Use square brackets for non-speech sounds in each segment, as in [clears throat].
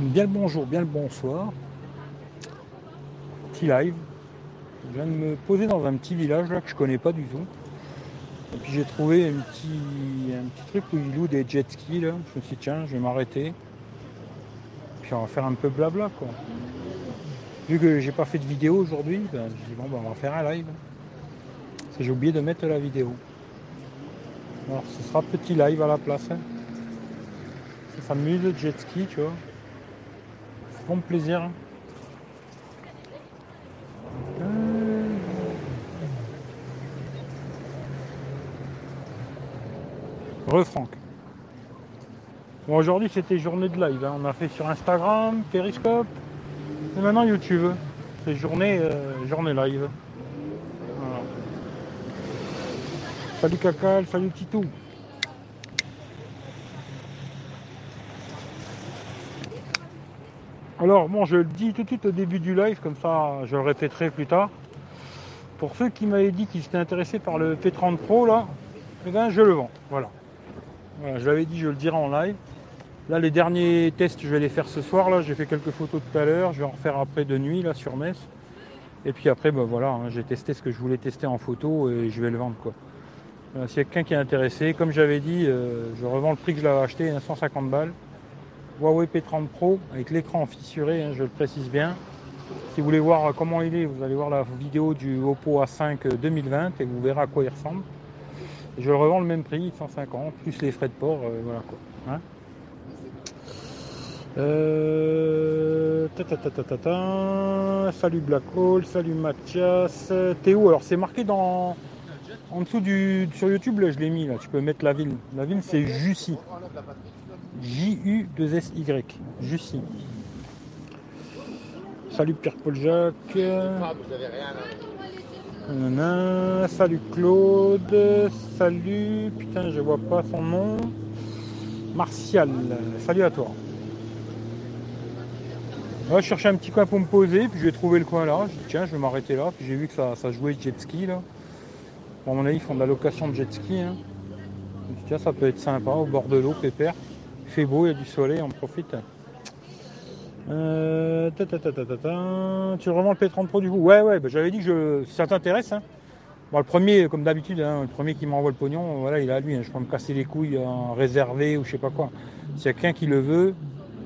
Bien le bonjour, bien le bonsoir. Petit live. Je viens de me poser dans un petit village là que je connais pas du tout. Et puis j'ai trouvé un petit, un petit truc où ils louent des jet skis là. Je me suis dit tiens, je vais m'arrêter. Puis on va faire un peu blabla quoi. Vu que j'ai pas fait de vidéo aujourd'hui, ben, je dis bon ben, on va faire un live. J'ai oublié de mettre la vidéo. Alors ce sera petit live à la place. hein. Ça s'amuse le jet ski, tu vois. Font plaisir. hein. Re Franck. Bon, aujourd'hui c'était journée de live. hein. On a fait sur Instagram, Periscope et maintenant YouTube. C'est journée, euh, journée live. Salut Cacal, salut Titou. Alors bon, je le dis tout de suite au début du live, comme ça je le répéterai plus tard. Pour ceux qui m'avaient dit qu'ils étaient intéressés par le P30 Pro là, eh ben, je le vends. Voilà. Je l'avais dit, je le dirai en live. Là, les derniers tests, je vais les faire ce soir. Là, j'ai fait quelques photos tout à l'heure. Je vais en refaire après de nuit là sur Metz. Et puis après, ben voilà, hein, j'ai testé ce que je voulais tester en photo et je vais le vendre quoi. Voilà, S'il y a quelqu'un qui est intéressé, comme j'avais dit, euh, je revends le prix que je l'avais acheté, hein, 150 balles. Huawei P30 Pro avec l'écran fissuré, hein, je le précise bien. Si vous voulez voir comment il est, vous allez voir la vidéo du Oppo A5 2020 et vous verrez à quoi il ressemble. Je le revends le même prix, 150, plus les frais de port, euh, voilà quoi. Hein Euh, ta, ta, ta. Salut Black Hole, salut Mathias. T'es où? Alors c'est marqué dans en dessous du sur YouTube je l'ai mis là. Tu peux mettre la ville. La ville c'est Jussy. J-U-2-S-Y. Jussy. Salut Pierre-Paul Jacques. Nanana. Salut Claude. Salut. Putain, je vois pas son nom. Martial. Salut à toi. Je cherchais un petit coin pour me poser, puis j'ai trouvé le coin là. J'ai dit tiens, je vais m'arrêter là. Puis j'ai vu que ça, jouait jet ski là. Bon, à mon avis, ils font de la location de jet ski. Hein. Je dit, tiens, ça peut être sympa au bord de l'eau, pépère. Il fait beau, il y a du soleil, on profite. Euh. Tu revends le P30 Pro du coup? Ouais, ouais, bah, j'avais dit que si ça t'intéresse. hein. Le premier, comme d'habitude, hein, le premier qui m'envoie le pognon, voilà, il est à lui. hein. Je peux me casser les couilles en réservé ou je sais pas quoi. S'il y a quelqu'un qui le veut,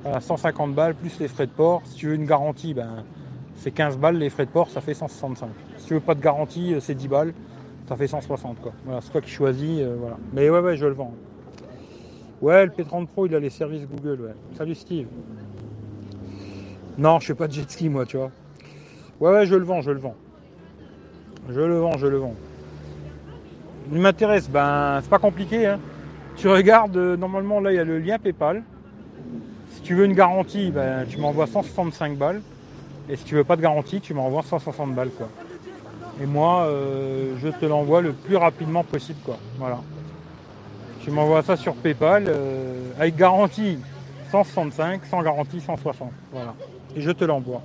à 150 balles plus les frais de port. Si tu veux une garantie, ben, c'est 15 balles. Les frais de port, ça fait 165. Si tu veux pas de garantie, euh, c'est 10 balles. Ça fait 160 quoi. Voilà, c'est toi qui choisis. euh, voilà. Mais ouais, ouais, je le vends. Ouais, le P30 Pro, il a les services Google. Ouais. Salut Steve. Non, je fais pas de jet ski moi, tu vois. Ouais, ouais, je le vends, je le vends. Je le vends, je le vends. Il m'intéresse, ben, c'est pas compliqué. Hein. Tu regardes, euh, normalement, là, il y a le lien PayPal. Si tu veux une garantie, ben, tu m'envoies 165 balles. Et si tu veux pas de garantie, tu m'envoies 160 balles. Quoi. Et moi, euh, je te l'envoie le plus rapidement possible. Quoi. Voilà. Tu m'envoies ça sur PayPal euh, avec garantie 165, sans garantie 160. Voilà. Et je te l'envoie.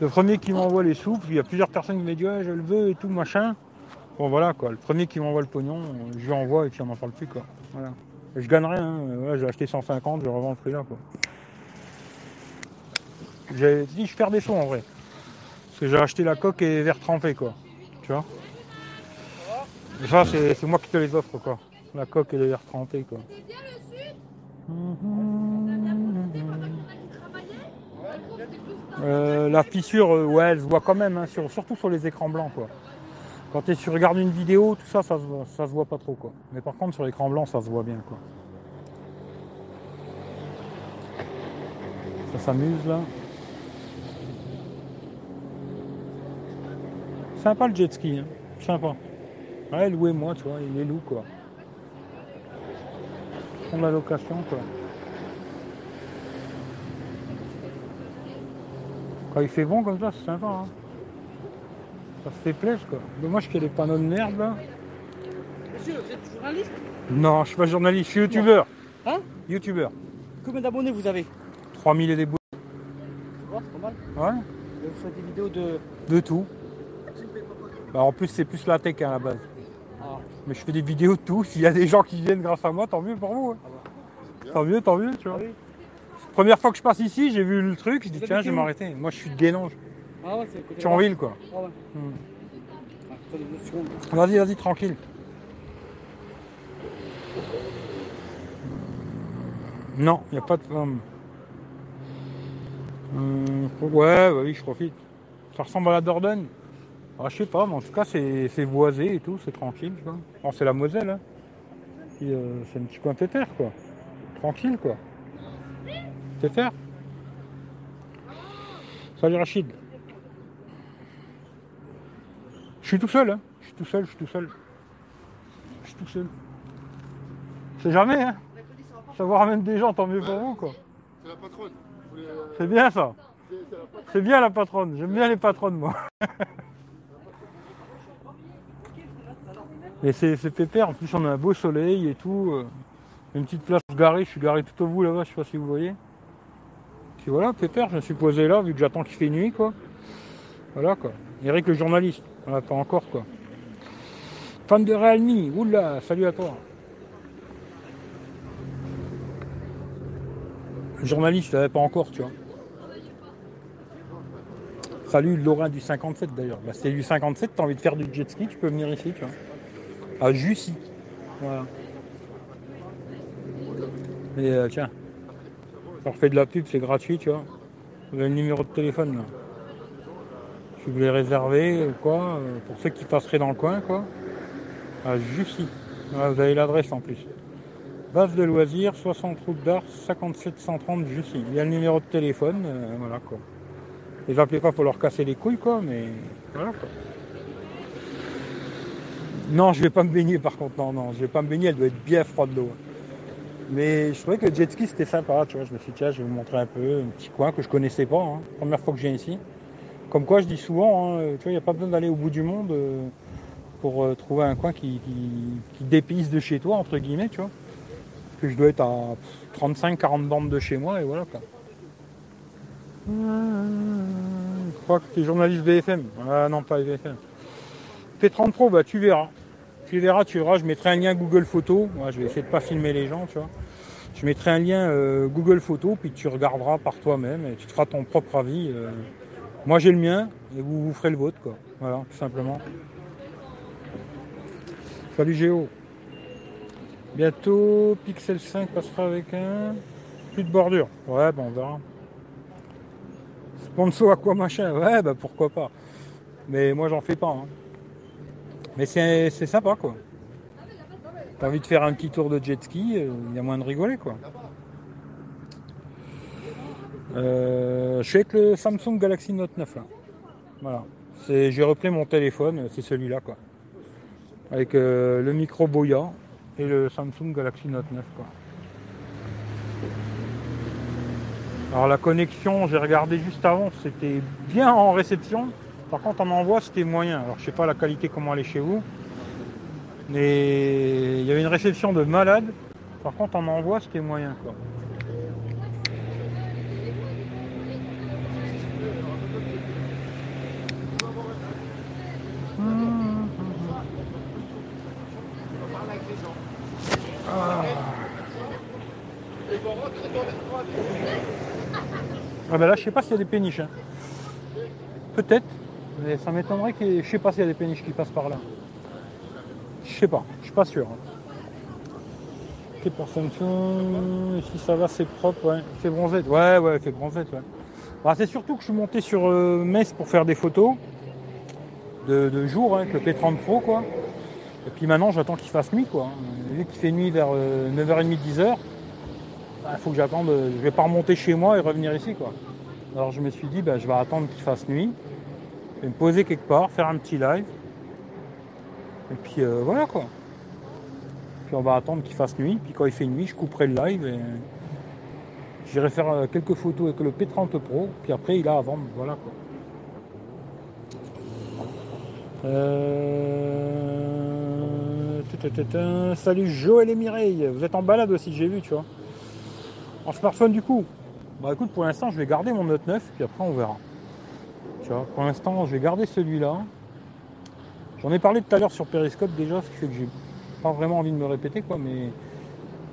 Le premier qui m'envoie les sous, puis il y a plusieurs personnes qui m'ont dit ouais, je le veux et tout machin. Bon voilà quoi, le premier qui m'envoie le pognon, je lui envoie et puis on n'en parle plus quoi. Voilà. Je gagnerai, hein. Voilà, j'ai acheté 150, je revends le prix là quoi. J'ai dit je perds des sous en vrai. Parce que j'ai acheté la coque et verre trempé quoi. Tu vois Et ça c'est moi qui te les offre quoi. La coque et les verres trempés quoi. Euh, la fissure, euh, ouais, elle se voit quand même, hein, sur- surtout sur les écrans blancs, quoi. Quand tu tu regardes une vidéo, tout ça, ça se, voit, ça se voit pas trop, quoi. Mais par contre, sur l'écran blanc, ça se voit bien, quoi. Ça s'amuse, là. Sympa le jet ski, hein. Sympa. Ouais, louez-moi, tu vois, il est loup, quoi. De la location, quoi. Quand il fait bon comme ça, c'est sympa. Hein. Ça se fait plaisir quoi. Dommage qu'il y ait des panneaux de merde là. Monsieur, vous êtes journaliste? Non, je suis pas journaliste, je suis youtubeur. Hein? Youtubeur. Combien d'abonnés vous avez? 3000 et des bouts. Tu vois, c'est pas mal. Ouais, Vous faites des vidéos de. de tout. Bah, en plus, c'est plus la tech hein, à la base. Ah, Mais je fais des vidéos de tout. S'il y a des gens qui viennent grâce à moi, tant mieux pour vous. hein. Tant mieux, tant mieux, tu vois. Ah oui Première fois que je passe ici, j'ai vu le truc, je dis tiens, je vais m'arrêter. Moi, je suis de Guénange, Ah ouais, c'est le côté Thionville, quoi. Ah ouais. Hmm. Vas-y, vas-y, tranquille. Non, il n'y a pas de femme. Hum, ouais, bah oui, je profite. Ça ressemble à la Dordogne. Ah, je sais pas, mais en tout cas, c'est boisé et tout, c'est tranquille. Bon, c'est la Moselle, hein. Euh, c'est un petit coin pépère, quoi. Tranquille, quoi. Pépère. Salut Rachid. Je suis tout seul, hein. Je suis tout seul, je suis tout seul. Je suis tout seul. C'est jamais, hein. Ça vous ramène des gens, tant mieux pour vous, quoi. C'est la patronne. Euh, C'est bien ça. C'est bien la patronne. J'aime bien les patronnes, moi. [laughs] Et c'est pépère. En plus, on a un beau soleil et tout. euh, Une petite place garée. Je suis garé tout au bout là-bas. Je sais pas si vous voyez. Puis voilà, pépère. Je me suis posé là, vu que j'attends qu'il fait nuit, quoi. Voilà, quoi. Eric le journaliste. Voilà, pas encore, quoi. Fan de Realme. Oula, salut à toi. Journaliste, euh, pas encore, tu vois. Salut Laurent du 57 d'ailleurs. Bah, c'est du 57, t'as envie de faire du jet ski, tu peux venir ici, tu vois. À Jussy. Voilà. Et euh, tiens, je leur fais de la pub, c'est gratuit, tu vois. Vous avez le numéro de téléphone là. Si vous voulez réserver ou quoi, euh, pour ceux qui passeraient dans le coin, quoi. À Jussy. Voilà, vous avez l'adresse en plus. Base de loisirs, 60 route d'Ars, 57 130 Jussy. Il y a le numéro de téléphone, euh, voilà quoi. Les appelez pas pour leur casser les couilles quoi, mais voilà quoi. Non, je vais pas me baigner par contre, non, non, je vais pas me baigner, elle doit être bien froide l'eau. Mais je trouvais que le jet ski c'était sympa, tu vois, je me suis dit tiens, je vais vous montrer un peu, un petit coin que je connaissais pas, hein. première fois que je viens ici. Comme quoi je dis souvent, hein, tu vois, il n'y a pas besoin d'aller au bout du monde euh, pour euh, trouver un coin qui, qui, qui dépayse de chez toi, entre guillemets, tu vois. Parce que je dois être à 35-40 bandes de chez moi et voilà. Je crois que tu es journaliste BFM. Ah non, pas BFM. P30 Pro, bah tu verras. Tu verras, tu verras. Je mettrai un lien Google Photos. Moi, je vais essayer de pas filmer les gens, tu vois. Je mettrai un lien euh, Google Photos, puis tu regarderas par toi-même et tu te feras ton propre avis. euh. Moi, j'ai le mien et vous, vous ferez le vôtre, quoi. Voilà, tout simplement. Salut Géo. Bientôt, Pixel 5 passera avec un. Plus de bordure. Ouais, bon, on verra. Sponsor à quoi machin? Ouais, bah pourquoi pas. Mais moi, j'en fais pas. hein. Mais c'est sympa, quoi. T'as envie de faire un petit tour de jet ski, euh, il y a moins de rigoler, quoi. Euh, je suis avec le Samsung Galaxy Note 9, là. Voilà. J'ai repris mon téléphone, c'est celui-là, quoi. Avec euh, le micro Boya et le Samsung Galaxy Note 9, quoi. Alors la connexion, j'ai regardé juste avant, c'était bien en réception. Par contre en envoi c'était moyen. Alors je sais pas la qualité comment elle est chez vous. Mais il y avait une réception de malade. Par contre en envoi c'était moyen quoi. Ah ben là je sais pas s'il y a des péniches. hein. Peut-être. Ça m'étonnerait que je sais pas s'il y a des péniches qui passent par là. Je sais pas, je suis pas sûr. Ok pour Samsung, si ça va c'est propre, ouais. Fait bronzette. Ouais ouais, fait bronzette, ouais. Bah, c'est surtout que je suis monté sur euh, Metz pour faire des photos de, jour hein, avec le P30 Pro quoi. Et puis maintenant j'attends qu'il fasse nuit quoi. Vu qu'il fait nuit vers euh, 9h30, 10h, il faut que j'attende. euh, Je vais pas remonter chez moi et revenir ici quoi. Alors je me suis dit bah, je vais attendre qu'il fasse nuit. Je vais me poser quelque part, faire un petit live. Et puis euh, voilà quoi. Puis on va attendre qu'il fasse nuit. Puis quand il fait nuit, je couperai le live et j'irai faire euh, quelques photos avec le P30 Pro. Puis après il a à vendre. Voilà quoi. Euh... Salut Joël et Mireille, vous êtes en balade aussi, j'ai vu, tu vois. En smartphone du coup. Bah écoute, pour l'instant, je vais garder mon Note 9, puis après on verra. Pour l'instant, je vais garder celui-là. J'en ai parlé tout à l'heure sur Periscope déjà, ce qui fait que j'ai pas vraiment envie de me répéter, quoi, mais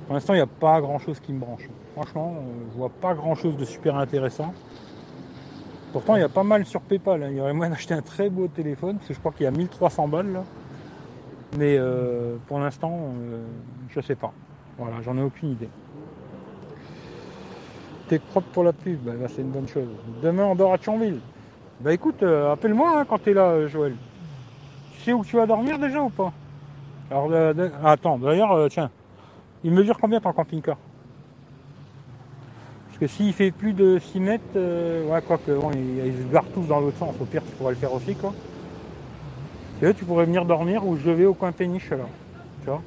pour l'instant, il n'y a pas grand chose qui me branche. Franchement, euh, je vois pas grand chose de super intéressant. Pourtant, il y a pas mal sur PayPal. hein. Il y aurait moyen [laughs] d'acheter un très beau téléphone, parce que je crois qu'il y a 1300 balles là. Mais euh, pour l'instant, euh, je sais pas. Voilà, j'en ai aucune idée. T'es propre pour la pub, bah, c'est une bonne chose. Demain, on dort à Thionville. Bah écoute, euh, appelle-moi hein, quand t'es là, euh, Joël. Tu sais où tu vas dormir déjà ou pas? Alors, euh, attends, d'ailleurs, tiens, il mesure combien ton camping-car? Parce que s'il fait plus de 6 mètres, ouais, quoi que, bon, ils, se garent tous dans l'autre sens. Au pire, tu pourrais le faire aussi, quoi. Tu veux, tu pourrais venir dormir où je vais au coin péniche, là. Tu vois?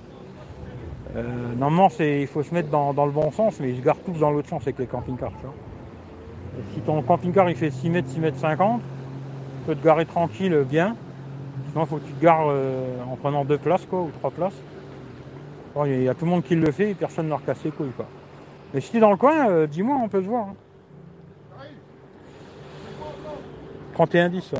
Normalement, il faut se mettre dans, dans le bon sens, mais ils se garent tous dans l'autre sens avec les camping-cars, tu vois. Si ton camping-car il fait 6 mètres, 6 mètres 50, tu peux te garer tranquille, bien. Sinon, il faut que tu te gares euh, en prenant deux places, quoi, ou trois places. Bon, Il y a tout le monde qui le fait et personne ne leur casse les couilles, quoi. Mais si t'es dans le coin, euh, dis-moi, on peut se voir. hein. 31-10, ouais.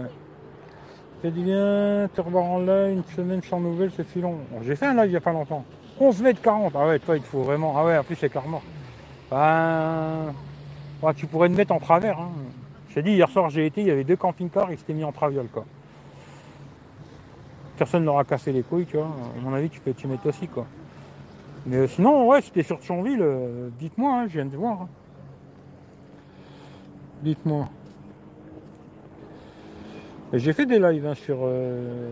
Fais du bien, revoir en live, une semaine sans nouvelles, c'est filon. Bon, J'ai fait un live il n'y a pas longtemps. 11 mètres 40, ah ouais, toi il te faut vraiment. Ah ouais, en plus c'est carrément. Ben. Tu pourrais te mettre en travers. Hein. Je t'ai dit, hier soir j'ai été, il y avait deux camping-cars, ils s'étaient mis en traviole quoi. Personne leur a cassé les couilles, tu vois. À mon avis, tu peux t'y mettre aussi quoi. Mais euh, sinon, ouais, t'es sur Thionville, euh, dites-moi, hein, je viens de voir. hein. Dites-moi. Et J'ai fait des lives hein, sur. euh,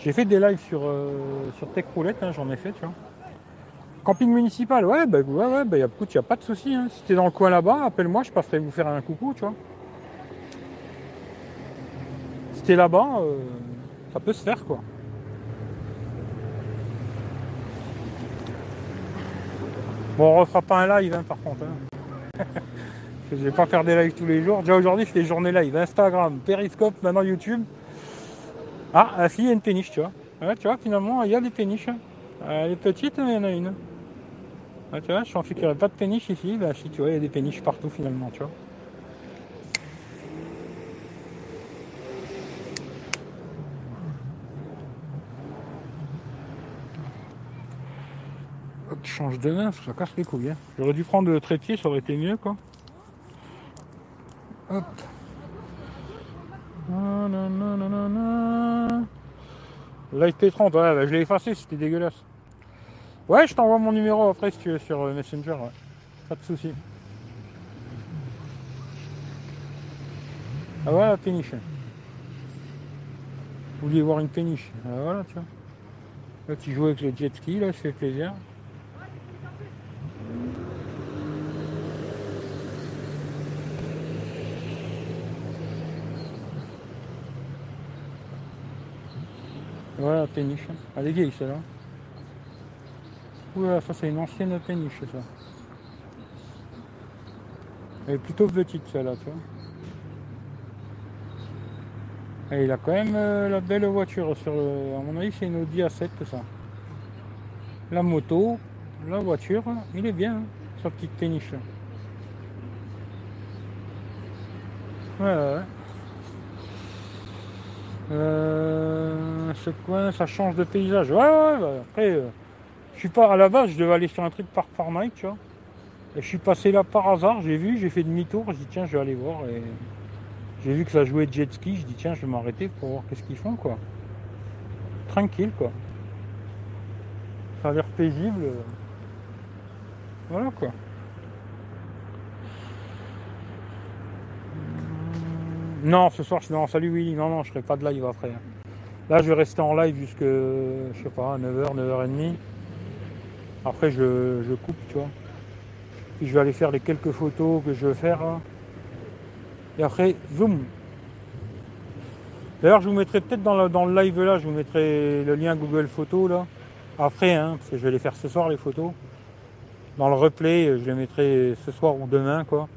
J'ai fait des lives sur, euh, sur Tech Roulette, hein, j'en ai fait, tu vois. Camping municipal, ouais, bah, ouais, ouais, bah, écoute, y a pas de souci. Hein. Si t'es dans le coin là-bas, appelle-moi, je passerai vous faire un coucou, tu vois. Si t'es là-bas, euh, ça peut se faire, quoi. Bon, on refera pas un live, hein, par contre. hein. [laughs] Je vais pas faire des lives tous les jours. Déjà aujourd'hui, c'était journée live. Instagram, Periscope, maintenant YouTube. Ah, si, il y a une péniche, tu vois. Tu vois, finalement, il y a des péniches. hein. Elle est petite, mais il y en a une. Tu vois, je pensais qu'il n'y aurait pas de péniche ici. Bah si, tu vois, il y a des péniches partout finalement, tu vois. Hop, je change de main, ça casse les couilles. hein. J'aurais dû prendre le trépied, ça aurait été mieux, quoi. Hop. Live P30, ouais, bah, je l'ai effacé, c'était dégueulasse. Ouais, je t'envoie mon numéro après si tu veux sur euh, Messenger. Pas de souci. Ah voilà la péniche. Vous vouliez voir une péniche. Ah, voilà, tu vois. Là, tu joues avec le jet ski, là, fait plaisir. Voilà la péniche. Elle est vieille celle-là. Oula, ça c'est une ancienne péniche ça. Elle est plutôt petite celle-là, tu vois. Et il a quand même euh, la belle voiture sur le... À mon avis c'est une Audi A7 ça. La moto, la voiture, il est bien, sa petite péniche. Ouais, ouais. Euh, ce coin, ça change de paysage. Ouais, ouais, après, euh, je suis pas à la base, je devais aller sur un truc par Farmite, tu vois. Et je suis passé là par hasard, j'ai vu, j'ai fait demi-tour, j'ai dit tiens, je vais aller voir. J'ai vu que ça jouait jet ski, je dis tiens, je vais m'arrêter pour voir qu'est-ce qu'ils font, quoi. Tranquille, quoi. Ça a l'air paisible. Voilà, quoi. Non, ce soir, je suis non, salut Willy, non, non, je ferai pas de live après. Là, je vais rester en live jusque, je sais pas, 9h, 9h30. Après, je, je coupe, tu vois. Puis je vais aller faire les quelques photos que je veux faire. là. Et après, zoom. D'ailleurs, je vous mettrai peut-être dans dans le live là, je vous mettrai le lien Google Photos là. Après, hein, parce que je vais les faire ce soir les photos. Dans le replay, je les mettrai ce soir ou demain, quoi.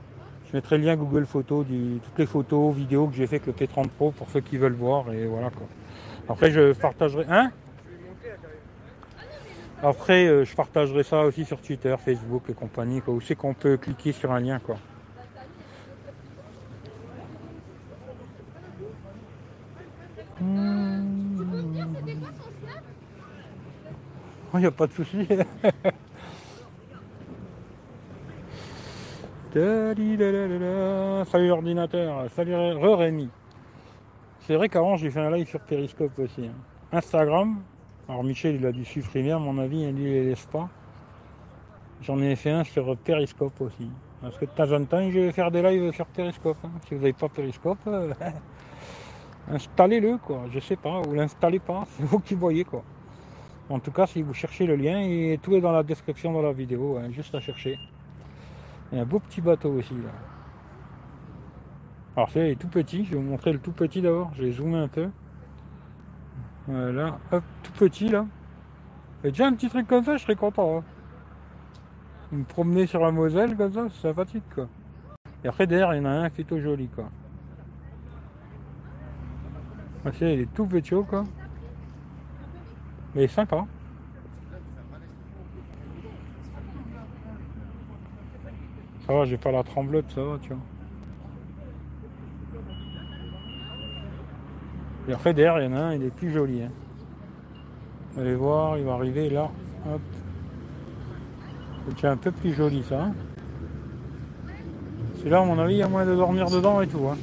Je mettrai le lien Google Photos, du, toutes les photos, vidéos que j'ai fait avec le P30 Pro pour ceux qui veulent voir et voilà quoi. Après je partagerai. Hein? Après euh, je partagerai ça aussi sur Twitter, Facebook et compagnie, quoi, où c'est qu'on peut cliquer sur un lien quoi. Il n'y a pas de souci. [laughs] Salut l'ordinateur, salut Rémi. C'est vrai qu'avant j'ai fait un live sur Periscope aussi. hein. Instagram, alors Michel il a dû supprimer à mon avis, il ne les laisse pas. J'en ai fait un sur Periscope aussi. Parce que de temps en temps je vais faire des lives sur Periscope. hein. Si vous n'avez pas Periscope, euh, [laughs] installez-le quoi, je sais pas, ou l'installez pas, [laughs] c'est vous qui voyez quoi. En tout cas si vous cherchez le lien, et tout est dans la description de la vidéo, hein, juste à chercher. Il y a un beau petit bateau aussi là. Alors c'est tout petit, je vais vous montrer le tout petit d'abord, je vais zoomer un peu. Voilà, hop, tout petit là. Et déjà un petit truc comme ça, je serais content. Hein. Me promener sur la Moselle comme ça, c'est sympathique quoi. Et après derrière, il y en a un plutôt joli quoi. Ah, c'est, il est tout petit quoi. Mais est sympa. Ça va, j'ai pas la tremblote, ça va, tu vois. Et après, derrière, il y en a un, il est plus joli. Hein. Allez voir, il va arriver là. Hop. C'est un peu plus joli, ça. hein. Celui-là, à mon avis, il y a moyen de dormir dedans et tout. Hein.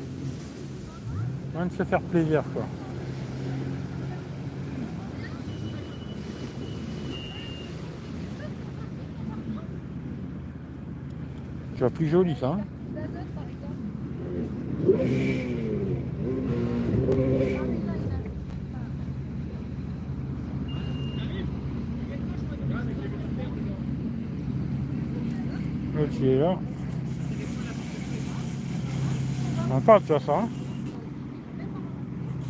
Moyen de se faire plaisir, quoi. Déjà plus joli, ça. hein. Est là. Sympa, tu vois ça.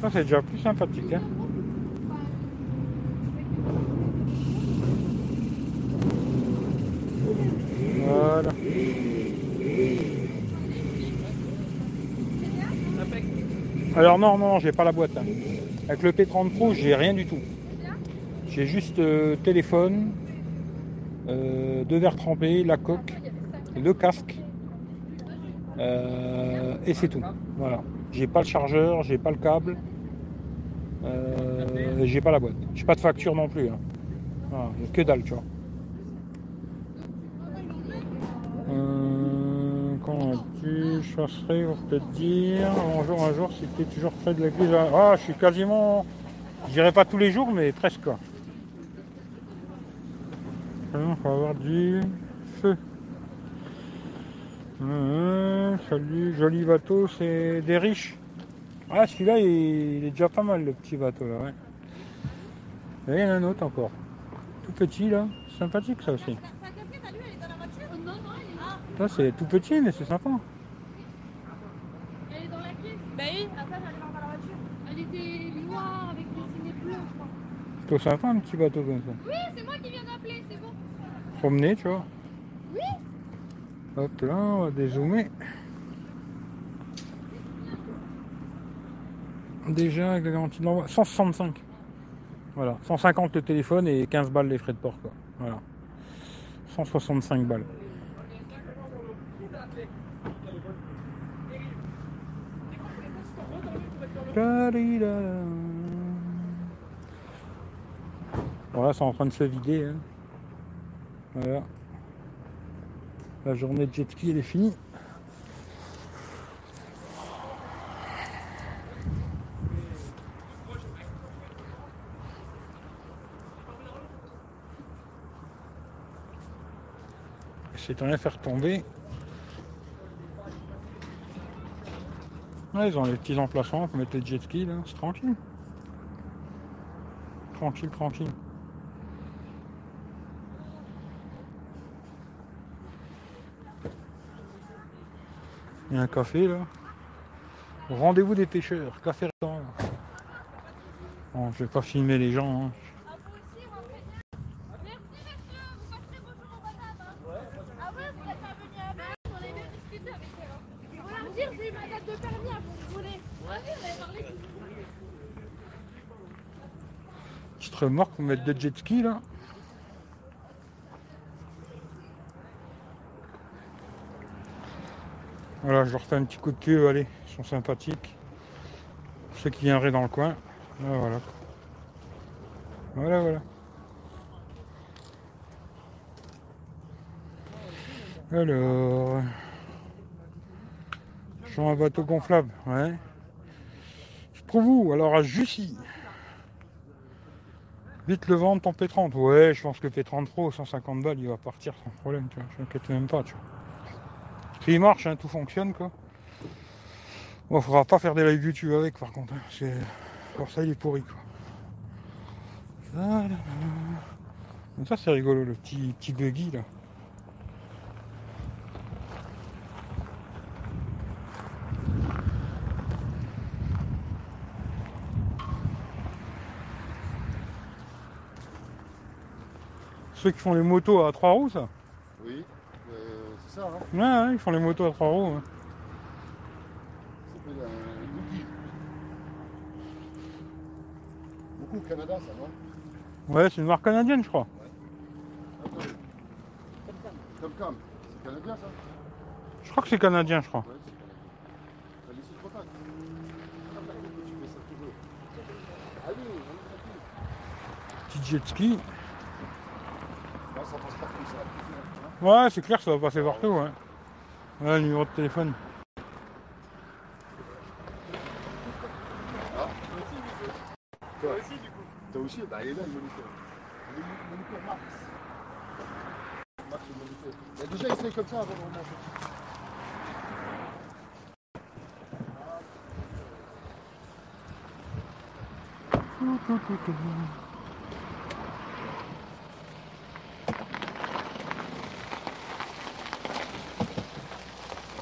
Ça, c'est déjà plus sympathique. Hein. Voilà. Alors non, non, j'ai pas la boîte. hein. Avec le P30 Pro, j'ai rien du tout. J'ai juste euh, téléphone, euh, deux verres trempés, la coque, le casque. euh, et c'est tout. Voilà. J'ai pas le chargeur, j'ai pas le câble. euh, j'ai pas la boîte. J'ai pas de facture non plus. hein. Que dalle, tu vois. Euh, comment tu chasserais pour te dire bonjour un jour si tu es toujours près de l'église ah je suis quasiment je dirais pas tous les jours mais presque quoi va avoir Euh, salut joli bateau c'est des riches ah celui-là il, il est déjà pas mal le petit bateau là ouais il y en a un autre encore tout petit là sympathique ça aussi là. c'est tout petit mais c'est sympa Elle est dans la caisse Bah oui, après j'allais voir dans la voiture. Elle était noire avec des signes bleus, je crois. plutôt sympa un petit bateau comme ça Oui, c'est moi qui viens d'appeler, c'est bon. promener, tu vois. Oui. Hop là, on va dézoomer. Déjà avec la garantie de l'envoi, 165. Voilà, 150 le téléphone et 15 balles les frais de port. Quoi. Voilà. 165 balles. Voilà, c'est en train de se vider. hein. Voilà. La journée de jet ski, elle est finie. C'est rien faire tomber. Ils ont les petits emplacements pour mettre les jet skis là, c'est tranquille. Tranquille, tranquille. Il a un café là. Rendez-vous des pêcheurs, café restaurant. Bon, je vais pas filmer les gens. hein. À vous aussi, rentrez bien. Merci, monsieur. Vous Voilà, je leur fais un petit coup de queue, allez, ils sont sympathiques. Ceux qui viendraient dans le coin. Voilà, voilà. Voilà, voilà. Alors. Un bateau gonflable, ouais. C'est pour vous, alors à Jussy. Vite le vendre en P30. Ouais, je pense que P30 Pro, 150 balles, il va partir sans problème, tu vois. Je m'inquiète même pas, tu vois. Il marche, hein, tout fonctionne, quoi. Bon, faudra pas faire des live YouTube avec, par contre. hein. C'est... Ça, il est pourri, quoi. Donc ça, c'est rigolo, le petit, petit buggy, là. Ceux qui font les motos à trois roues, ça? Oui, ça, hein. Ouais, ouais, ils font les motos à trois roues. ouais. Ça. Beaucoup au Canada, ça, non? Ouais, c'est une marque canadienne, je crois. Attends. Comcam. C'est canadien, ça? Je crois que c'est canadien, je crois. Ouais, c'est canadien. T'as laissé le contact. Tu fais ça toujours. Allez, allez, Petit jet ski. Là, ça passe pas comme ça. Ouais, c'est clair, ça va passer partout, ouais. Ouais, le numéro de téléphone. Toi aussi, du coup Toi aussi Bah, il est là, le moniteur. Le mo- moniteur Max. Max, le moniteur. Bah, déjà, essaye comme ça avant de remonter.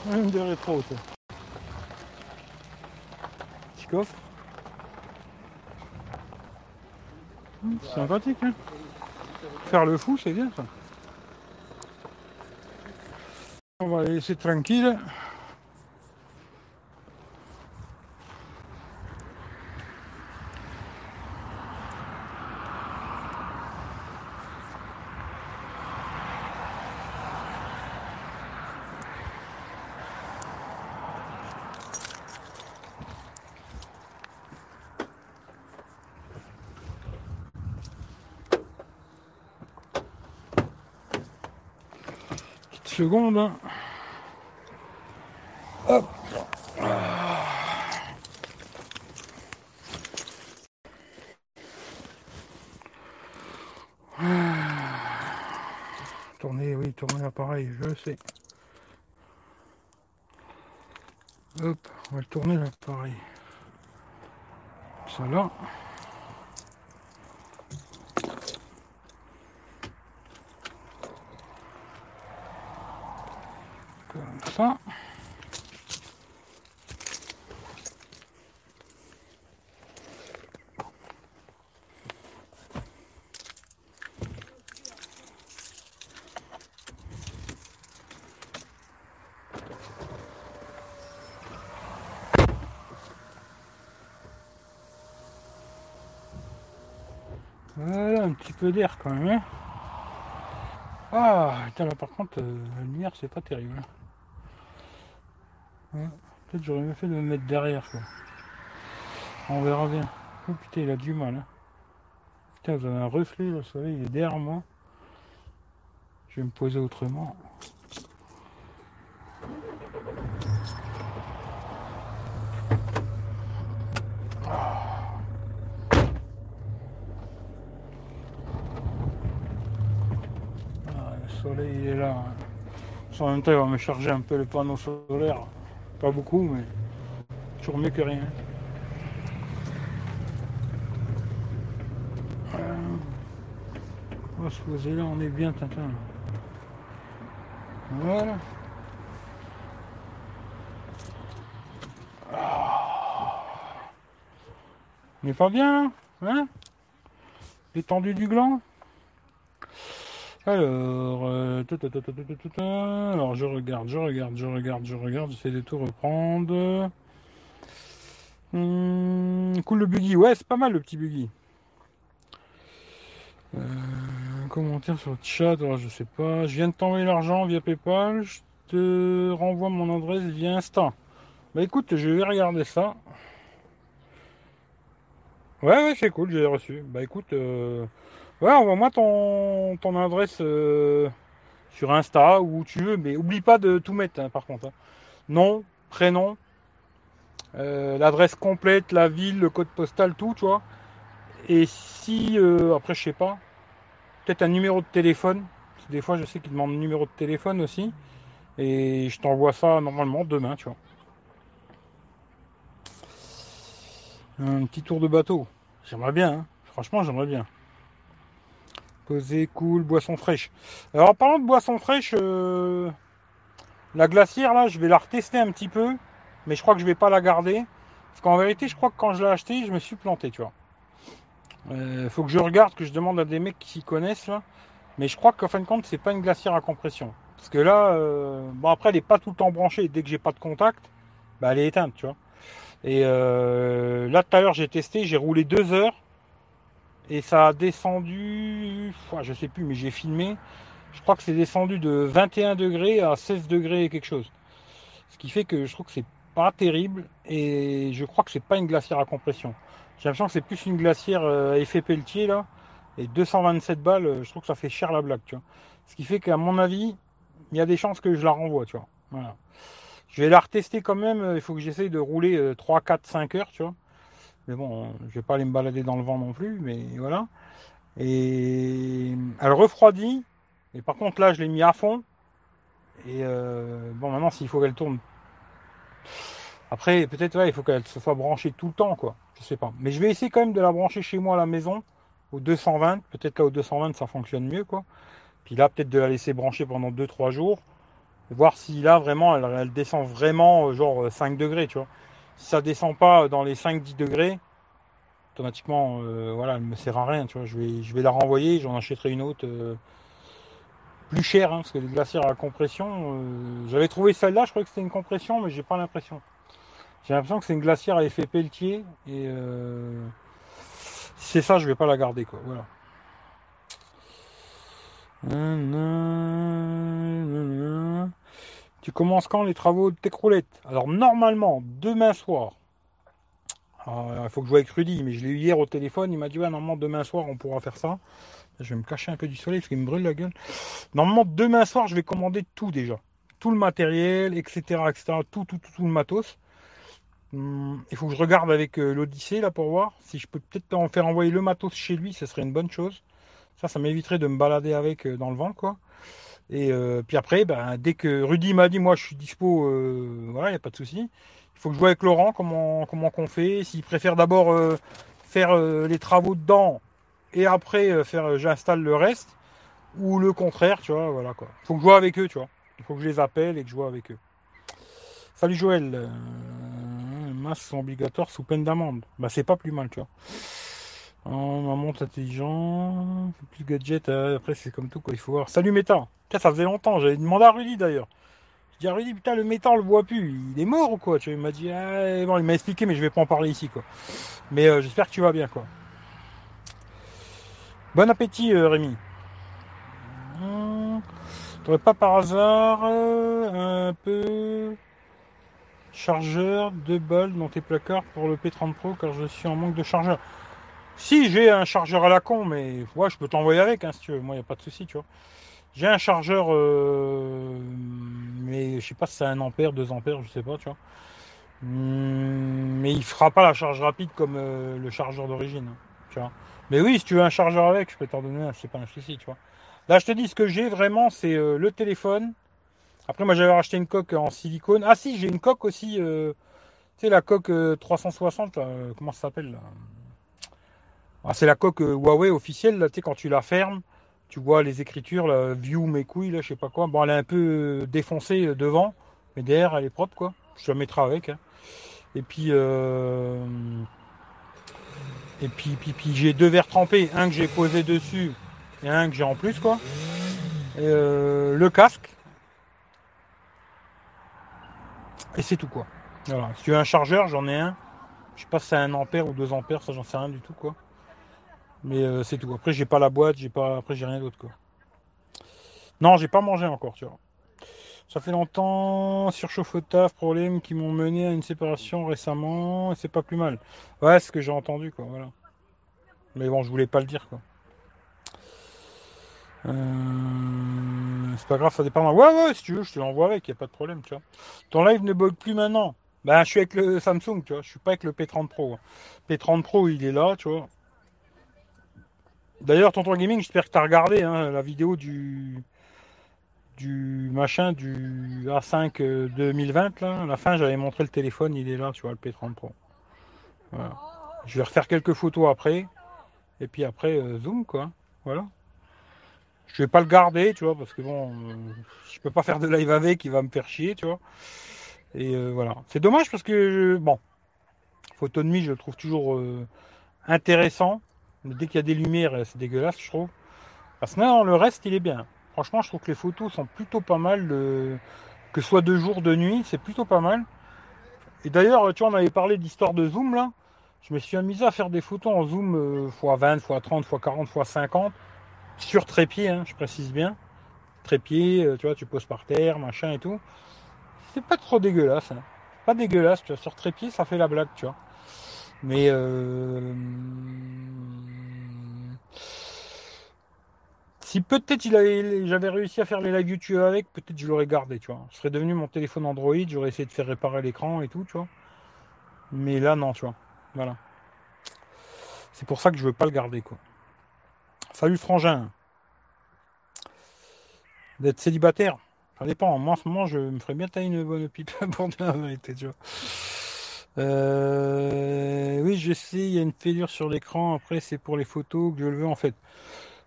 Même des rétros, ça. Petit coffre. Hum, c'est sympathique, hein. Faire le fou, c'est bien, ça. On va les laisser tranquille. Petite seconde. hein. Hop. Tourner, oui, tourner l'appareil, je sais. Hop, on va le tourner l'appareil. Ça là. Comme ça. Voilà, un petit peu d'air quand même. hein. Ah, putain, là par contre, euh, la lumière c'est pas terrible. hein. Peut-être j'aurais mieux fait de me mettre derrière quoi. On verra bien. Oh putain, il a du mal. hein. Putain, vous avez un reflet, le soleil il est derrière moi. Je vais me poser autrement. Ah, le soleil il est là. hein. Même temps, il va me charger un peu le panneau solaire. Pas beaucoup, mais toujours mieux que rien. Euh, On va se poser là, on est bien, Tintin. Voilà. Ah. On n'est pas bien, hein? Détendu du gland? Alors, euh, alors je regarde, je regarde, je regarde, je regarde, j'essaie de tout reprendre. Hmm, cool le buggy, ouais c'est pas mal le petit buggy. Euh, commentaire sur le chat, alors je sais pas. Je viens de t'envoyer l'argent via PayPal, je te renvoie mon adresse via Insta. Bah écoute, je vais regarder ça. Ouais ouais c'est cool, j'ai reçu. Bah écoute. Euh, ouais envoie-moi ton, ton adresse euh, sur Insta ou où tu veux, mais oublie pas de tout mettre hein, par contre. hein. Nom, prénom, euh, l'adresse complète, la ville, le code postal, tout, tu vois. Et si, euh, après, je sais pas, peut-être un numéro de téléphone. Des fois, je sais qu'ils demandent un numéro de téléphone aussi. Et je t'envoie ça normalement demain, tu vois. Un petit tour de bateau. J'aimerais bien, hein. franchement, j'aimerais bien. Cool, boisson fraîche. Alors, parlant de boisson fraîche, euh, la glacière, là, je vais la retester un petit peu. Mais je crois que je vais pas la garder. Parce qu'en vérité, je crois que quand je l'ai acheté, je me suis planté, tu vois. Euh, faut que je regarde, que je demande à des mecs qui s'y connaissent là. Mais je crois qu'en fin de compte, c'est pas une glacière à compression. Parce que là, euh, bon après, elle est pas tout le temps branchée. Dès que j'ai pas de contact, bah, elle est éteinte, tu vois. Et là, tout à l'heure, j'ai testé, j'ai roulé deux heures. Et ça a descendu, je sais plus, mais j'ai filmé. Je crois que c'est descendu de 21 degrés à 16 degrés et quelque chose. Ce qui fait que je trouve que c'est pas terrible. Et je crois que c'est pas une glacière à compression. J'ai l'impression que c'est plus une glacière euh, à effet Pelletier là. Et 227 balles, euh, je trouve que ça fait cher la blague, tu vois. Ce qui fait qu'à mon avis, il y a des chances que je la renvoie, tu vois. Voilà. Je vais la retester quand même. euh, Il faut que j'essaye de rouler euh, 3, 4, 5 heures, tu vois. Mais bon, euh, je vais pas aller me balader dans le vent non plus, mais voilà. Et elle refroidit. Et par contre, là, je l'ai mis à fond. Et euh, bon, maintenant, s'il faut qu'elle tourne. Après, peut-être, ouais, il faut qu'elle se soit branchée tout le temps, quoi. Je sais pas. Mais je vais essayer quand même de la brancher chez moi à la maison, au 220. Peut-être là, au 220, ça fonctionne mieux, quoi. Puis là, peut-être de la laisser brancher pendant 2-3 jours. Voir si là, vraiment, elle, descend vraiment, euh, genre euh, 5 degrés, tu vois. Si ça descend pas dans les 5-10 degrés, automatiquement, euh, voilà, elle me sert à rien, tu vois. Je vais, je vais la renvoyer, j'en achèterai une autre. euh, plus chère, hein, parce que les glacières à compression, euh, j'avais trouvé celle-là, je croyais que c'était une compression, mais j'ai pas l'impression. J'ai l'impression que c'est une glacière à effet Pelletier, et euh, c'est ça, je vais pas la garder, quoi. Voilà. Tu commences quand les travaux de tes croulettes? Alors normalement, demain soir. Alors, Il faut que je joue avec Rudy, mais je l'ai eu hier au téléphone. Il m'a dit ouais, normalement demain soir on pourra faire ça. Je vais me cacher un peu du soleil parce qu'il me brûle la gueule. Normalement demain soir je vais commander tout déjà, tout le matériel, etc., etc., tout, tout, tout, tout le matos. Hum, Il faut que je regarde avec euh, l'Odyssée là pour voir si je peux peut-être en faire envoyer le matos chez lui, ce serait une bonne chose. Ça, ça m'éviterait de me balader avec euh, dans le vent, quoi. Et euh, puis après, ben, dès que Rudy m'a dit, moi, je suis dispo, euh, voilà, il n'y a pas de souci. Il faut que je vois avec Laurent comment comment qu'on fait. S'il préfère d'abord euh, faire les travaux dedans et après faire, j'installe le reste, ou le contraire, tu vois, voilà quoi. Il faut que je vois avec eux, tu vois. Il faut que je les appelle et que je vois avec eux. Salut Joël. Masques sont obligatoires sous peine d'amende. Bah c'est pas plus mal, tu vois. Oh, ma montre intelligent, plus gadget, euh, après c'est comme tout quoi, il faut voir. Salut Méta, Putain, ça faisait longtemps, j'avais demandé à Rudy d'ailleurs. Je dis à Rudy, putain le Méta on le voit plus, il est mort ou quoi tu vois, Il m'a dit, bon il m'a expliqué mais je vais pas en parler ici quoi. Mais euh, j'espère que tu vas bien quoi. Bon appétit euh, Rémi. Hum, T'aurais pas par hasard euh, un peu chargeur, deux balles dans tes placards pour le P30 Pro car je suis en manque de chargeur? Si j'ai un chargeur à la con, mais ouais, je peux t'envoyer avec hein, si tu veux. Moi, il n'y a pas de souci, tu vois. J'ai un chargeur, euh, mais je sais pas si c'est un ampère, 2 ampères, je sais pas, tu vois. Mais il fera pas la charge rapide comme euh, le chargeur d'origine, hein, tu vois. Mais oui, si tu veux un chargeur avec, je peux t'en donner un, c'est pas un souci, tu vois. Là, je te dis, ce que j'ai vraiment, c'est euh, le téléphone. Après, moi, j'avais racheté une coque en silicone. Ah si, j'ai une coque aussi, tu sais, la coque euh, 360, là, euh, comment ça s'appelle là? C'est la coque euh, Huawei officielle, là, tu sais, quand tu la fermes, tu vois les écritures, là, View mes couilles, là, je sais pas quoi. Bon, elle est un peu euh, défoncée euh, devant, mais derrière, elle est propre, quoi. Je la mettrai avec. hein. Et puis, et puis, puis, j'ai deux verres trempés, un que j'ai posé dessus et un que j'ai en plus, quoi. Le casque. Et c'est tout, quoi. Si tu veux un chargeur, j'en ai un. Je sais pas si c'est un ampère ou deux ampères, ça j'en sais rien du tout, quoi. Mais euh, c'est tout. Après, j'ai pas la boîte, j'ai pas. Après, j'ai rien d'autre, quoi. Non, j'ai pas mangé encore, tu vois. Ça fait longtemps, surchauffe au taf, problème qui m'ont mené à une séparation récemment, et c'est pas plus mal. Ouais, ce que j'ai entendu, quoi, voilà. Mais bon, je voulais pas le dire, quoi. Euh, C'est pas grave, ça dépend. Ouais, ouais, si tu veux, je te l'envoie avec, y a pas de problème, tu vois. Ton live ne bug plus maintenant. Ben, je suis avec le Samsung, tu vois. Je suis pas avec le P30 Pro. hein. P30 Pro, il est là, tu vois. D'ailleurs, Tonton Gaming, j'espère que tu as regardé hein, la vidéo du du machin du A5 euh, 2020 là. À la fin, j'avais montré le téléphone, il est là, tu vois, le P30 Pro. Je vais refaire quelques photos après. Et puis après, euh, zoom, quoi. Voilà. Je vais pas le garder, tu vois, parce que bon, euh, je peux pas faire de live avec, il va me faire chier, tu vois. Et euh, voilà. C'est dommage parce que, bon, photo de nuit, je le trouve toujours euh, intéressant. Mais dès qu'il y a des lumières, euh, c'est dégueulasse, je trouve. Parce que non, le reste, il est bien. Franchement, je trouve que les photos sont plutôt pas mal. Que ce soit de jour, de nuit, c'est plutôt pas mal. Et d'ailleurs, tu vois, on avait parlé d'histoire de zoom là. Je me suis amusé à faire des photos en zoom euh, x20, x30, x40, x50 sur trépied, hein, je précise bien. Trépied, euh, tu vois, tu poses par terre, machin et tout. C'est pas trop dégueulasse. hein. Pas dégueulasse, tu vois. Sur trépied, ça fait la blague, tu vois. Mais euh, si peut-être il avait, j'avais réussi à faire les live YouTube avec, peut-être je l'aurais gardé, tu vois. Ce serait devenu mon téléphone Android, j'aurais essayé de faire réparer l'écran et tout, tu vois. Mais là, non, tu vois. Voilà. C'est pour ça que je veux pas le garder, quoi. Salut Frangin. D'être célibataire, ça dépend. Moi, en ce moment, je me ferais bien tailler une bonne pipe [laughs] pour dire la vérité, tu vois. Euh, oui, je sais, il y a une fêlure sur l'écran. Après, c'est pour les photos que je le veux, en fait.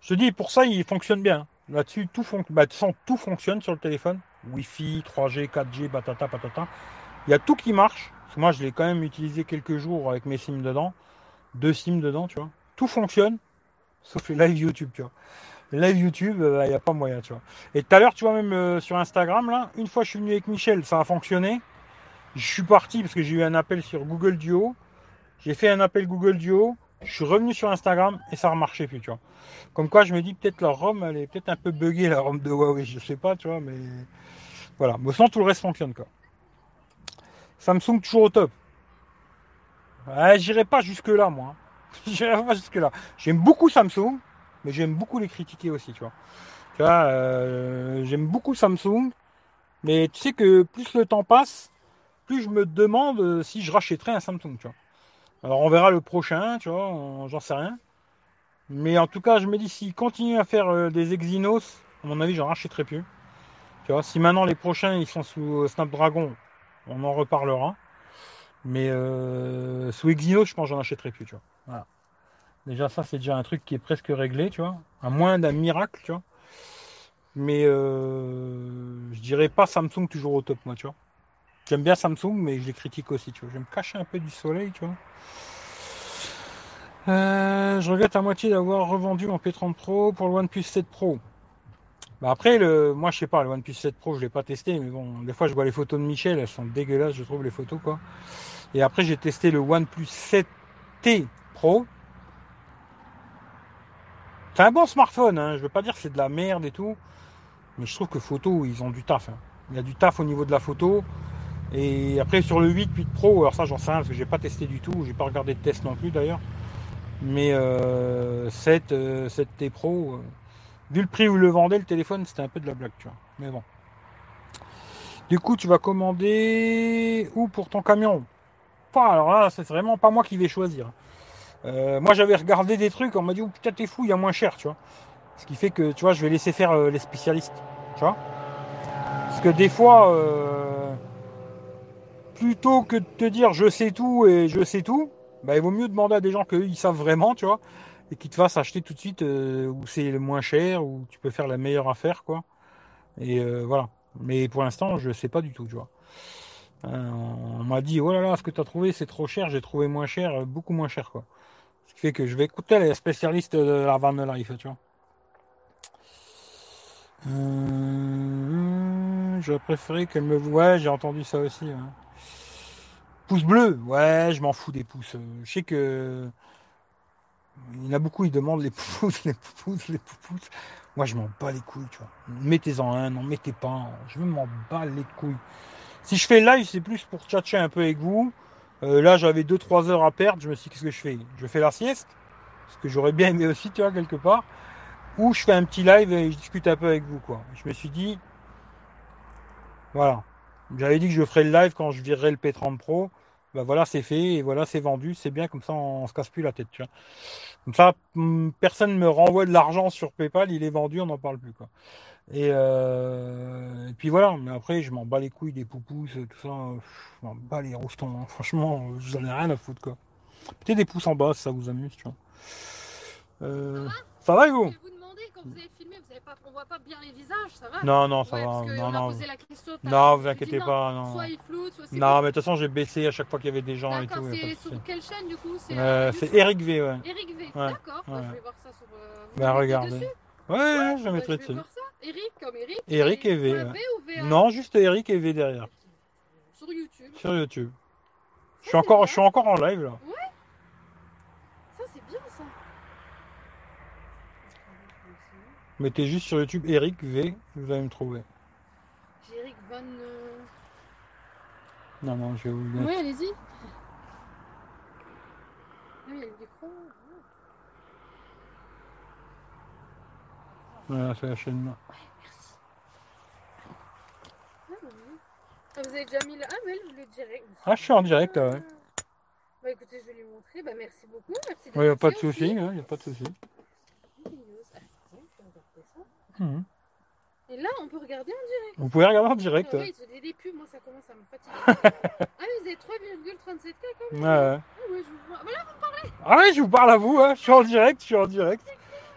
Je te dis, pour ça, il fonctionne bien. Là-dessus, tout, fon- bah, tout fonctionne sur le téléphone. Wi-Fi, 3G, 4G, patata, patata. Il y a tout qui marche. Moi, je l'ai quand même utilisé quelques jours avec mes SIM dedans. Deux SIM dedans, tu vois. Tout fonctionne. Sauf les live YouTube, tu vois. Live YouTube, euh, il n'y a pas moyen, tu vois. Et tout à l'heure, tu vois, même euh, sur Instagram, là, une fois je suis venu avec Michel, ça a fonctionné. Je suis parti parce que j'ai eu un appel sur Google Duo. J'ai fait un appel Google Duo. Je suis revenu sur Instagram et ça remarchait plus, tu vois. Comme quoi, je me dis peut-être la ROM, elle est peut-être un peu buggée, la ROM de Huawei, je sais pas, tu vois, mais voilà. Mais sinon, tout le reste fonctionne, quoi. Samsung toujours au top. Ouais, j'irai pas jusque-là, moi. [laughs] J'irai pas jusque-là. J'aime beaucoup Samsung, mais j'aime beaucoup les critiquer aussi, tu vois. Tu vois, euh, j'aime beaucoup Samsung, mais tu sais que plus le temps passe, plus je me demande euh, si je rachèterai un Samsung. Alors on verra le prochain, tu vois, on- j'en sais rien. Mais en tout cas, je me dis s'il continue à faire euh, des Exynos, à mon avis, j'en rachèterai plus. Tu vois, si maintenant les prochains ils sont sous euh, Snapdragon, on en reparlera. Mais euh, sous Exynos, je pense que j'en achèterai plus. Déjà, ça, c'est déjà un truc qui est presque réglé, tu vois. À moins d'un miracle. Mais euh, je dirais pas Samsung toujours au top, moi. J'aime bien Samsung, mais je les critique aussi, tu vois. Je vais me cacher un peu du soleil, tu vois. Euh, je regrette à moitié d'avoir revendu mon P30 Pro pour le OnePlus 7 Pro. Bah après, moi je sais pas, le OnePlus 7 Pro, je l'ai pas testé, mais bon, des fois je vois les photos de Michel, elles sont dégueulasses, je trouve les photos quoi. Et après j'ai testé le OnePlus 7T Pro. C'est un bon smartphone, hein. je veux pas dire que c'est de la merde et tout, mais je trouve que photo, ils ont du taf. hein. Il y a du taf au niveau de la photo. Et après sur le 8, 8 Pro, alors ça j'en sais rien parce que j'ai pas testé du tout, j'ai pas regardé de test non plus d'ailleurs. Mais euh, 7, euh, 7T Pro, euh, vu le prix où le vendait le téléphone, c'était un peu de la blague, tu vois. Mais bon. Du coup, tu vas commander où pour ton camion? Pas, alors là, c'est vraiment pas moi qui vais choisir. Euh, moi, j'avais regardé des trucs, on m'a dit, oh putain, t'es fou, il y a moins cher, tu vois. Ce qui fait que, tu vois, je vais laisser faire euh, les spécialistes, tu vois. Parce que des fois, euh, plutôt que de te dire je sais tout et je sais tout, bah, il vaut mieux demander à des gens qu'ils savent vraiment, tu vois, et qui te fassent acheter tout de suite euh, où c'est le moins cher, où tu peux faire la meilleure affaire, quoi. Et euh, voilà. Mais pour l'instant, je sais pas du tout, tu vois. Euh, on m'a dit, oh là là, ce que tu as trouvé, c'est trop cher, j'ai trouvé moins cher, beaucoup moins cher, quoi. Ce qui fait que je vais écouter les spécialistes de la Van Life, tu vois. J'aurais préféré qu'elle me... Ouais, j'ai entendu ça aussi. ouais. Pouce bleu, ouais, je m'en fous des pouces. Je sais que il y en a beaucoup, ils demandent les [laughs] pouces, les pouces, les pouces. Moi, je m'en bats les couilles, tu vois. Mettez-en un, non, mettez pas un. Je m'en bats les couilles. Si je fais live, c'est plus pour tchatcher un peu avec vous. Euh, là, j'avais 2-3 heures à perdre. Je me suis dit, qu'est-ce que je fais? Je fais la sieste, ce que j'aurais bien aimé aussi, tu vois, quelque part. ou je fais un petit live et je discute un peu avec vous, quoi. Je me suis dit, voilà. J'avais dit que je ferais le live quand je virerai le P30 Pro. Bah voilà, c'est fait et voilà, c'est vendu. C'est bien, comme ça, on se casse plus la tête, tu vois. Comme ça, hum, personne ne me renvoie de l'argent sur PayPal, il est vendu, on n'en parle plus, quoi. Et, euh, et puis voilà, mais après, je m'en bats les couilles des poupousses, tout ça. Je m'en bats les roustons, hein. franchement, j'en ai rien à foutre, quoi. Peut-être des pouces en bas, si ça vous amuse, tu vois. Euh, ça va et vous Je vais vous demander, quand vous avez filmé, vous avez pas, on voit pas bien les visages, ça va Non, non, ça Ouais, va. parce que Non, on a non. posé la question. tout à Non, vous inquiétez pas, non. Soit il floute, soit c'est. Non, mais de toute façon, j'ai baissé à chaque fois qu'il y avait des gens et tout. c'est sur quelle chaîne du coup C'est Euh, euh, Eric V, ouais. Eric V. Ouais, D'accord, bah, ouais. je vais voir ça sur. euh, vous Bah, dessus Ouais, ouais, je Bah, mettrai dessus. Eric comme Eric. Eric et V, ou VA Non, juste Eric et V derrière, Sur YouTube. sur YouTube. Je suis encore, je suis encore en live là c'est bien ça. Mettez juste sur YouTube Eric V, vous allez me trouver. J'ai Eric Van. euh, Non, non, je vais vous. Oui, allez-y. Ah oui, il y a le micro. Voilà, c'est la chaîne là. Ah, bah oui. Ah, vous avez déjà mis le. Ah, mais le direct. Ah, je suis en direct là, ouais. Bah écoutez, je vais lui montrer. Bah merci beaucoup. Merci Il n'y a pas de souci, il n'y a pas de souci. aussi. Ah, attends, je vais regarder Mhm. Et là, on peut regarder en direct. Vous pouvez regarder en direct. Ouais. oui, c'est des pubs, moi ça commence à me fatiguer. [laughs] ah, mais vous avez 3,37K quand même. Ouais. Ah, ouais, je vous. Voilà, Ah ouais, je vous parle à vous, hein. je suis en direct, je suis en direct.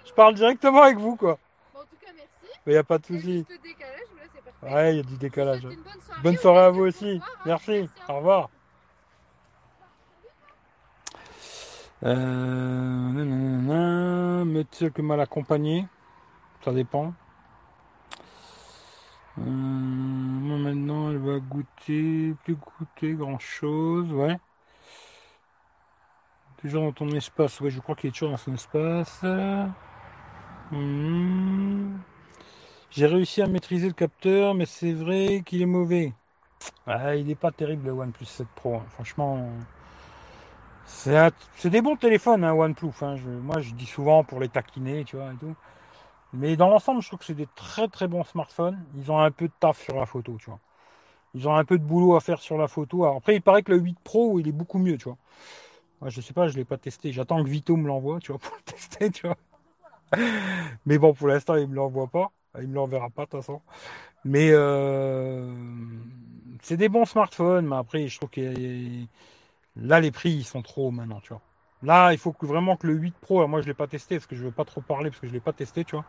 Je parle directement avec vous, quoi. bon, en tout cas, merci. Mais il n'y a pas de Il y a souci. décalage, mais là c'est parfait. Ouais, il y a du vous décalage. une bonne soirée. Bonne On soirée à se vous aussi. hein. Merci. à Au vous. revoir. Euh, nanana, médecin que mal accompagné, ça dépend. Euh, maintenant, elle va goûter, plus goûter grand chose, ouais. Toujours dans ton espace, ouais, je crois qu'il est toujours dans son espace. Hmm. J'ai réussi à maîtriser le capteur, mais c'est vrai qu'il est mauvais. Ah, il n'est pas terrible le OnePlus 7 Pro, hein. franchement. C'est un- des bons téléphones, hein, OnePlus. hein. Je- moi, je dis souvent pour les taquiner, tu vois, et tout. Mais dans l'ensemble, je trouve que c'est des très très bons smartphones. Ils ont un peu de taf sur la photo, tu vois. Ils ont un peu de boulot à faire sur la photo. Après, il paraît que le 8 Pro, il est beaucoup mieux, tu vois. Moi, je sais pas, je l'ai pas testé. J'attends que Vito me l'envoie, tu vois, pour le [laughs] tester, tu vois. Mais bon, pour l'instant, il me l'envoie pas. Il me l'enverra pas, de toute façon. Mais euh, c'est des bons smartphones, mais après, je trouve que là, les prix, ils sont trop hauts maintenant, tu vois. Là, il faut vraiment que le 8 Pro, alors moi je l'ai pas testé parce que je veux pas trop parler parce que je l'ai pas testé, tu vois.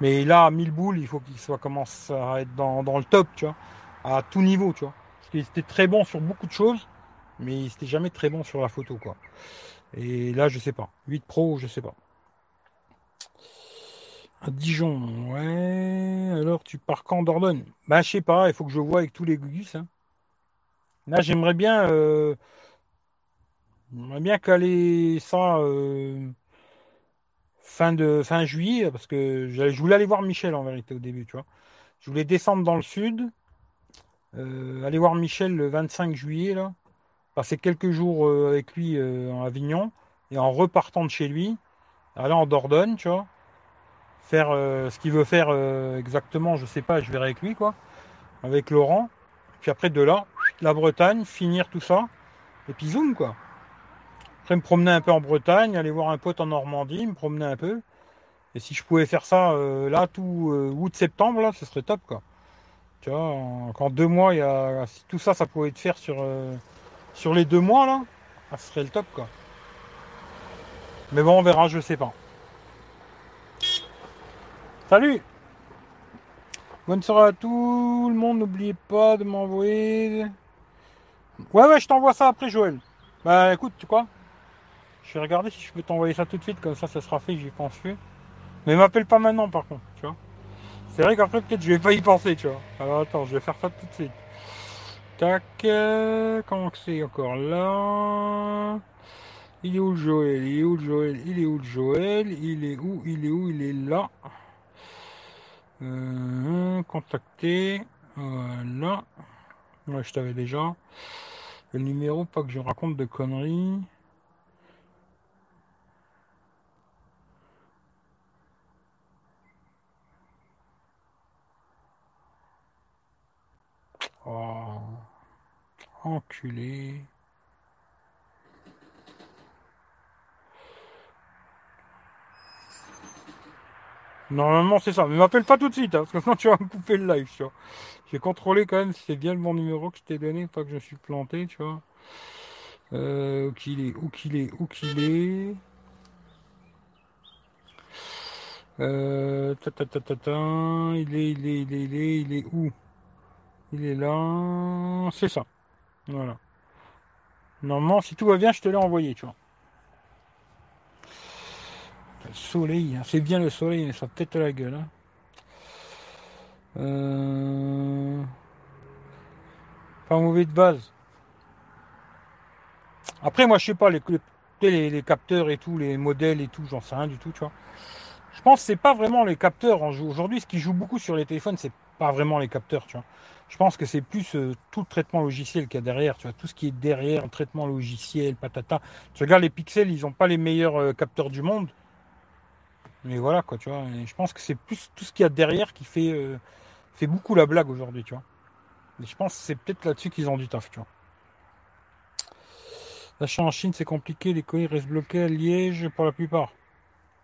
Mais là, à 1000 boules, il faut qu'il soit commence à être dans, le top, tu vois, à tout niveau, tu vois. Parce qu'il était très bon sur beaucoup de choses, mais il était jamais très bon sur la photo, quoi. Et là, je sais pas. 8 Pro, je sais pas. À Dijon, ouais. Alors, tu pars quand Dordogne? Bah, je sais pas, il faut que je vois avec tous les gugus. Hein. Là, j'aimerais bien, euh, j'aimerais bien caler ça euh, fin de fin juillet, parce que je voulais aller voir Michel en vérité au début, tu vois. Je voulais descendre dans le sud, euh, aller voir Michel le 25 juillet, là, passer quelques jours euh, avec lui en Avignon, et en repartant de chez lui, aller en Dordogne, tu vois faire ce qu'il veut faire exactement, je sais pas, je verrai avec lui quoi, avec Laurent. Puis après de là, la Bretagne, finir tout ça, et puis zoom quoi. Après me promener un peu en Bretagne, aller voir un pote en Normandie, me promener un peu. Et si je pouvais faire ça euh, là tout euh, août-septembre là, ce serait top quoi. Tu vois, en, deux mois, il y a si tout ça, ça pouvait être faire sur euh, sur les deux mois là, ça serait le top quoi. Mais bon, on verra, je sais pas. Salut Bonne soirée à tout le monde, n'oubliez pas de m'envoyer... Ouais ouais, je t'envoie ça après Joël. Bah écoute, tu quoi? Je vais regarder si je peux t'envoyer ça tout de suite, comme ça ça sera fait, j'y pense plus. Mais m'appelle pas maintenant par contre, tu vois. C'est vrai qu'après peut-être je vais pas y penser, tu vois. Alors attends, je vais faire ça tout de suite. Tac, euh, comment que c'est encore là? Il est où le Joël? Il est où le Joël? Il est où le Joël? Il est où? Il est où? Il est là. Euh, contacter. Voilà. Ouais, je t'avais déjà. Le numéro, pas que je raconte de conneries. Oh. Enculé. Normalement, c'est ça. Mais m'appelle pas tout de suite, hein, parce que sinon tu vas me couper le live, tu vois. J'ai contrôlé quand même si c'est bien le bon numéro que je t'ai donné, pas que je suis planté, tu vois. Euh, où qu'il est, où qu'il est, où qu'il est. Euh, ta, ta, ta, ta, ta, il est, il est, il est, il est, il est où? Il est là. C'est ça. Voilà. Normalement, si tout va bien, je te l'ai envoyé, tu vois. Le soleil, hein. c'est bien le soleil, mais ça pète la gueule. Hein. Euh, Pas mauvais de base. Après, moi, je sais pas, les, capteurs et tout, les modèles et tout, j'en sais rien du tout, tu vois. Je pense que c'est pas vraiment les capteurs. Aujourd'hui, ce qui joue beaucoup sur les téléphones, c'est pas vraiment les capteurs, tu vois. Je pense que c'est plus euh, tout le traitement logiciel qu'il y a derrière, tu vois, tout ce qui est derrière, traitement logiciel, patata. Tu regardes les pixels, ils n'ont pas les meilleurs euh, capteurs du monde. Mais voilà, quoi, tu vois. Je pense que c'est plus tout ce qu'il y a derrière qui fait, euh, fait beaucoup la blague aujourd'hui, tu vois. Et je pense que c'est peut-être là-dessus qu'ils ont du taf, tu vois. L'achat en Chine, c'est compliqué, les colis restent bloqués à Liège pour la plupart.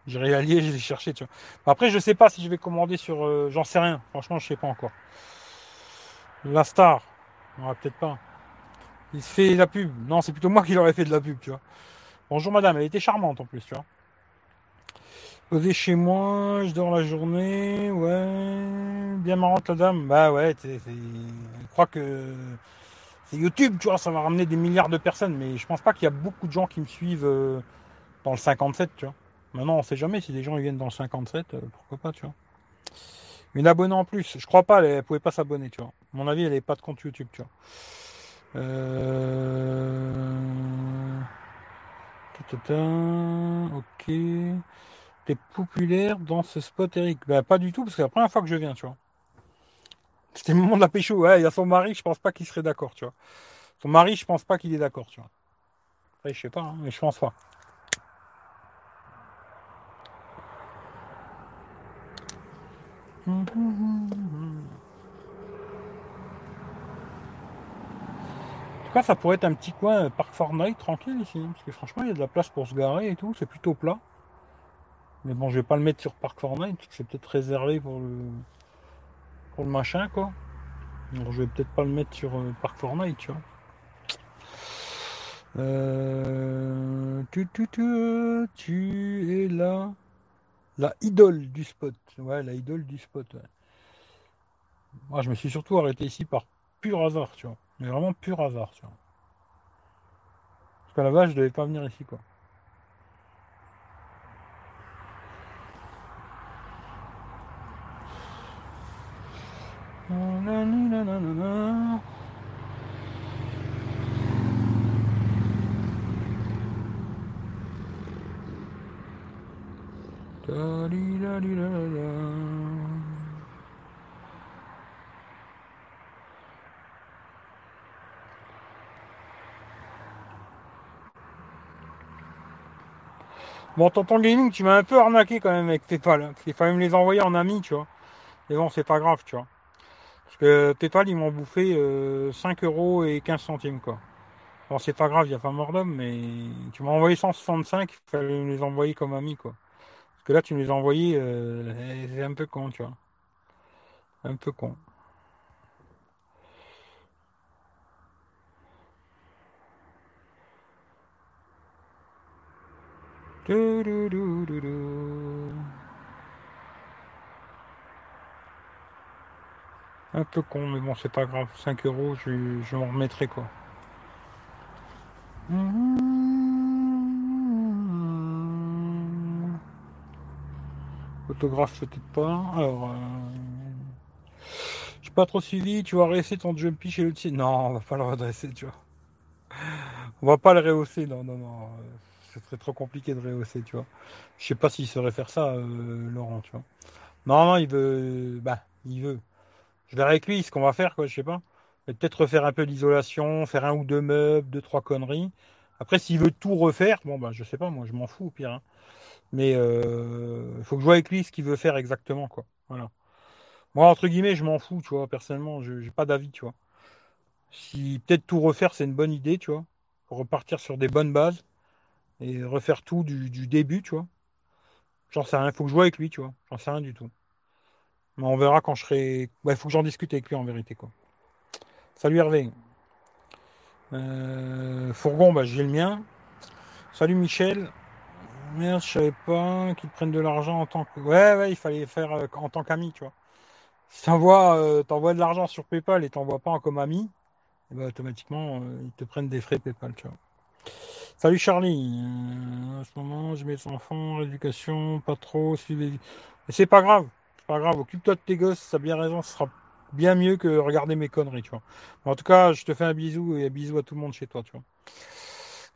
J'irai à Liège les chercher, tu vois. Après, je sais pas si je vais commander sur. J'en sais rien. Franchement, je sais pas encore. La star. Non, peut-être pas. Il se fait la pub. Non, c'est plutôt moi qui leur ai fait de la pub, tu vois. Bonjour madame, elle était charmante en plus, tu vois. Posée chez moi, je dors la journée, ouais. Bien marrante la dame. Bah ouais, c'est. Je crois que. C'est YouTube, tu vois, ça va ramener des milliards de personnes, mais je pense pas qu'il y a beaucoup de gens qui me suivent euh, dans le 57, tu vois. Maintenant, on sait jamais si des gens viennent dans le 57, euh, pourquoi pas, tu vois. Une abonnée en plus, je crois pas, elle, elle pouvait pas s'abonner, tu vois. Mon avis, elle n'avait pas de compte YouTube, tu vois. Euh... Ok. T'es populaire dans ce spot, Eric Bah, pas du tout, parce que la première fois que je viens, tu vois. C'était le moment de la pécho. Ouais, il y a son mari, je pense pas qu'il serait d'accord, tu vois. Son mari, je pense pas qu'il est d'accord, tu vois. Après, je sais pas, hein, mais je pense pas. Tout cas, ça pourrait être un petit coin euh, parc Fortnite tranquille ici. Parce que franchement, il y a de la place pour se garer et tout. C'est plutôt plat. Mais bon, je vais pas le mettre sur parc Fortnite. C'est peut-être réservé pour le, pour le machin, quoi. Alors, je vais peut-être pas le mettre sur euh, parc Fortnite, tu vois. Euh, tu, tu, tu, tu es là. La idole du spot. Ouais, la idole du spot. Moi, je me suis surtout arrêté ici par pur hasard, tu vois. Mais vraiment pur hasard, tu vois. Parce qu'à la base, je devais pas venir ici, quoi. Bon, tonton gaming, tu m'as un peu arnaqué quand même avec PayPal. qu'il fallait me les envoyer en ami, tu vois. Mais bon, c'est pas grave, tu vois. Parce que PayPal, ils m'ont bouffé euh, 5 euros et 15 centimes, quoi. Alors, c'est pas grave, il n'y a pas mort d'homme, mais tu m'as envoyé 165, il fallait me les envoyer comme ami, quoi. Parce que là, tu me les as envoyés, euh, c'est un peu con, tu vois. Un peu con. Un peu con, mais bon, c'est pas grave. 5 euros, je, je m'en remettrai quoi. Photographe peut-être pas. Alors, euh, j'ai pas trop suivi. Tu vas redresser ton jumpy chez le tien. Non, on va pas le redresser, tu vois. On va pas le rehausser, non, non, non. Euh, Ce serait trop compliqué de rehausser, tu vois. Je sais pas s'il saurait faire ça, euh, Laurent, tu vois. Non, il veut. Bah, il veut. Je verrai avec lui ce qu'on va faire, quoi, je sais pas. Peut-être refaire un peu d'isolation, faire un ou deux meubles, deux, trois conneries. Après, s'il veut tout refaire, bon, bah, je sais pas, moi, je m'en fous au pire. hein. Mais euh, il faut que je vois avec lui ce qu'il veut faire exactement, quoi. Voilà. Moi, entre guillemets, je m'en fous, tu vois, personnellement, je j'ai pas d'avis, tu vois. Si peut-être tout refaire, c'est une bonne idée, tu vois. Repartir sur des bonnes bases et refaire tout du, du début, tu vois. J'en sais rien, faut que je vois avec lui, tu vois. J'en sais rien du tout. Mais on verra quand je serai. Il faut que j'en discute avec lui en vérité, quoi. Salut Hervé. Euh, Fourgon, bah, j'ai le mien. Salut Michel. Merde, je savais pas qu'ils prennent de l'argent en tant que. Ouais, ouais, il fallait faire euh, en tant qu'ami, tu vois. Si t'envoies euh, t'envoies de l'argent sur PayPal et t'envoies pas en comme ami, et ben, automatiquement, euh, ils te prennent des frais PayPal, tu vois. Salut Charlie. Euh, en ce moment, je mets les enfants, l'éducation, pas trop, suivez. C'est pas grave. C'est pas grave. Occupe-toi de tes gosses, t'as bien raison, ce sera bien mieux que regarder mes conneries, tu vois. En tout cas, je te fais un bisou et un bisou à tout le monde chez toi, tu vois.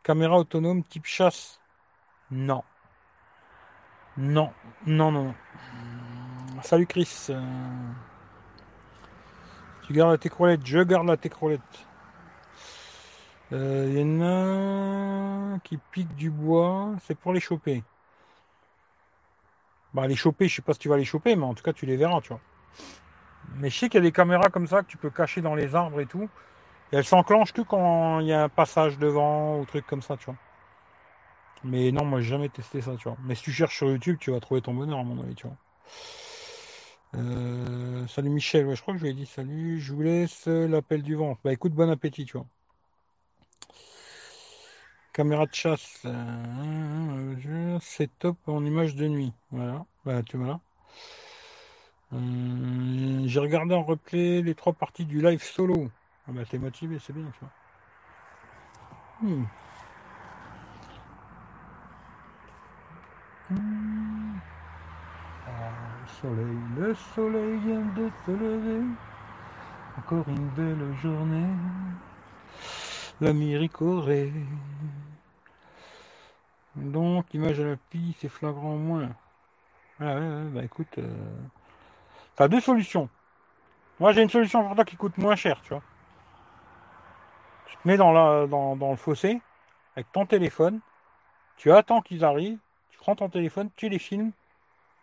Caméra autonome type chasse? Non. Non. Non, non, non. Salut Chris. Euh, Tu gardes la técrolette. Je garde la técrolette. Il y en a qui piquent du bois. C'est pour les choper. Bah, les choper, je sais pas si tu vas les choper, mais en tout cas, tu les verras, tu vois. Mais je sais qu'il y a des caméras comme ça que tu peux cacher dans les arbres et tout. Et elles s'enclenchent que quand il y a un passage devant ou truc comme ça, tu vois. Mais non, moi j'ai jamais testé ça, tu vois. Mais si tu cherches sur YouTube, tu vas trouver ton bonheur, à mon avis, tu vois. Euh, salut Michel, ouais, je crois que je lui ai dit salut. Je vous laisse l'appel du vent. Bah écoute, bon appétit, tu vois. Caméra de chasse. euh, je- c'est top en image de nuit. Voilà. Bah tu vois. Euh, J'ai regardé en replay les trois parties du live solo. Ah bah t'es motivé, c'est bien, tu vois. Hmm. Ah, le soleil, le soleil vient de se lever. Encore une belle journée. Aurait. Donc, l'image à la pille, c'est flagrant moins. Ah ouais, ouais, bah écoute, euh, t'as deux solutions. Moi, j'ai une solution pour toi qui coûte moins cher, tu vois. Tu te mets dans, la, dans, le fossé avec ton téléphone, tu attends qu'ils arrivent, tu prends ton téléphone, tu les filmes,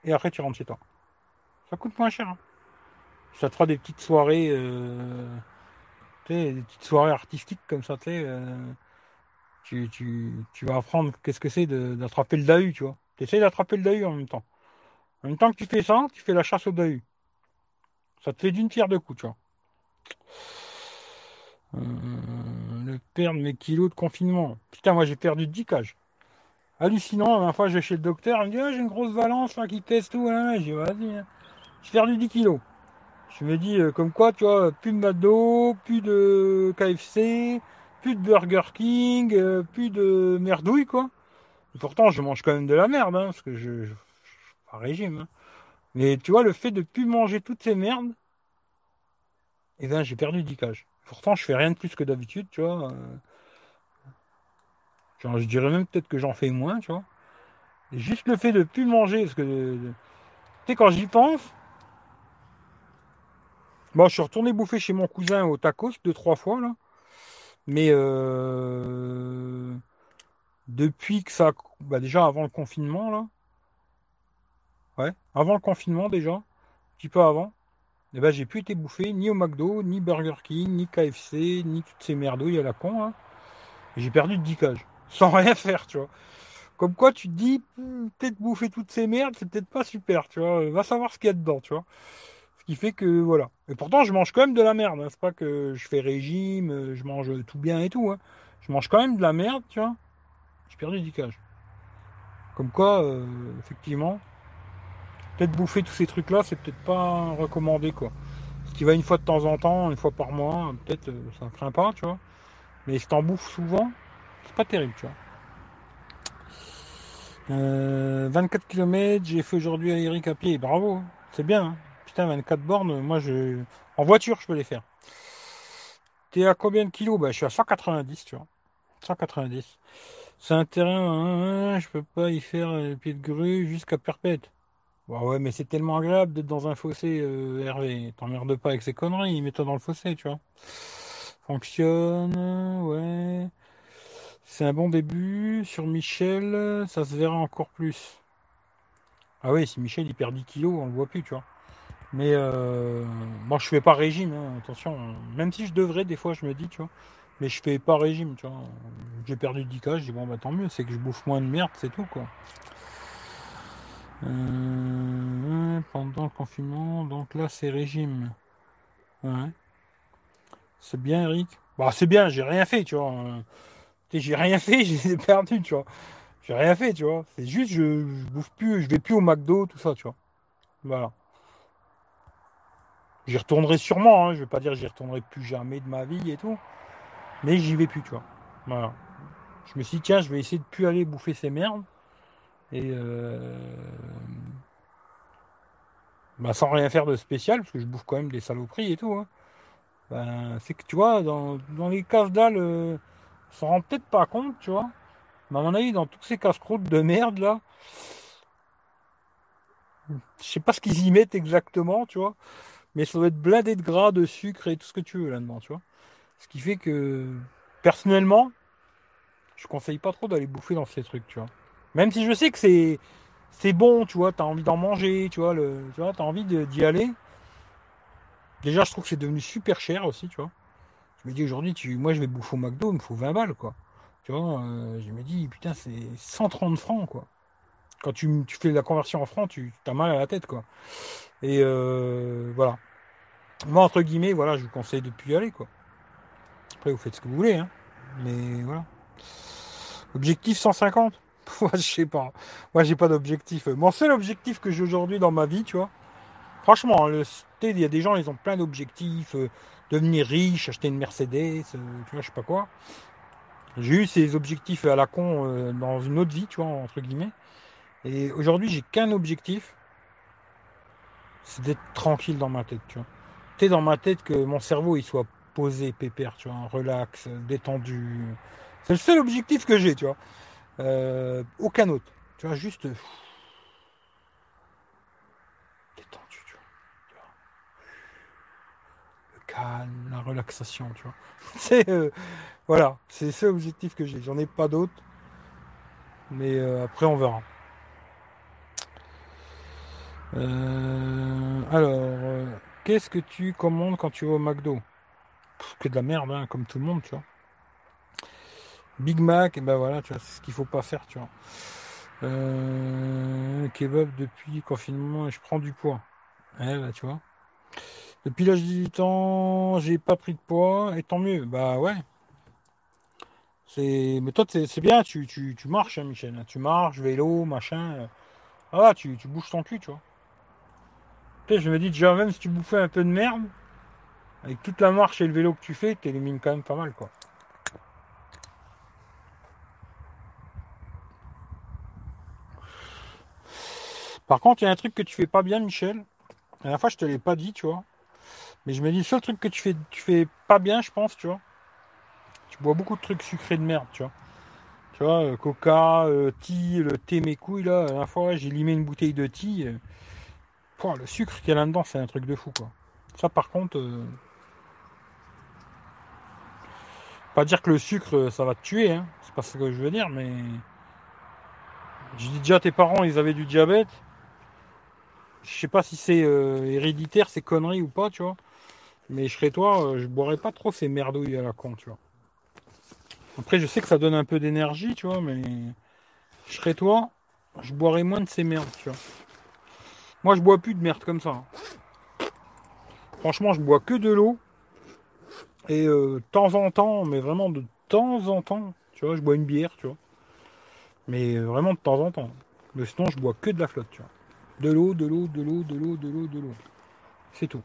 et après tu rentres chez toi. Ça coûte moins cher. hein. Ça te fera des petites soirées, euh, des petites soirées artistiques comme ça, euh, tu, tu, tu vas apprendre qu'est-ce que c'est de- d'attraper le dahu, tu vois. Tu essaies d'attraper le dahu en même temps. En même temps que tu fais ça, tu fais la chasse au dahu. Ça te fait d'une pierre deux coups, tu vois. Euh, le perdre mes kilos de confinement. Putain, moi j'ai perdu 10 cages. Hallucinant, la fois je vais chez le docteur, il me dit ah, j'ai une grosse balance là, qui pèse tout. Hein. J'ai vas-y, hein. j'ai perdu 10 kilos. Je me dis euh, comme quoi, tu vois, plus de McDo, plus de KFC, plus de Burger King, euh, plus de merdouille quoi. Et pourtant je mange quand même de la merde, hein, parce que je, suis pas régime. hein. Mais tu vois, le fait de plus manger toutes ces merdes, eh ben j'ai perdu 10 cages. Pourtant je fais rien de plus que d'habitude, tu vois. euh. Je dirais même peut-être que j'en fais moins, tu vois. Juste le fait de plus manger, parce que tu sais, quand j'y pense, bon, je suis retourné bouffer chez mon cousin au tacos deux, trois fois, là. Mais euh, depuis que ça. Bah, déjà avant le confinement, là. Ouais, avant le confinement, déjà. Un petit peu avant. Et ben, j'ai plus été bouffé ni au McDo, ni Burger King, ni KFC, ni toutes ces merdouilles à la con. Et j'ai perdu 10 cages. Sans rien faire, tu vois. Comme quoi, tu te dis, hmm, peut-être bouffer toutes ces merdes, c'est peut-être pas super, tu vois. Va savoir ce qu'il y a dedans, tu vois. Ce qui fait que, voilà. Et pourtant, je mange quand même de la merde. hein. C'est pas que je fais régime, euh, je mange tout bien et tout. hein. Je mange quand même de la merde, tu vois. J'ai perdu 10 cages. Comme quoi, euh, effectivement, peut-être bouffer tous ces trucs-là, c'est peut-être pas recommandé, quoi. Si tu vas une fois de temps en temps, une fois par mois, peut-être euh, ça ne craint pas, tu vois. Mais si t'en bouffes souvent, c'est pas terrible, tu vois. Euh, 24 km, j'ai fait aujourd'hui à Eric à pied. Bravo, hein. c'est bien. Putain, 24 bornes, moi je. En voiture, je peux les faire. T'es à combien de kilos? Bah, Je suis à 190, tu vois. 190. C'est un terrain, hein, hein, je peux pas y faire euh, pied de grue jusqu'à perpète. Bah ouais, mais c'est tellement agréable d'être dans un fossé, euh, Hervé. T'emmerdes pas avec ces conneries, mets-toi dans le fossé, tu vois. Fonctionne, ouais. C'est un bon début. Sur Michel, ça se verra encore plus. Ah oui, si Michel il perd 10 kilos, on le voit plus, tu vois. Mais euh, bon, je fais pas régime, hein, attention. Même si je devrais, des fois, je me dis, tu vois. Mais je fais pas régime, tu vois. J'ai perdu 10 cas, je dis bon bah tant mieux, c'est que je bouffe moins de merde, c'est tout quoi. Euh, pendant le confinement, donc là c'est régime. Ouais. C'est bien Eric? Bah c'est bien, j'ai rien fait, tu vois. Euh, J'ai rien [laughs] fait, j'ai perdu, tu vois. J'ai rien fait, tu vois. C'est juste je, je bouffe plus, je vais plus au McDo, tout ça, tu vois. Voilà. J'y retournerai sûrement, hein. je vais pas dire j'y retournerai plus jamais de ma vie et tout. Mais j'y vais plus, tu vois. Voilà. Je me suis dit, tiens, je vais essayer de plus aller bouffer ces merdes. Et euh... bah, sans rien faire de spécial, parce que je bouffe quand même des saloperies et tout. hein. Ben, c'est que tu vois, dans, les casse dalles, euh, on s'en rend peut-être pas compte, tu vois. Mais à mon avis, dans tous ces casse-croûtes de merde là, je sais pas ce qu'ils y mettent exactement, tu vois. Mais ça doit être blindé de gras, de sucre et tout ce que tu veux là-dedans, tu vois. Ce qui fait que, personnellement, je conseille pas trop d'aller bouffer dans ces trucs, tu vois. Même si je sais que c'est c'est bon, tu vois, t'as envie d'en manger, tu vois, le, tu vois, t'as envie d'y aller. Déjà, je trouve que c'est devenu super cher aussi, tu vois. Je me dis aujourd'hui, tu, moi, je vais bouffer au McDo, il me faut 20 balles, quoi. Tu vois, euh, je me dis, putain, c'est 130 francs, quoi. Quand tu, tu fais la conversion en francs, tu as mal à la tête, quoi. Et euh, voilà. Moi, entre guillemets, voilà, je vous conseille de plus y aller, quoi. Après, vous faites ce que vous voulez, hein. Mais voilà. Objectif 150 [laughs] Moi, je sais pas. Moi, j'ai pas d'objectif. Mon seul objectif que j'ai aujourd'hui dans ma vie, tu vois. Franchement, le, il y a des gens, ils ont plein d'objectifs. euh, devenir riche, acheter une Mercedes, euh, tu vois, je sais pas quoi. J'ai eu ces objectifs à la con dans une autre vie, tu vois, entre guillemets. Et aujourd'hui, j'ai qu'un objectif. C'est d'être tranquille dans ma tête, tu vois. Sais, dans ma tête, que mon cerveau, il soit posé, pépère, tu vois, relax, détendu. C'est le seul objectif que j'ai, tu vois. Euh, aucun autre. Tu vois, juste. euh, Détendu, tu vois. Le calme, la relaxation, tu vois. [laughs] C'est. euh, voilà, c'est le seul objectif que j'ai. J'en ai pas d'autres. Mais euh, après, on verra. Euh, alors, euh, qu'est-ce que tu commandes quand tu vas au McDo? Que de la merde, hein, comme tout le monde, tu vois. Big Mac, et ben voilà, tu vois, c'est ce qu'il faut pas faire, tu vois. Euh, kebab depuis confinement et je prends du poids. Ouais, bah, tu vois. Depuis l'âge de 18 ans, j'ai pas pris de poids et tant mieux. Bah ouais. C'est, mais toi, c'est bien, tu, marches, hein, Michel. Tu marches, vélo, machin. Ah, tu, tu bouges ton cul, tu vois. Tu je me dis déjà, même si tu bouffais un peu de merde, avec toute la marche et le vélo que tu fais, t'élimines quand même pas mal, quoi. Par contre, il y a un truc que tu fais pas bien, Michel. La dernière fois, je te l'ai pas dit, tu vois. Mais je me dis, le seul truc que tu fais, tu fais pas bien, je pense, tu vois. Tu bois beaucoup de trucs sucrés de merde, tu vois. Tu vois, euh, coca, euh, le thé mes couilles, là. La fois, j'ai limé une bouteille de thé. Le sucre qu'il y a là-dedans, c'est un truc de fou, quoi. Ça, par contre, euh, pas dire que le sucre, euh, ça va te tuer, hein. C'est pas ce que je veux dire, mais. Je dis déjà, tes parents, ils avaient du diabète. Je sais pas si c'est euh, héréditaire, ces conneries ou pas, tu vois. Mais je serais toi, je boirais pas trop ces merdouilles à la con, tu vois. Après, je sais que ça donne un peu d'énergie, tu vois, mais je serais toi, je boirais moins de ces merdes, tu vois. Moi, je bois plus de merde comme ça. hein. Franchement, je bois que de l'eau. Et euh, de temps en temps, mais vraiment de temps en temps, tu vois, je bois une bière, tu vois. Mais euh, vraiment de temps en temps. Sinon, je bois que de la flotte, tu vois. De l'eau, de l'eau, de l'eau, de l'eau, de l'eau, de l'eau. C'est tout.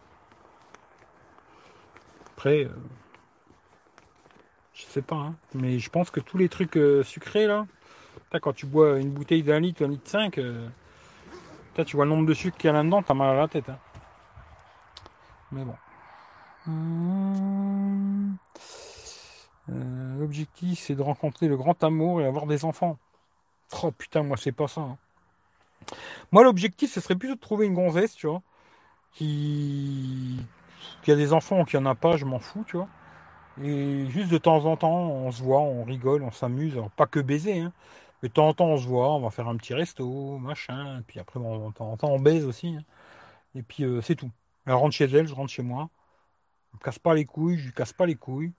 Après, euh, je sais pas, hein, mais je pense que tous les trucs sucrés là, quand tu bois une bouteille d'un litre, un litre 5, tu vois le nombre de sucre qu'il y a là-dedans, t'as mal à la tête. hein. Mais bon. Euh, L'objectif c'est de rencontrer le grand amour et avoir des enfants. Oh putain, moi c'est pas ça. hein. Moi l'objectif ce serait plutôt de trouver une gonzesse, tu vois, qui... qui a des enfants ou qui en a pas, je m'en fous, tu vois. Et juste de temps en temps, on se voit, on rigole, on s'amuse. Alors, pas que baiser, hein. De temps en temps, on se voit, on va faire un petit resto, machin. Puis après, bon, de temps en temps, on baise aussi. hein. Et puis euh, c'est tout. Elle rentre chez elle, je rentre chez moi. Je me casse pas les couilles, je lui casse pas les couilles.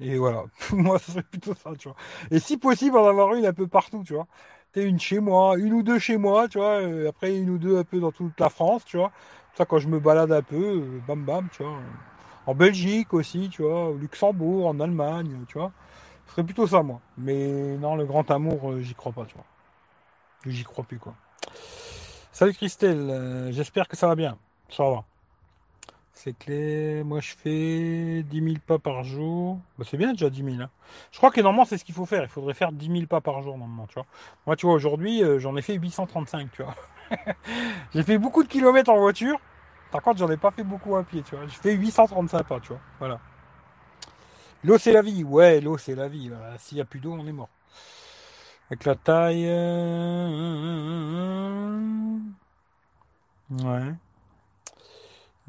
Et voilà. [laughs] moi, ce serait plutôt ça, tu vois. Et si possible, en avoir une un peu partout, tu vois. T'es une chez moi, une ou deux chez moi, tu vois. euh, après, une ou deux un peu dans toute la France, tu vois. Ça, quand je me balade un peu, euh, bam bam, tu vois. En Belgique aussi, tu vois. Au Luxembourg, en Allemagne, tu vois. Ce serait plutôt ça, moi. Mais non, le grand amour, euh, j'y crois pas, tu vois. J'y crois plus, quoi. Salut Christelle, euh, j'espère que ça va bien. Ça va. C'est clair, moi je fais 10 000 pas par jour. Bah, c'est bien déjà 10 000. hein. Je crois que normalement c'est ce qu'il faut faire. Il faudrait faire 10 000 pas par jour normalement, tu vois. Moi tu vois, aujourd'hui euh, j'en ai fait 835, tu vois. [laughs] J'ai fait beaucoup de kilomètres en voiture. Par contre j'en ai pas fait beaucoup à pied, tu vois. J'ai fait 835 pas, tu vois. Voilà. L'eau c'est la vie. Ouais, l'eau c'est la vie. S'il n'y a plus d'eau, on est mort. Avec la taille. euh, Ouais.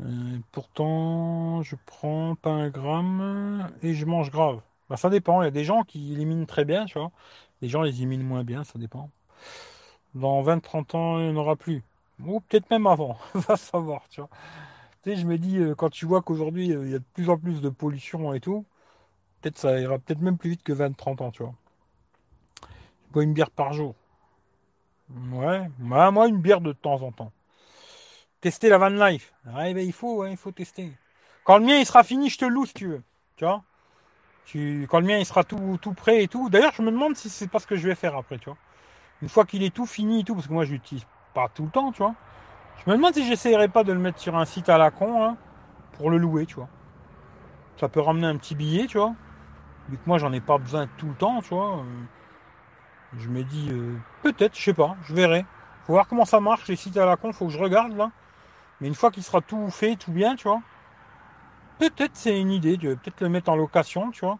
Euh, pourtant, je prends pas un gramme et je mange grave. Bah, ça dépend. Il y a des gens qui éliminent très bien, tu vois. Les gens les éliminent moins bien, ça dépend. Dans 20-30 ans, il n'y en aura plus. Ou peut-être même avant, [laughs] va savoir, tu vois. Je me dis, euh, quand tu vois qu'aujourd'hui, il y a de plus en plus de pollution et tout, peut-être ça ira peut-être même plus vite que 20-30 ans, tu vois. Bois une bière par jour. Ouais, moi, moi, une bière de temps en temps. Tester la van life. Ouais, ben, il faut, ouais, il faut tester. Quand le mien il sera fini, je te loue si tu veux. Tu vois? Tu, Quand le mien il sera tout, tout prêt et tout. D'ailleurs, je me demande si c'est pas ce que je vais faire après, tu vois. Une fois qu'il est tout fini et tout, parce que moi je l'utilise pas tout le temps, tu vois. Je me demande si j'essayerais pas de le mettre sur un site à la con, hein, pour le louer, tu vois. Ça peut ramener un petit billet, tu vois. Vu que moi j'en ai pas besoin tout le temps, tu vois. euh, je me dis, euh, peut-être, je sais pas, je verrai. Faut voir comment ça marche, les sites à la con, faut que je regarde là. Mais une fois qu'il sera tout fait, tout bien, tu vois. Peut-être c'est une idée, peut-être le mettre en location, tu vois.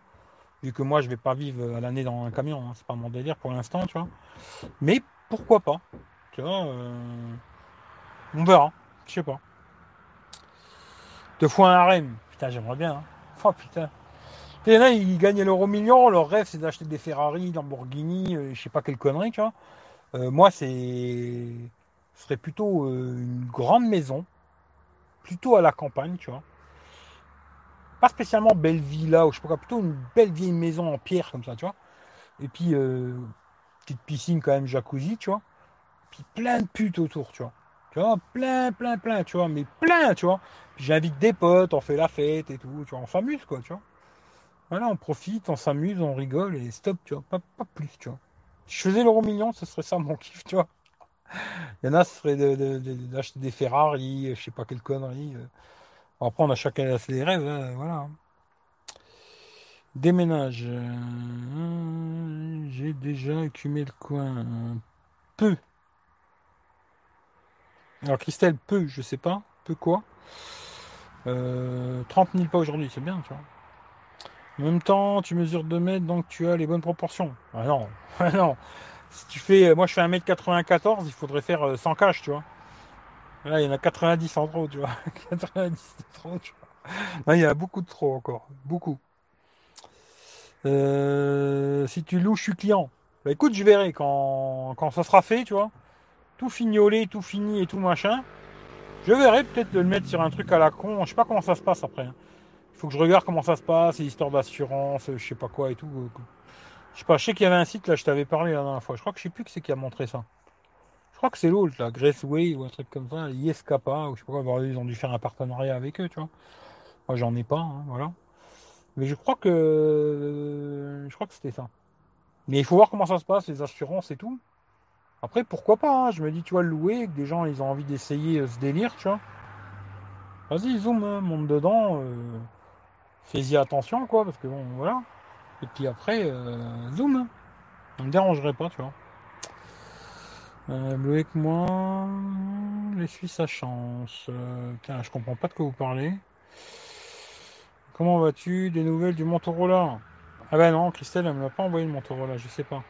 Vu que moi je vais pas vivre à l'année dans un camion, hein, c'est pas mon délire pour l'instant, tu vois. Mais pourquoi pas Tu vois, euh, on verra, je sais pas. Deux fois un harem, putain j'aimerais bien. hein. Oh putain. Il y en a, ils gagnent l'euro million, leur rêve c'est d'acheter des Ferrari, Lamborghini, euh, je sais pas quelle connerie, tu vois. Euh, moi c'est. Ce serait plutôt euh, une grande maison, plutôt à la campagne, tu vois. Pas spécialement belle villa ou je sais pas quoi, plutôt une belle vieille maison en pierre comme ça, tu vois. Et puis petite piscine quand même jacuzzi, tu vois. Puis plein de putes autour, tu vois. Tu vois, plein, plein, plein, tu vois, mais plein, tu vois. J'invite des potes, on fait la fête et tout, tu vois, on s'amuse quoi, tu vois. Voilà, on profite, on s'amuse, on rigole et stop, tu vois, pas, plus, tu vois. Si je faisais l'euro million, ce serait ça mon kiff, tu vois. Il y en a, ce serait de- de- de- d'acheter des Ferrari, je sais pas quelle connerie. euh. Après, on a chacun ses rêves, hein, voilà. Déménage. euh, J'ai déjà écumé le coin. un Peu. Alors, Christelle, peu, je sais pas. Peu quoi Euh, 30 000 pas aujourd'hui, c'est bien, tu vois. En même temps, tu mesures 2 mètres, donc tu as les bonnes proportions. Ah non, [laughs] ah non. Si tu fais, moi je fais 1m94, il faudrait faire euh, 100 caches, tu vois. Là, il y en a 90 en trop, tu vois. [laughs] 90 de trop, tu vois. Non, il y a beaucoup de trop encore. Beaucoup. Euh, si tu loues, je suis client. Bah écoute, je verrai quand, quand ça sera fait, tu vois. Tout fignolé, tout fini et tout machin. Je verrai peut-être de le mettre sur un truc à la con. Je sais pas comment ça se passe après. hein. Il faut que je regarde comment ça se passe, les histoires d'assurance, je sais pas quoi et tout. Je sais pas, je sais qu'il y avait un site, là, je t'avais parlé la dernière fois. Je crois que je sais plus qui c'est qui a montré ça. Je crois que c'est l'autre, là, Graceway ou un truc comme ça, ISKPA, ou je sais pas quoi. Ils ont dû faire un partenariat avec eux, tu vois. Moi, j'en ai pas, hein, voilà. Mais je crois que. Je crois que c'était ça. Mais il faut voir comment ça se passe, les assurances et tout. Après, pourquoi pas, hein, je me dis, tu vois, louer, que des gens, ils ont envie d'essayer euh, ce délire, tu vois. Vas-y, zoom, hein, monte dedans. euh, Fais-y attention, quoi, parce que bon, voilà. Et puis après, euh, zoom. Ça me dérangerait pas, tu vois. Euh, Bleu avec moi, les Suisses à chance. Euh, tiens, je comprends pas de quoi vous parlez. Comment vas-tu? Des nouvelles du Motorola? Ah ben non, Christelle, elle me l'a pas envoyé le Motorola, je sais pas.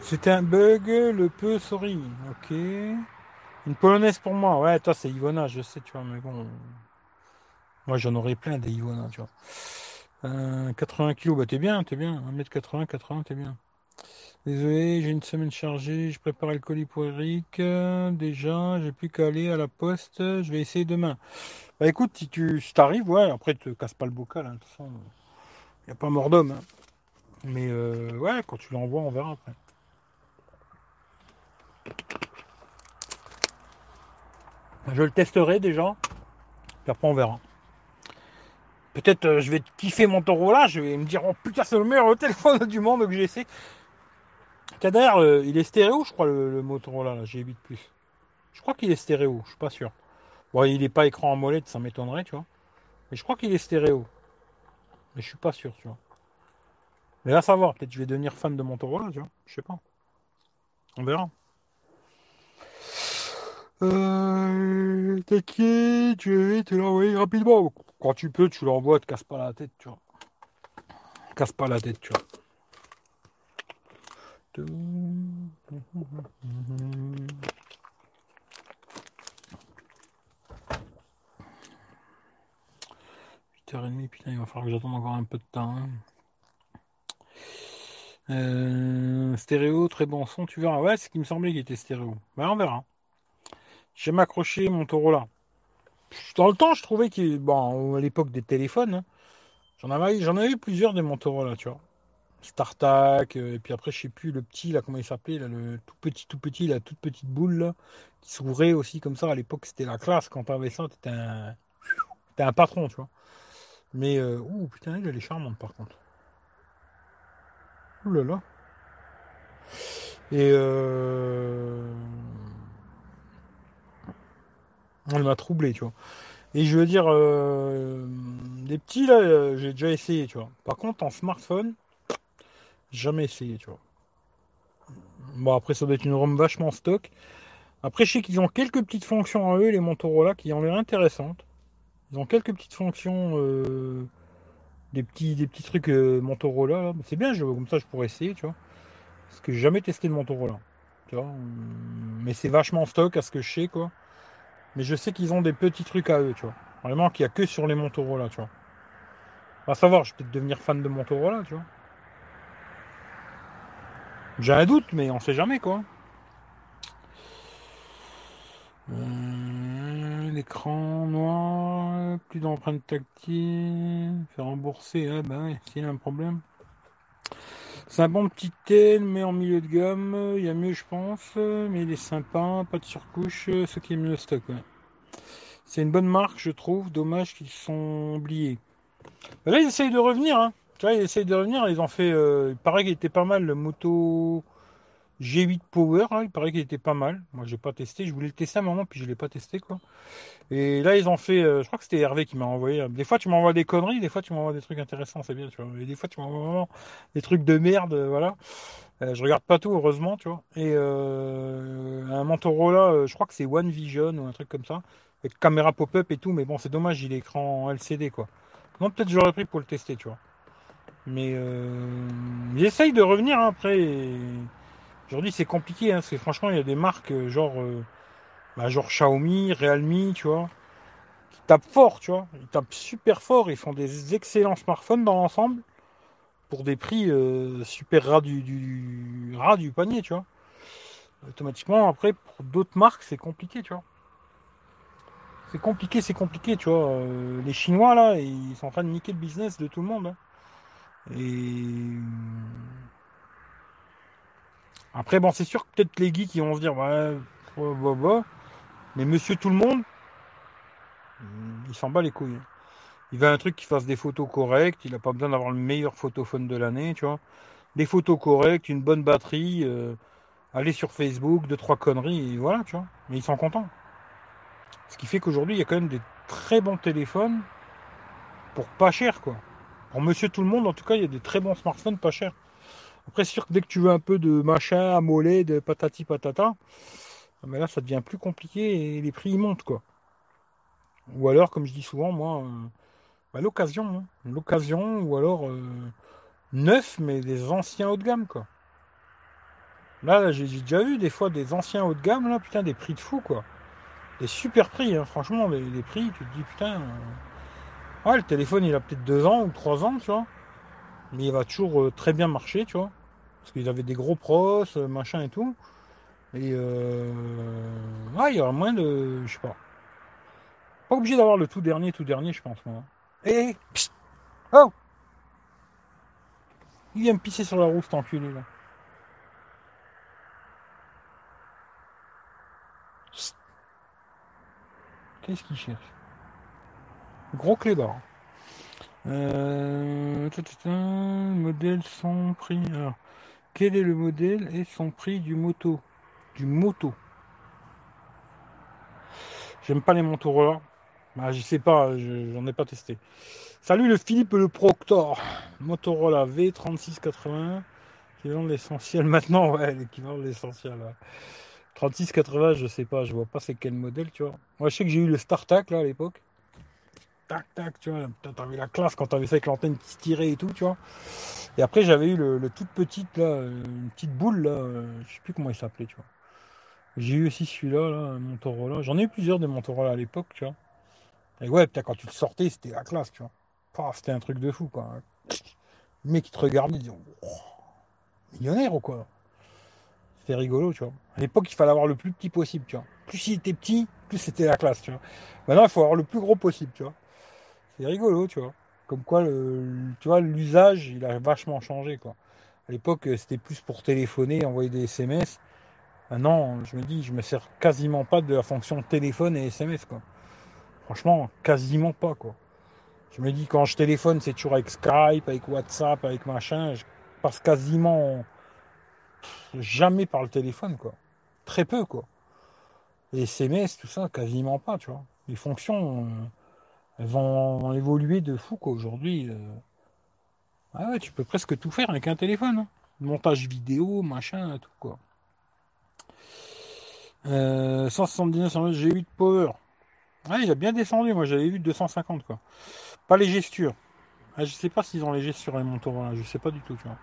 C'était un bug, le peu sorry. Ok. Une polonaise pour moi. Ouais, toi, c'est Ivona, je sais, tu vois, mais bon. Moi, j'en aurais plein des Ivona, tu vois. Euh, 80 kilos, bah t'es bien, t'es bien. 1m80, 80, t'es bien. Désolé, j'ai une semaine chargée, je prépare le colis pour Eric. euh, déjà, j'ai plus qu'à aller à la poste, je vais essayer demain. Bah écoute, si tu t'arrives, ouais, après te casse pas le bocal, hein, de toute façon, il n'y a pas mort d'homme. hein. Mais euh, ouais, quand tu l'envoies, on verra après. Je le testerai déjà, puis après on verra. Peut-être euh, je vais kiffer mon taureau là, je vais me dire oh putain c'est le meilleur téléphone [laughs] du monde que j'ai essayé. D'ailleurs, il est stéréo, je crois, le, Motorola, là, G8 Plus. Je crois qu'il est stéréo, je suis pas sûr. Bon, il n'est pas écran AMOLED, ça m'étonnerait, tu vois. Mais je crois qu'il est stéréo. Mais je suis pas sûr, tu vois. Mais là, savoir, peut-être je vais devenir fan de Motorola, tu vois. Je sais pas. On verra. Euh, T'inquiète, je vais te l'envoyer rapidement. Quand tu peux, tu l'envoies, te casse pas la tête, tu vois. Casse pas la tête, tu vois. Heures et demie, putain, il va falloir que j'attende encore un peu de temps. hein. Euh, stéréo, très bon son, tu verras. Ouais, c'est ce qui me semblait qu'il était stéréo. Ben, on verra. J'ai m'accroché mon taureau là. Dans le temps, je trouvais qu'il. Bon, à l'époque des téléphones, hein, j'en avais, j'en avais eu plusieurs des Motorola, tu vois. StarTAC, euh, et puis après, je sais plus, le petit, là, comment il s'appelait, le tout petit, tout petit, la toute petite boule, là, qui s'ouvrait aussi comme ça. À l'époque, c'était la classe. Quand t'avais ça, t'étais un. Un patron, tu vois. Mais, euh... putain, elle est charmante, par contre. Ouh là là. Et euh... On m'a troublé, tu vois. Et je veux dire, euh, des petits là, euh, j'ai déjà essayé, tu vois. Par contre, en smartphone, jamais essayé, tu vois. Bon, après, ça doit être une ROM vachement stock. Après, je sais qu'ils ont quelques petites fonctions à eux, les Motorola, qui ont l'air intéressantes. Ils ont quelques petites fonctions, euh, des petits, des petits trucs euh, Motorola. C'est bien, je, comme ça, je pourrais essayer, tu vois. Parce que j'ai jamais testé le Motorola, tu vois. Mais c'est vachement stock à ce que je sais, quoi. Mais je sais qu'ils ont des petits trucs à eux, tu vois. Vraiment qu'il n'y a que sur les Motorola, tu vois. Va savoir, je vais peut-être devenir fan de Motorola, tu vois. J'ai un doute, mais on sait jamais, quoi. Euh, L'écran noir, plus d'empreintes tactiles, faire rembourser, ah ouais, s'il y a un problème. C'est un bon petit tel, mais en milieu de gamme, il y a mieux je pense, mais il est sympa, pas de surcouche, ce qui est mieux le stock. C'est une bonne marque, je trouve, dommage qu'ils sont oubliés. Là, ils essayent de revenir, hein. Tu vois, ils essayent de revenir, ils ont fait, euh, il paraît qu'il était pas mal le Moto G8 Power, il paraît qu'il était pas mal. Moi, j'ai pas testé, je voulais le tester à un moment, puis je l'ai pas testé, quoi. Et là, ils ont fait, euh, je crois que c'était Hervé qui m'a envoyé. Des fois, tu m'envoies des conneries, des fois, tu m'envoies des trucs intéressants, c'est bien, tu vois. Et des fois, tu m'envoies vraiment des trucs de merde, euh, voilà. Euh, je regarde pas tout, heureusement, tu vois. Et euh, un Motorola, je crois que c'est One Vision ou un truc comme ça, avec caméra pop-up et tout, mais bon, c'est dommage, il est écran LCD, quoi. Non, peut-être j'aurais pris pour le tester, tu vois. Mais essayent de revenir hein, après. Aujourd'hui, c'est compliqué, hein, parce que franchement, il y a des marques euh, genre, euh, bah, genre Xiaomi, Realme, tu vois, qui tapent fort, tu vois. Ils tapent super fort, ils font des excellents smartphones dans l'ensemble pour des prix euh, super ras du, ras du panier, tu vois. Automatiquement, après, pour d'autres marques, c'est compliqué, tu vois. C'est compliqué, c'est compliqué, tu vois. Les Chinois, là, ils sont en train de niquer le business de tout le monde. hein. Et après, bon, c'est sûr que peut-être les geeks qui vont se dire, ouais, ouais, ouais. mais monsieur tout le monde, il s'en bat les couilles. Il veut un truc qui fasse des photos correctes, il n'a pas besoin d'avoir le meilleur photophone de l'année, tu vois. Des photos correctes, une bonne batterie, euh, aller sur Facebook, deux, trois conneries, et voilà, tu vois. Mais ils sont contents. Ce qui fait qu'aujourd'hui, il y a quand même des très bons téléphones pour pas cher, quoi. Pour monsieur tout le monde, en tout cas, il y a des très bons smartphones pas chers. Après, sûr que dès que tu veux un peu de machin, mollet, de patati patata, ah, mais là, ça devient plus compliqué et les prix ils montent, quoi. Ou alors, comme je dis souvent, moi, euh, bah, l'occasion, hein. l'occasion, ou alors euh, neuf, mais des anciens haut de gamme, quoi. Là, j'ai déjà vu des fois des anciens haut de gamme, là, putain, des prix de fou, quoi. Des super prix, hein. franchement, les, les prix, tu te dis, putain, euh, ouais, le téléphone, il a peut-être deux ans ou trois ans, tu vois mais il va toujours euh, très bien marcher, tu vois. Parce qu'ils avaient des gros pros, euh, machin et tout. Et euh... ouais, il y aura moins de. Je sais pas. Pas obligé d'avoir le tout dernier, tout dernier, je pense, moi. Eh psst, Oh Il vient me pisser sur la roue, cet enculé, là. Qu'est-ce qu'il cherche? Gros clébard. Euh... Modèle, son prix. Alors, quel est le modèle et son prix du moto? Du moto. J'aime pas les Motorola. Bah, je sais pas, je- j'en ai pas testé. Salut le Philippe le Proctor. Motorola V3680. L'équivalent de l'essentiel [laughs] maintenant, ouais, l'équivalent de l'essentiel. ouais. 3680, je sais pas, je vois pas c'est quel modèle, tu vois. Moi je sais que j'ai eu le StarTac là à l'époque. Tac tac, tu vois, t'avais la classe quand t'avais ça avec l'antenne qui se tirait et tout, tu vois. Et après j'avais eu le, toute petite là, euh, une petite boule là, euh, je sais plus comment il s'appelait, tu vois. J'ai eu aussi celui-là, là, un Motorola. J'en ai eu plusieurs des Motorola à l'époque, tu vois. Et ouais, putain, quand tu le sortais, c'était la classe, tu vois. C'était un truc de fou, quoi. Le mec qui te regardait, il disait, Oh, millionnaire ou quoi C'était rigolo, tu vois. À l'époque, il fallait avoir le plus petit possible, tu vois. Plus il était petit, plus c'était la classe, tu vois. Maintenant, il faut avoir le plus gros possible, tu vois. C'est rigolo, tu vois. Comme quoi, tu vois, l'usage, il a vachement changé, quoi. À l'époque, c'était plus pour téléphoner, envoyer des SMS. Maintenant, je me dis, je me sers quasiment pas de la fonction téléphone et SMS, quoi. Franchement, quasiment pas, quoi. Je me dis, quand je téléphone, c'est toujours avec Skype, avec WhatsApp, avec machin. Je passe quasiment jamais par le téléphone, quoi. Très peu, quoi. Les SMS, tout ça, quasiment pas, tu vois. Les fonctions, elles vont, évoluer de fou, quoi. Aujourd'hui, euh, ah ouais, tu peux presque tout faire avec un téléphone. hein. Montage vidéo, machin, tout, quoi. Euh, 179 sur le G8 Power. Ouais, il a bien descendu, moi j'avais vu 250 quoi. Pas les gestures. Ah, je sais pas s'ils ont les gestures les Motorola, je sais pas du tout, tu vois.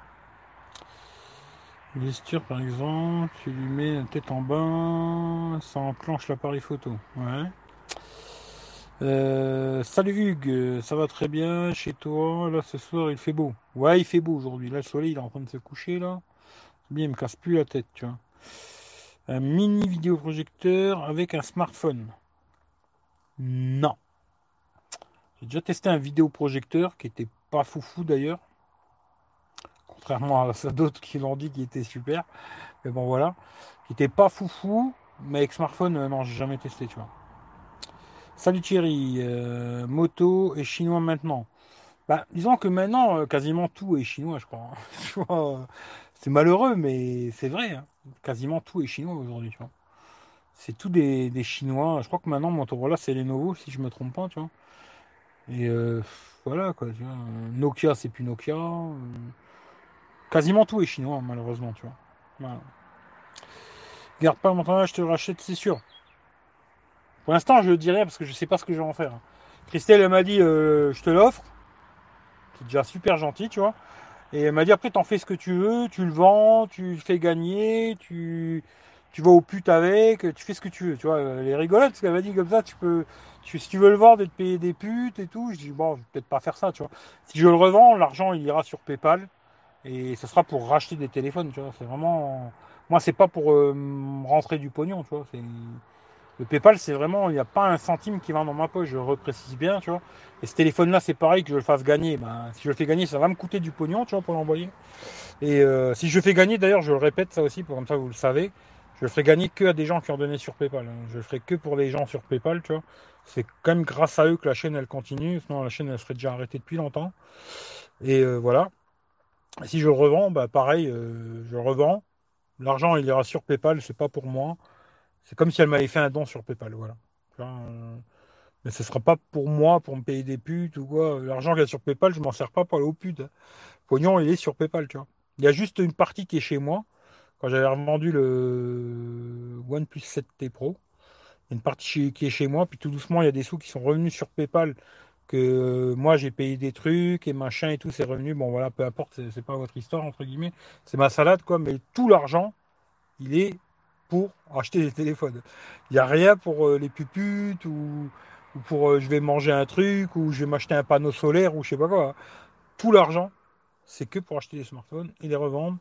Gesture par exemple, tu lui mets la tête en bas, ça enclenche l'appareil photo. Ouais. Euh, salut Hugues, ça va très bien chez toi? Là ce soir il fait beau. Ouais, il fait beau aujourd'hui. Là le soleil il est en train de se coucher là. Bien, il me casse plus la tête, tu vois. Un mini vidéoprojecteur avec un smartphone. Non. J'ai déjà testé un vidéoprojecteur qui était pas foufou d'ailleurs. Contrairement à d'autres qui l'ont dit qui était super. Mais bon voilà. Qui était pas foufou. Mais avec smartphone, euh, non, j'ai jamais testé, tu vois. Salut Thierry. Euh, moto et chinois maintenant. Bah, disons que maintenant, euh, quasiment tout est chinois, je crois. [laughs] Vois, euh, c'est malheureux, mais c'est vrai. hein. Quasiment tout est chinois aujourd'hui. C'est tout des, Chinois. Je crois que maintenant, Motorola, c'est Lenovo, si je me trompe pas, tu vois. Et voilà, quoi, tu vois. Nokia, c'est plus Nokia. quasiment tout est chinois, malheureusement, tu vois. Garde pas le Motorola, je te rachète, c'est sûr. Pour l'instant, je dirais parce que je sais pas ce que je vais en faire. Christelle, elle m'a dit, euh, je te l'offre. C'est déjà super gentil, tu vois. Et elle m'a dit, après, t'en fais ce que tu veux, tu le vends, tu le fais gagner, tu, tu vas aux putes avec, tu fais ce que tu veux, tu vois. Elle est rigolote parce qu'elle m'a dit comme ça, tu peux, si tu veux le vendre et te payer des putes et tout, je dis, bon, je vais peut-être pas faire ça, tu vois. Si je le revends, l'argent, il ira sur PayPal et ce sera pour racheter des téléphones, tu vois. C'est vraiment, moi, c'est pas pour euh, rentrer du pognon, tu vois. C'est, le PayPal, c'est vraiment, il n'y a pas un centime qui va dans ma poche, je reprécise bien, tu vois. Et ce téléphone-là, c'est pareil que je le fasse gagner. Ben, si je le fais gagner, ça va me coûter du pognon, tu vois, pour l'envoyer. Et euh, si je fais gagner, d'ailleurs, je le répète ça aussi, pour comme ça vous le savez, je le ferai gagner que à des gens qui ont donné sur PayPal. hein. Je le ferai que pour les gens sur PayPal, tu vois. C'est quand même grâce à eux que la chaîne, elle continue. Sinon, la chaîne, elle serait déjà arrêtée depuis longtemps. Et euh, voilà. Si je le revends, bah, pareil, euh, je revends. L'argent, il ira sur PayPal, c'est pas pour moi. C'est comme si elle m'avait fait un don sur PayPal, voilà. Euh, mais ce sera pas pour moi, pour me payer des putes ou quoi. L'argent qu'il y a sur PayPal, je m'en sers pas pour aller aux putes. hein. Pognon, il est sur PayPal, tu vois. Il y a juste une partie qui est chez moi. Quand j'avais revendu le OnePlus 7T Pro, il y a une partie qui est chez moi, puis tout doucement, il y a des sous qui sont revenus sur PayPal que euh, moi j'ai payé des trucs et machin et tout, c'est revenu. Bon voilà, peu importe, c'est pas votre histoire entre guillemets, c'est ma salade quoi, mais tout l'argent, il est pour acheter des téléphones. Il n'y a rien pour euh, les puputes ou, ou pour euh, je vais manger un truc ou je vais m'acheter un panneau solaire ou je sais pas quoi. Tout l'argent, c'est que pour acheter des smartphones et les revendre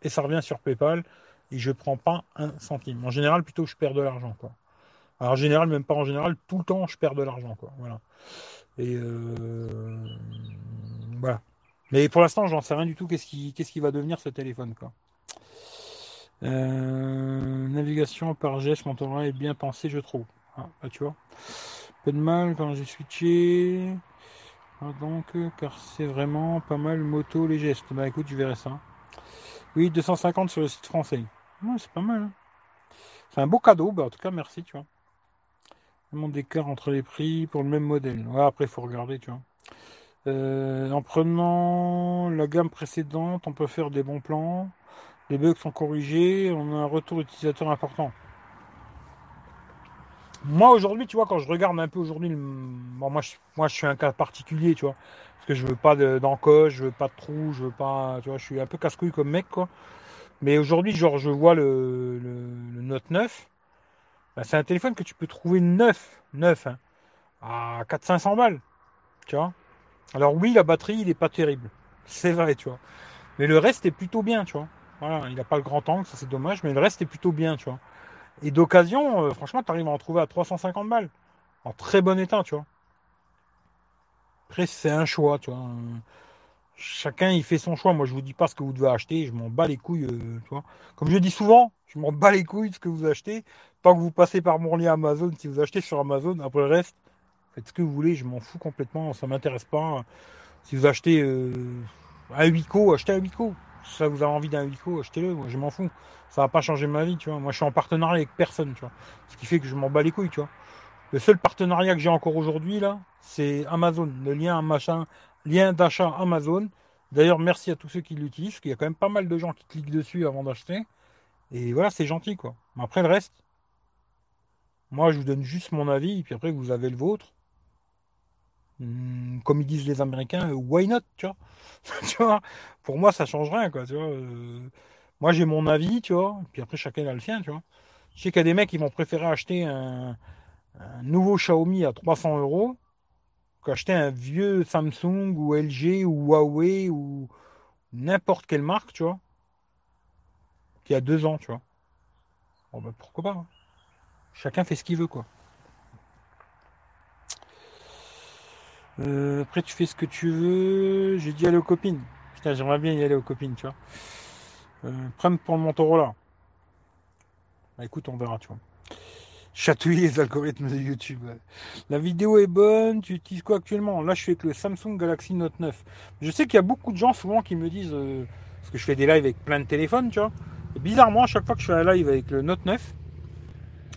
et ça revient sur PayPal et je prends pas un centime. En général, plutôt je perds de l'argent, quoi. Alors, en général, même pas en général, tout le temps je perds de l'argent, quoi. Voilà. Et euh, voilà. Mais pour l'instant, j'en sais rien du tout. Qu'est-ce qui, qu'est-ce qui va devenir ce téléphone, quoi. Euh, navigation par geste, Motorola est bien pensé, je trouve. Ah, bah, tu vois. Peu de mal quand j'ai switché. Ah, donc, car c'est vraiment pas mal moto les gestes. Bah écoute, tu verrais ça. Oui, 250 sur le site français. C'est pas mal. hein. C'est un beau cadeau. Bah, en tout cas, merci, tu vois. Vraiment d'écart entre les prix pour le même modèle. Après, il faut regarder, tu vois. Euh, en prenant la gamme précédente, on peut faire des bons plans. Les bugs sont corrigés. On a un retour utilisateur important. Moi aujourd'hui, tu vois, quand je regarde un peu aujourd'hui, moi, je, suis un cas particulier, tu vois, parce que je veux pas de- d'encoche, je veux pas de trou, je veux pas, tu vois, je suis un peu casse-couille comme mec, quoi. Mais aujourd'hui, genre, je vois le, Note 9, ben, c'est un téléphone que tu peux trouver neuf, neuf, hein, à 400-500 balles, tu vois. Alors oui, la batterie, il est pas terrible, c'est vrai, tu vois. Mais le reste est plutôt bien, tu vois. Voilà, il n'a pas le grand angle, ça c'est dommage, mais le reste est plutôt bien, tu vois. Et d'occasion, euh, franchement, tu arrives à en trouver à 350 balles. En très bon état, tu vois. Après, c'est un choix, tu vois. Chacun, il fait son choix. Moi, je vous dis pas ce que vous devez acheter. Je m'en bats les couilles, euh, tu vois. Comme je dis souvent, je m'en bats les couilles de ce que vous achetez. Tant que vous passez par mon lien Amazon, si vous achetez sur Amazon, après le reste, faites ce que vous voulez. Je m'en fous complètement. Ça m'intéresse pas. Si vous achetez euh, un Wico, achetez un Wico. Si ça vous a envie d'un Wico, achetez-le. Moi, je m'en fous ça va pas changer ma vie, tu vois. Moi, je suis en partenariat avec personne, tu vois. Ce qui fait que je m'en bats les couilles, tu vois. Le seul partenariat que j'ai encore aujourd'hui, là, c'est Amazon. Le lien machin, lien d'achat Amazon. D'ailleurs, merci à tous ceux qui l'utilisent, parce qu'il y a quand même pas mal de gens qui cliquent dessus avant d'acheter. Et voilà, c'est gentil, quoi. Mais après, le reste, moi, je vous donne juste mon avis, et puis après, vous avez le vôtre. Hum, Comme ils disent les Américains, euh, why not, tu vois? [laughs] tu vois, pour moi, ça change rien, quoi, tu vois. Euh, moi, j'ai mon avis, tu vois, puis après, chacun a le sien, tu vois. Je sais qu'il y a des mecs qui vont préférer acheter un, nouveau Xiaomi à 300 euros qu'acheter un vieux Samsung ou LG ou Huawei ou n'importe quelle marque, tu vois, qui a deux ans, tu vois. Bon, bah, pourquoi pas hein. Chacun fait ce qu'il veut, quoi. Euh, après, tu fais ce que tu veux. J'ai dit aller aux copines. Putain, j'aimerais bien y aller aux copines, tu vois. Euh, pour le Motorola. Bah écoute, on verra, tu vois. Chatouiller les algorithmes de YouTube. La vidéo est bonne, tu utilises quoi actuellement? Là, je suis avec le Samsung Galaxy Note 9. Je sais qu'il y a beaucoup de gens souvent qui me disent, euh, parce que je fais des lives avec plein de téléphones, tu vois. Et bizarrement, à chaque fois que je fais un live avec le Note 9,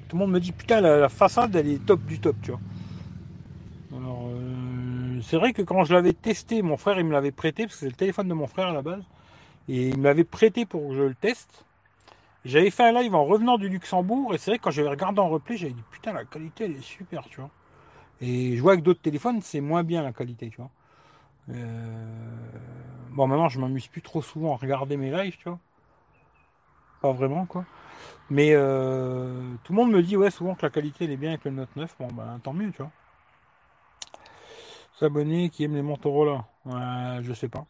tout le monde me dit, putain, la façade, elle est top du top, tu vois. C'est vrai que quand je l'avais testé, mon frère, il me l'avait prêté, parce que c'est le téléphone de mon frère à la base. Et il me l'avait prêté pour que je le teste. J'avais fait un live en revenant du Luxembourg et c'est vrai que quand j'avais regardé en replay, j'avais dit putain la qualité elle est super, tu vois. Et je vois avec d'autres téléphones, c'est moins bien la qualité, tu vois. Euh, Bon maintenant je m'amuse plus trop souvent à regarder mes lives, tu vois. Pas vraiment quoi. Mais euh, tout le monde me dit ouais souvent que la qualité elle est bien avec le Note 9. Bon ben tant mieux, tu vois. S'abonner qui aime les Motorola. Ouais, je sais pas.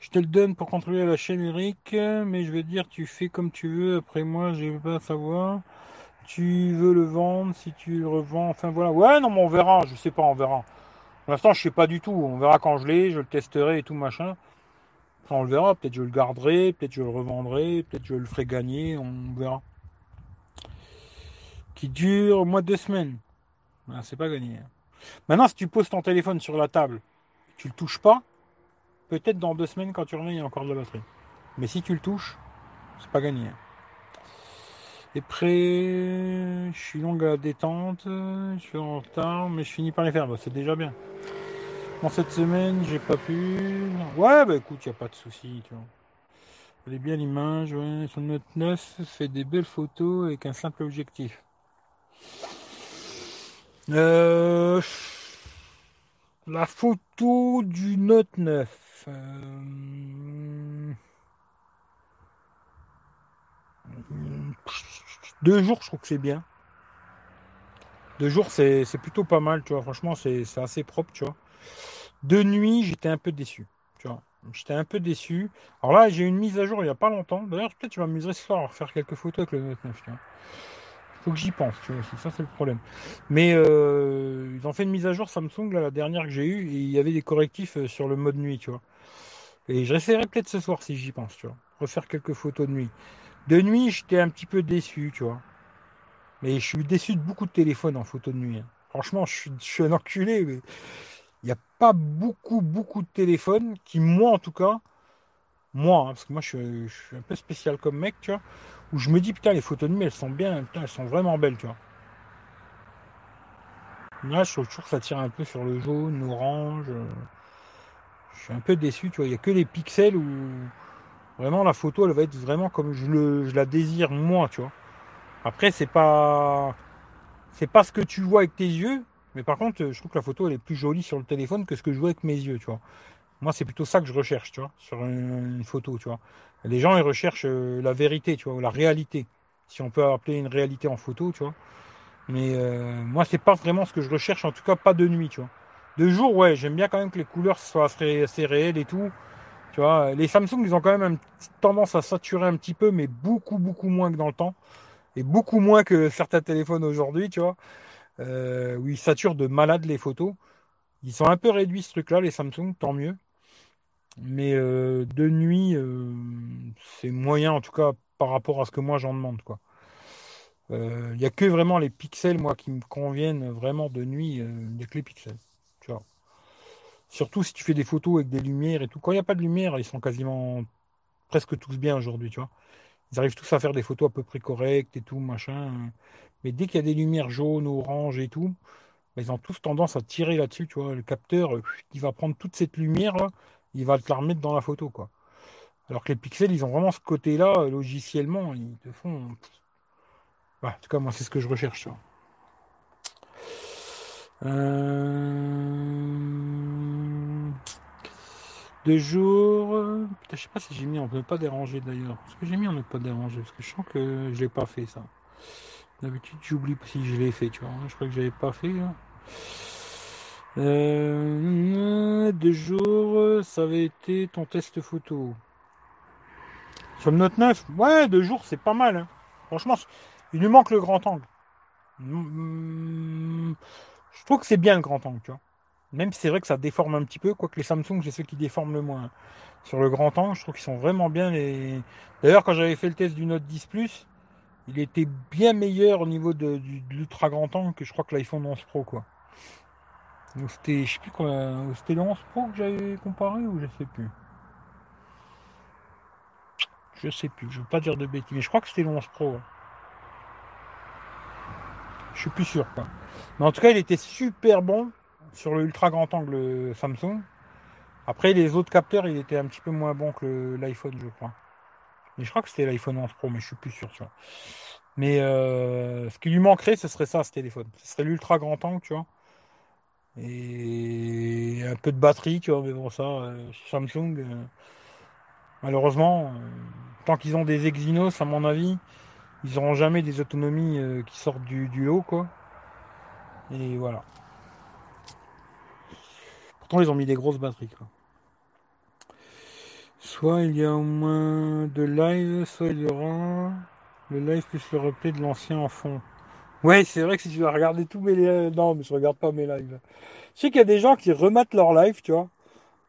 Je te le donne pour contrôler la chaîne Eric, mais je veux dire, tu fais comme tu veux. Après moi, je veux pas savoir. Tu veux le vendre, si tu le revends. Enfin voilà. Ouais, non, mais on verra. Je sais pas, on verra. Pour l'instant, je sais pas du tout. On verra quand je l'ai, je le testerai et tout machin. On le verra. Peut-être je le garderai, peut-être je le revendrai, peut-être je le ferai gagner. On verra. Qui dure au moins deux semaines. Ah, c'est pas gagné. Maintenant, si tu poses ton téléphone sur la table, tu le touches pas. Peut-être dans deux semaines, quand tu reviens, il y a encore de la batterie. Mais si tu le touches, c'est pas gagné. Et prêt, je suis longue à la détente, je suis en retard, mais je finis par les faire. Bah, c'est déjà bien. Bon, cette semaine, j'ai pas pu. Ouais, bah écoute, il a pas de souci, tu. Elle est bien l'image. Son Note 9 fait des belles photos avec un simple objectif. Euh, la photo du Note 9. euh, Deux jours, je trouve que c'est bien. Deux jours, c'est plutôt pas mal, tu vois. Franchement, c'est assez propre, tu vois. De nuit, j'étais un peu déçu, tu vois. J'étais un peu déçu. Alors là, j'ai eu une mise à jour il n'y a pas longtemps. D'ailleurs, peut-être je m'amuserai ce soir à refaire quelques photos avec le Note 9. Tu vois. Faut que j'y pense, tu vois, ça c'est le problème. Mais euh, ils ont fait une mise à jour Samsung, là, la dernière que j'ai eue, et il y avait des correctifs euh, sur le mode nuit, tu vois. Et j'essaierai peut-être ce soir si j'y pense, tu vois. Refaire quelques photos de nuit. De nuit, j'étais un petit peu déçu, tu vois. Mais je suis déçu de beaucoup de téléphones en photo de nuit. hein. Franchement, je suis, je suis un enculé, mais il n'y a pas beaucoup, beaucoup de téléphones qui, moi en tout cas, moi, hein, parce que moi je suis, un peu spécial comme mec, tu vois, où je me dis, putain, les photos de nuit, elles sont bien, putain, elles sont vraiment belles, tu vois. Là, je trouve toujours ça tire un peu sur le jaune, l'orange. euh, Je suis un peu déçu, tu vois. Il n'y a que les pixels où vraiment la photo, elle va être vraiment comme je, le, je la désire moi, tu vois. Après, c'est pas. C'est pas ce que tu vois avec tes yeux, mais par contre, je trouve que la photo, elle est plus jolie sur le téléphone que ce que je vois avec mes yeux, tu vois. Moi, c'est plutôt ça que je recherche, tu vois, sur une, photo, tu vois. Les gens, ils recherchent euh, la vérité, tu vois, ou la réalité. Si on peut appeler une réalité en photo, tu vois. Mais euh, moi, c'est pas vraiment ce que je recherche, en tout cas pas de nuit, tu vois. De jour, ouais, j'aime bien quand même que les couleurs soient assez, réelles et tout. Tu vois, les Samsung, ils ont quand même une tendance à saturer un petit peu, mais beaucoup, beaucoup moins que dans le temps. Et beaucoup moins que certains téléphones aujourd'hui, tu vois. Euh, où ils saturent de malade les photos. Ils sont un peu réduits ce truc-là, les Samsung, tant mieux. Mais euh, de nuit, euh, c'est moyen, en tout cas, par rapport à ce que moi j'en demande, quoi. Euh, Il n'y a que vraiment les pixels, moi, qui me conviennent vraiment de nuit. euh, Il n'y pixels. Tu. Surtout si tu fais des photos avec des lumières et tout. Quand il n'y a pas de lumière, ils sont quasiment presque tous bien aujourd'hui, tu vois. Ils arrivent tous à faire des photos à peu près correctes et tout, machin. Mais dès qu'il y a des lumières jaunes, oranges et tout, bah, ils ont tous tendance à tirer là-dessus, tu vois. Le capteur, euh, il va prendre toute cette lumière-là, il va te la remettre dans la photo, quoi. Alors que les pixels, ils ont vraiment ce côté-là, euh, logiciellement, ils te font. En tout cas, moi, c'est ce que je recherche, vois. Euh... De jour. euh, je sais pas si j'ai mis en ne pas déranger d'ailleurs. Est-ce que j'ai mis en ne pas déranger? Parce que je sens que je l'ai pas fait ça. D'habitude, j'oublie si je l'ai fait, tu vois. Je crois que je l'avais pas fait. là. Euh, de jour, ça avait été ton test photo. Sur le Note 9, ouais, deux jours, c'est pas mal. hein. Franchement, il lui manque le grand angle. Mm, Je trouve que c'est bien le grand angle, tu vois. Même si c'est vrai que ça déforme un petit peu, quoique les Samsung, c'est ceux qui déforment le moins. Sur le grand angle, je trouve qu'ils sont vraiment bien. Les... D'ailleurs, quand j'avais fait le test du Note 10 Plus, il était bien meilleur au niveau de l'ultra grand angle que je crois que l'iPhone 11 Pro, quoi. C'était, je sais plus quoi, c'était le 11 Pro que j'avais comparé ou je sais plus. Je sais plus, je veux pas dire de bêtises, mais je crois que c'était le 11 Pro. Je suis plus sûr, quoi. Mais en tout cas, il était super bon sur le ultra grand angle Samsung. Après, les autres capteurs, il était un petit peu moins bon que l'iPhone, je crois. Mais je crois que c'était l'iPhone 11 Pro, mais je suis plus sûr, tu vois. Mais euh, ce qui lui manquerait, ce serait ça, ce téléphone. Ce serait l'ultra grand angle, tu vois. Et un peu de batterie, tu vois. Mais bon, ça, euh, Samsung, euh, malheureusement, euh, tant qu'ils ont des Exynos, à mon avis, ils n'auront jamais des autonomies qui sortent du, du lot, quoi. Et voilà. Pourtant, ils ont mis des grosses batteries, quoi. Soit il y a au moins de live, soit il y aura le live plus le replay de l'ancien en fond. Ouais, c'est vrai que si tu vas regarder tous mes lives, non, mais je regarde pas mes lives. Je sais qu'il y a des gens qui rematent leurs lives, tu vois.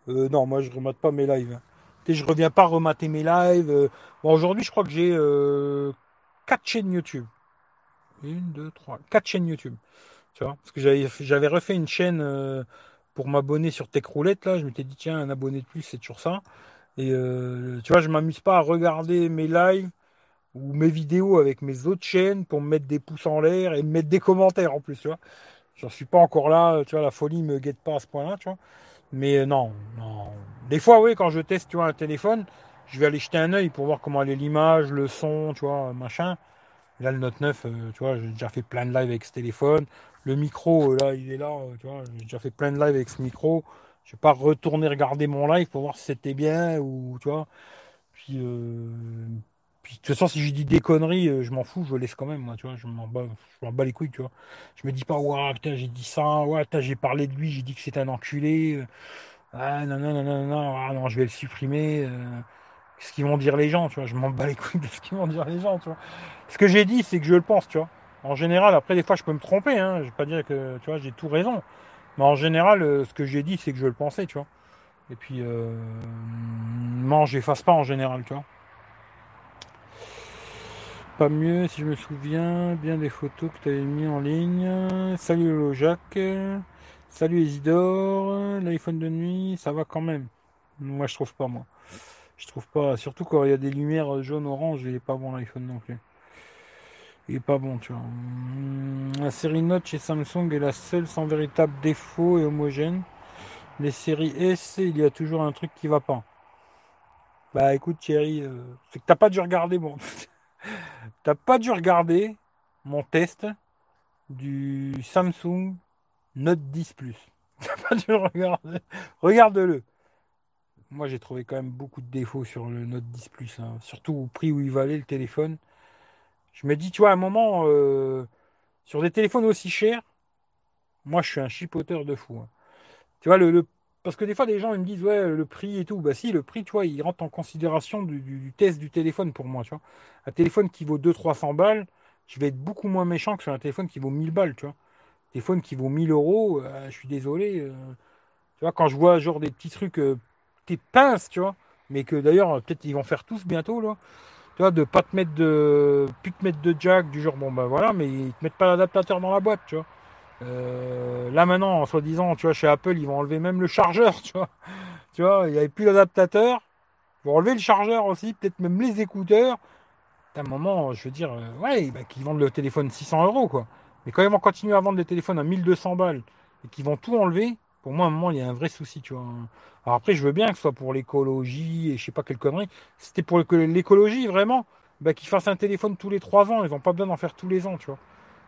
Euh, non, moi je remate pas mes lives. Sais, je reviens pas remater mes lives. euh. Bon, aujourd'hui, je crois que j'ai euh, quatre chaînes YouTube. Une, deux, trois, quatre chaînes YouTube. Tu vois, parce que j'avais j'avais refait une chaîne euh, pour m'abonner sur Techroulette là. Je m'étais dit tiens, un abonné de plus, c'est toujours ça. Et euh, tu vois, je m'amuse pas à regarder mes lives ou mes vidéos avec mes autres chaînes pour me mettre des pouces en l'air et me mettre des commentaires en plus, tu vois. J'en suis pas encore là, tu vois, la folie me guette pas à ce point-là, tu vois. Mais euh, non, non. Des fois, oui, quand je teste, tu vois, un téléphone, je vais aller jeter un œil pour voir comment est l'image, le son, tu vois, machin. Là, le Note 9, euh, tu vois, j'ai déjà fait plein de lives avec ce téléphone. Le micro, euh, là, il est là, tu vois, j'ai déjà fait plein de lives avec ce micro. Je vais pas retourner regarder mon live pour voir si c'était bien ou, tu vois. Puis, de toute façon, si je dis des conneries, euh, je m'en fous, je laisse quand même, moi, tu vois, je m'en bats, bats les couilles, tu vois. Je me dis pas, ouah, putain, j'ai dit ça, ouais, putain, j'ai parlé de lui, j'ai dit que c'était un enculé. Ah non, non, non, non, non, ah, non, je vais le supprimer. euh, Qu'est-ce qu'ils vont dire les gens, tu vois Je m'en bats les couilles de ce qu'ils vont dire les gens, tu vois. Ce que j'ai dit, c'est que je le pense, tu vois. En général, après, des fois, je peux me tromper, hein. Je vais pas dire que, tu vois, j'ai tout raison. Mais en général, euh, ce que j'ai dit, c'est que je le pensais, tu vois. Et puis, euh... non, j'efface pas en général, tu vois. Pas mieux, si je me souviens, bien des photos que tu avais mis en ligne. Salut Lolo Jacques. Salut Isidore. L'iPhone de nuit, ça va quand même. Moi, je trouve pas, moi. Je trouve pas, surtout quand il y a des lumières jaune-orange, il est pas bon l'iPhone non plus. Il est pas bon, tu vois. Hum, La série Note chez Samsung est la seule sans véritable défaut et homogène. Les séries S, il y a toujours un truc qui va pas. Bah écoute Thierry, euh, c'est que t'as pas dû regarder bon. [laughs] t'as pas dû regarder mon test du Samsung Note 10 Plus. [laughs] T'as pas dû le regarder. Regarde-le. Moi j'ai trouvé quand même beaucoup de défauts sur le Note 10 Plus, hein. surtout au prix où il valait le téléphone. Je me dis, tu vois, à un moment, euh, sur des téléphones aussi chers, moi je suis un chipoteur de fou. hein. Tu vois, le- parce que des fois, des gens me disent, ouais, le prix et tout. Bah, si, le prix, tu vois, il rentre en considération du, test du téléphone pour moi, tu vois. Un téléphone qui vaut 200-300 balles, je vais être beaucoup moins méchant que sur un téléphone qui vaut 1000 balles, tu vois. Téléphone qui vaut 1000 euros, euh, je suis désolé. euh, tu vois, quand je vois genre des petits trucs, euh, des pinces, tu vois, mais que d'ailleurs, peut-être ils vont faire tous bientôt, là. Tu vois, de pas te mettre de. plus te mettre de jack, du genre, bon, bah voilà, mais ils te mettent pas l'adaptateur dans la boîte, tu vois. Euh, là maintenant, en soi-disant, tu vois, chez Apple, ils vont enlever même le chargeur, [laughs] tu vois. Tu vois, il n'y avait plus d'adaptateur. Ils vont enlever le chargeur aussi, peut-être même les écouteurs. À un moment, je veux dire, euh, ouais, bah, qu'ils vendent le téléphone 600 euros, quoi. Mais quand ils vont continuer à vendre des téléphones à 1200 balles et qu'ils vont tout enlever, pour moi, un moment, il y a un vrai souci, tu vois. Alors après, je veux bien que ce soit pour l'écologie et je sais pas quelle connerie. C'était pour l'éco- l'écologie, vraiment, bah, qu'ils fassent un téléphone tous les 3 ans. Ils n'ont pas besoin d'en faire tous les ans, tu vois.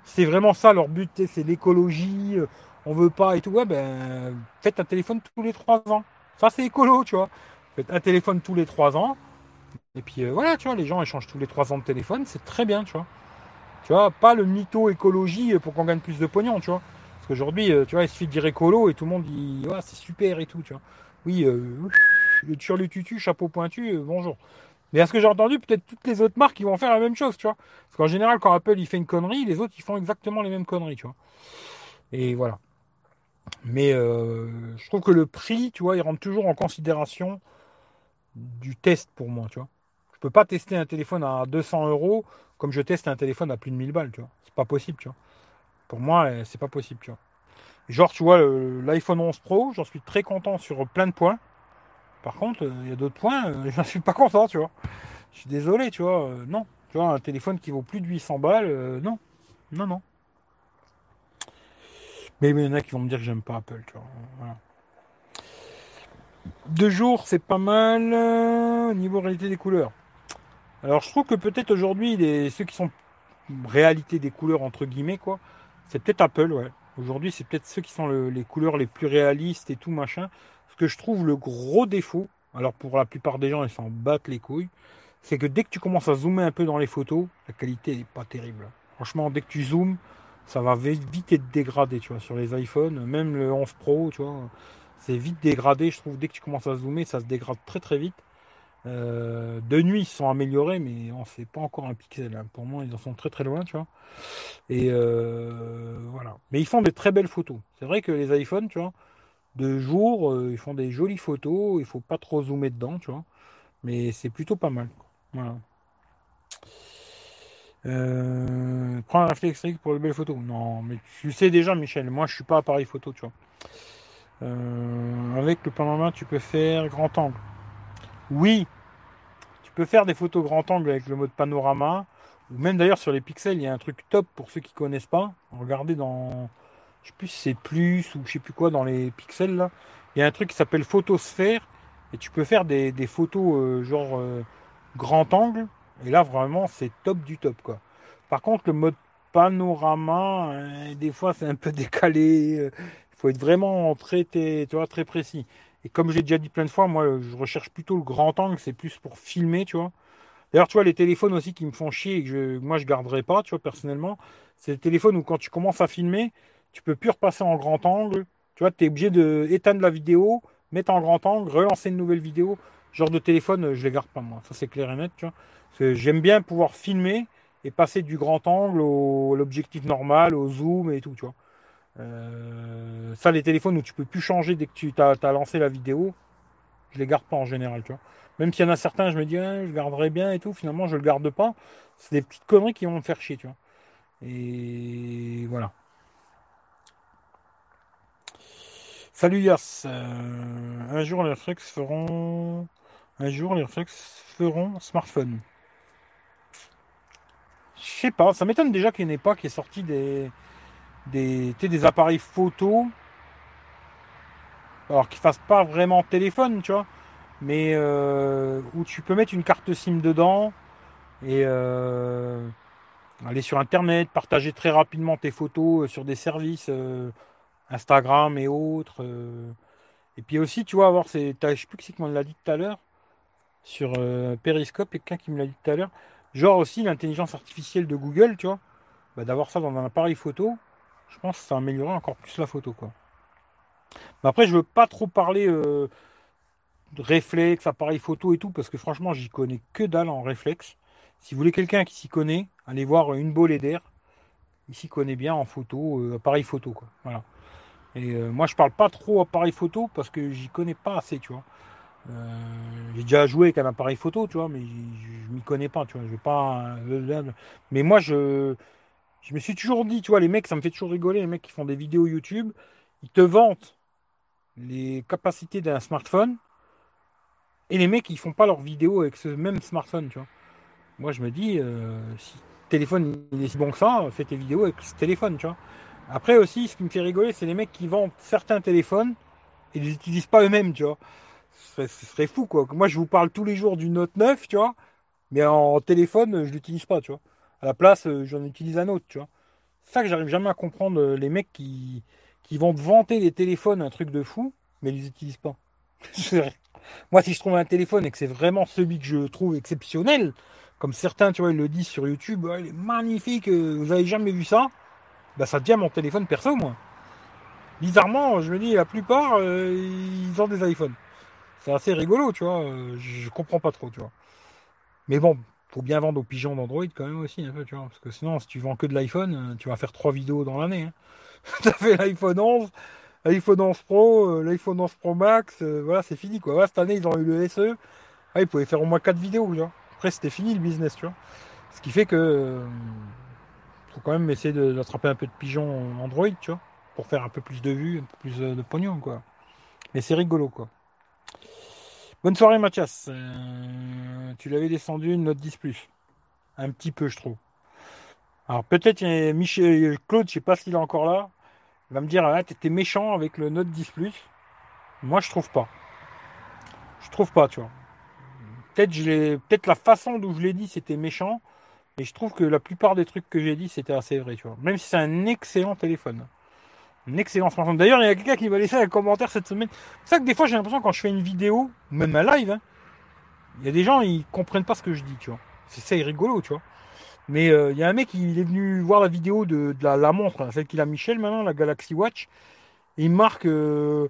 C'est vraiment ça leur but, c'est l'écologie, euh, on veut pas et tout. Ouais, ben, faites un téléphone tous les 3 ans. Ça, c'est écolo, tu vois. Faites un téléphone tous les 3 ans. Et puis euh, voilà, tu vois, les gens échangent tous les 3 ans de téléphone, c'est très bien, tu vois. Tu vois, pas le mytho écologie pour qu'on gagne plus de pognon, tu vois. Parce qu'aujourd'hui, euh, tu vois, il suffit de dire écolo et tout le monde dit, ouais, c'est super et tout, tu vois. Oui, euh, le sur le tutu, chapeau pointu, euh, bonjour. Mais à ce que j'ai entendu, peut-être toutes les autres marques ils vont faire la même chose, tu vois. Parce qu'en général, quand Apple il fait une connerie, les autres ils font exactement les mêmes conneries, tu vois. Et voilà. Mais euh, je trouve que le prix, tu vois, il rentre toujours en considération du test pour moi, tu vois. Je peux pas tester un téléphone à 200 euros comme je teste un téléphone à plus de 1000 balles, tu vois. C'est pas possible, tu vois. Pour moi, euh, c'est pas possible, tu vois. Genre, tu vois, l'iPhone 11 Pro, j'en suis très content sur plein de points. Par contre, euh, il y a d'autres points, euh, [laughs] j'en suis pas content, tu vois. Je suis désolé, tu vois. euh, non. Tu vois, un téléphone qui vaut plus de 800 balles, non. Non, non. Mais il y en a qui vont me dire que j'aime pas Apple, tu vois. Deux jours, c'est pas mal au niveau réalité des couleurs. Alors, je trouve que peut-être aujourd'hui, ceux qui sont réalité des couleurs, entre guillemets, quoi, c'est peut-être Apple, ouais. Aujourd'hui, c'est peut-être ceux qui sont le- les couleurs les plus réalistes et tout machin. Que je trouve le gros défaut, alors pour la plupart des gens, ils s'en battent les couilles, c'est que dès que tu commences à zoomer un peu dans les photos, la qualité n'est pas terrible. Franchement, dès que tu zoomes, ça va vi- vite être dégradé, tu vois, sur les iPhones, même le 11 Pro, tu vois, c'est vite dégradé, je trouve, dès que tu commences à zoomer, ça se dégrade très très vite. Euh, de nuit, ils sont améliorés, mais on sait pas encore un pixel. hein. Pour moi, ils en sont très très loin, tu vois. Et euh, voilà. Mais ils font des très belles photos. C'est vrai que les iPhones, tu vois, de jour, euh, ils font des jolies photos. Il faut pas trop zoomer dedans, tu vois. Mais c'est plutôt pas mal. Euh, prends un réflexe pour les belles photos. Non, mais tu sais déjà, Michel, moi je suis pas appareil photo, tu vois. Euh, avec le panorama, tu peux faire grand angle. Oui, tu peux faire des photos grand angle avec le mode panorama. Ou même d'ailleurs sur les pixels, il y a un truc top pour ceux qui connaissent pas. Regardez dans, plus si c'est plus ou je sais plus quoi dans les pixels là. Il y a un truc qui s'appelle photosphère et tu peux faire des, des photos euh, genre euh, grand angle. Et là vraiment c'est top du top quoi. Par contre le mode panorama, euh, des fois c'est un peu [laughs] décalé. Il faut être vraiment très, très- tu vois, très précis. Et comme j'ai déjà dit plein de fois, moi je recherche plutôt le grand angle, c'est plus pour filmer, tu vois. D'ailleurs, tu vois, les téléphones aussi qui me font chier et que je, moi je garderai pas, tu vois, personnellement, c'est les téléphones où quand tu commences à filmer, tu peux plus repasser en grand angle. Tu vois, tu es obligé de éteindre la vidéo, mettre en grand angle, relancer une nouvelle vidéo. Genre de téléphone, euh, je les garde pas moi. Ça c'est clair et net, tu vois. J'aime bien pouvoir filmer et passer du grand angle au l'objectif normal, au zoom et tout, tu vois. Euh, ça, les téléphones où tu peux plus changer dès que tu as, lancé la vidéo, je les garde pas en général, tu vois. Même s'il y en a certains, je me dis, ah, je garderai bien et tout, finalement, je le garde pas. C'est des petites conneries qui vont me faire chier, tu vois. Et voilà. Salut Yas. Euh, un jour les réflexes feront. Un jour les réflexes feront smartphone. Je sais pas, ça m'étonne déjà qu'il n'y ait pas qui est sorti des. des, appareils photo. Alors qu'ils fassent pas vraiment téléphone, tu vois. Mais euh, où tu peux mettre une carte SIM dedans et euh, aller sur internet, partager très rapidement tes photos sur des services Instagram et autres. Et puis aussi, tu vois, avoir ces. Je sais plus qui c'est qui l'a dit tout à l'heure. Sur Periscope, quelqu'un qui me l'a dit tout à l'heure. Genre aussi l'intelligence artificielle de Google, tu vois. Bah, d'avoir ça dans un appareil photo, je pense que ça améliorerait encore plus la photo, quoi. Mais après, je veux pas trop parler de réflexe, appareil photo et tout, parce que franchement, j'y connais que dalle en réflexe. Si vous voulez quelqu'un qui s'y connaît, allez voir une bolée d'air. Il s'y connaît bien en photo, euh, appareil photo, quoi. Voilà. Et euh, moi, je parle pas trop appareil photo parce que j'y connais pas assez, tu vois. Euh, j'ai déjà joué avec un appareil photo, tu vois, mais je m'y connais pas, tu vois. Je vais pas. Mais moi, je, je me suis toujours dit, tu vois, les mecs, ça me fait toujours rigoler, les mecs qui font des vidéos YouTube, ils te vantent les capacités d'un smartphone, et les mecs, ils font pas leurs vidéos avec ce même smartphone, tu vois. Moi, je me dis, euh, si le téléphone il est si bon que ça, fais tes vidéos avec ce téléphone, tu vois. Après aussi, ce qui me fait rigoler, c'est les mecs qui vendent certains téléphones et les utilisent pas eux-mêmes, tu vois. Ce serait, fou, quoi. Moi, je vous parle tous les jours du Note 9, tu vois, mais en téléphone, je l'utilise pas, tu vois. À la place, euh, j'en utilise un autre, tu vois. C'est ça que j'arrive jamais à comprendre, euh, les mecs qui, vont te vanter des téléphones, un truc de fou, mais ils les utilisent pas. [laughs] Moi, si je trouve un téléphone et que c'est vraiment celui que je trouve exceptionnel, comme certains, tu vois, ils le disent sur YouTube, il est magnifique, euh, vous avez jamais vu ça, bah ça devient mon téléphone perso, moi. Bizarrement, je me dis, la plupart, euh, ils ont des iPhones. C'est assez rigolo, tu vois, euh, je comprends pas trop, tu vois. Mais bon, faut bien vendre aux pigeons d'Android quand même aussi, un peu, tu vois, parce que sinon, si tu vends que de l'iPhone, tu vas faire trois vidéos dans l'année. Hein. [laughs] tu as fait l'iPhone 11, l'iPhone 11 Pro, l'iPhone 11 Pro Max, voilà, c'est fini, quoi. cette année, ils ont eu le SE, ah, ils pouvaient faire au moins quatre vidéos, tu vois. Après, c'était fini le business, tu vois. Ce qui fait que euh, quand même essayer d'attraper un peu de pigeons Android, tu vois, pour faire un peu plus de vues, un peu plus de pognon, quoi. Mais c'est rigolo, quoi. Bonne soirée, Mathias. Euh, tu l'avais descendu une note 10 plus. Un petit peu, je trouve. Alors peut-être Michel Claude, je sais pas s'il est encore là. Va me dire ah, t'étais méchant avec le Note 10 Plus. Moi je trouve pas. Je trouve pas, tu vois. Peut-être peut la façon dont je l'ai dit, c'était méchant. Mais je trouve que la plupart des trucs que j'ai dit, c'était assez vrai, tu vois. Même si c'est un excellent téléphone. Un excellent smartphone. D'ailleurs, il y a quelqu'un qui va laisser un commentaire cette semaine. C'est ça que des fois, j'ai l'impression quand je fais une vidéo, même un live, hein, il y a des gens, ils comprennent pas ce que je dis, tu vois. C'est ça, rigolo, tu vois. Mais euh, il y a un mec, il est venu voir la vidéo de, la, montre, celle qu'il a Michel maintenant, la Galaxy Watch. Et il marque euh,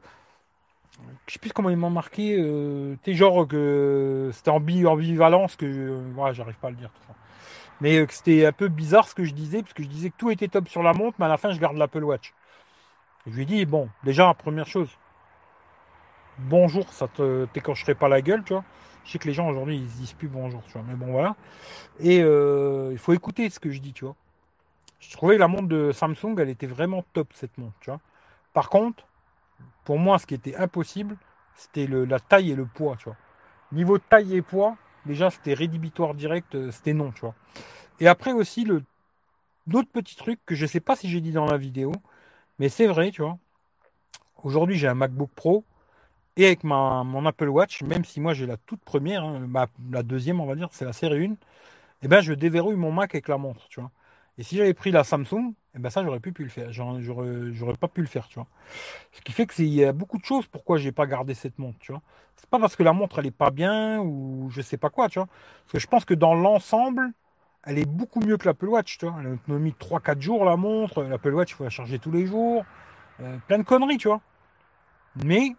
je sais plus comment ils m'ont marqué. Euh, genre que c'était en ambivalence que je, j'arrive pas à le dire tout ça. Mais euh, que c'était un peu bizarre ce que je disais, parce que je disais que tout était top sur la montre, mais à la fin je garde l'Apple Watch. je lui dis bon, déjà première chose, bonjour, ça te t'écorcherait pas la gueule, tu vois. Je sais que les gens aujourd'hui ils disent plus bonjour, tu vois, mais bon voilà. Et euh, il faut écouter ce que je dis, tu vois. Je trouvais la montre de Samsung, elle était vraiment top cette montre, tu vois. Par contre, pour moi, ce qui était impossible, c'était la taille et le poids, tu vois. Niveau taille et poids, déjà, c'était rédhibitoire direct, euh, c'était non, tu vois. Et après aussi, le, d'autres petits trucs que je ne sais pas si j'ai dit dans la vidéo, mais c'est vrai, tu vois. Aujourd'hui, j'ai un MacBook Pro et avec ma, mon Apple Watch, même si moi j'ai la toute première, hein, la deuxième, on va dire, c'est la série 1, et eh ben, je déverrouille mon Mac avec la montre, tu vois. Et si j'avais pris la Samsung, eh ben ça, j'aurais pu, pu le faire. J'aurais pas pu le faire, tu vois. Ce qui fait que y a beaucoup de choses pourquoi j'ai pas gardé cette montre, tu vois. C'est pas parce que la montre elle est pas bien ou je sais pas quoi, tu vois. Parce que je pense que dans l'ensemble, elle est beaucoup mieux que l'Apple Watch, tu vois. Elle a une autonomie de 3-4 jours la montre. L'Apple Watch, il faut la charger tous les jours. Euh, plein de conneries, tu vois. Mais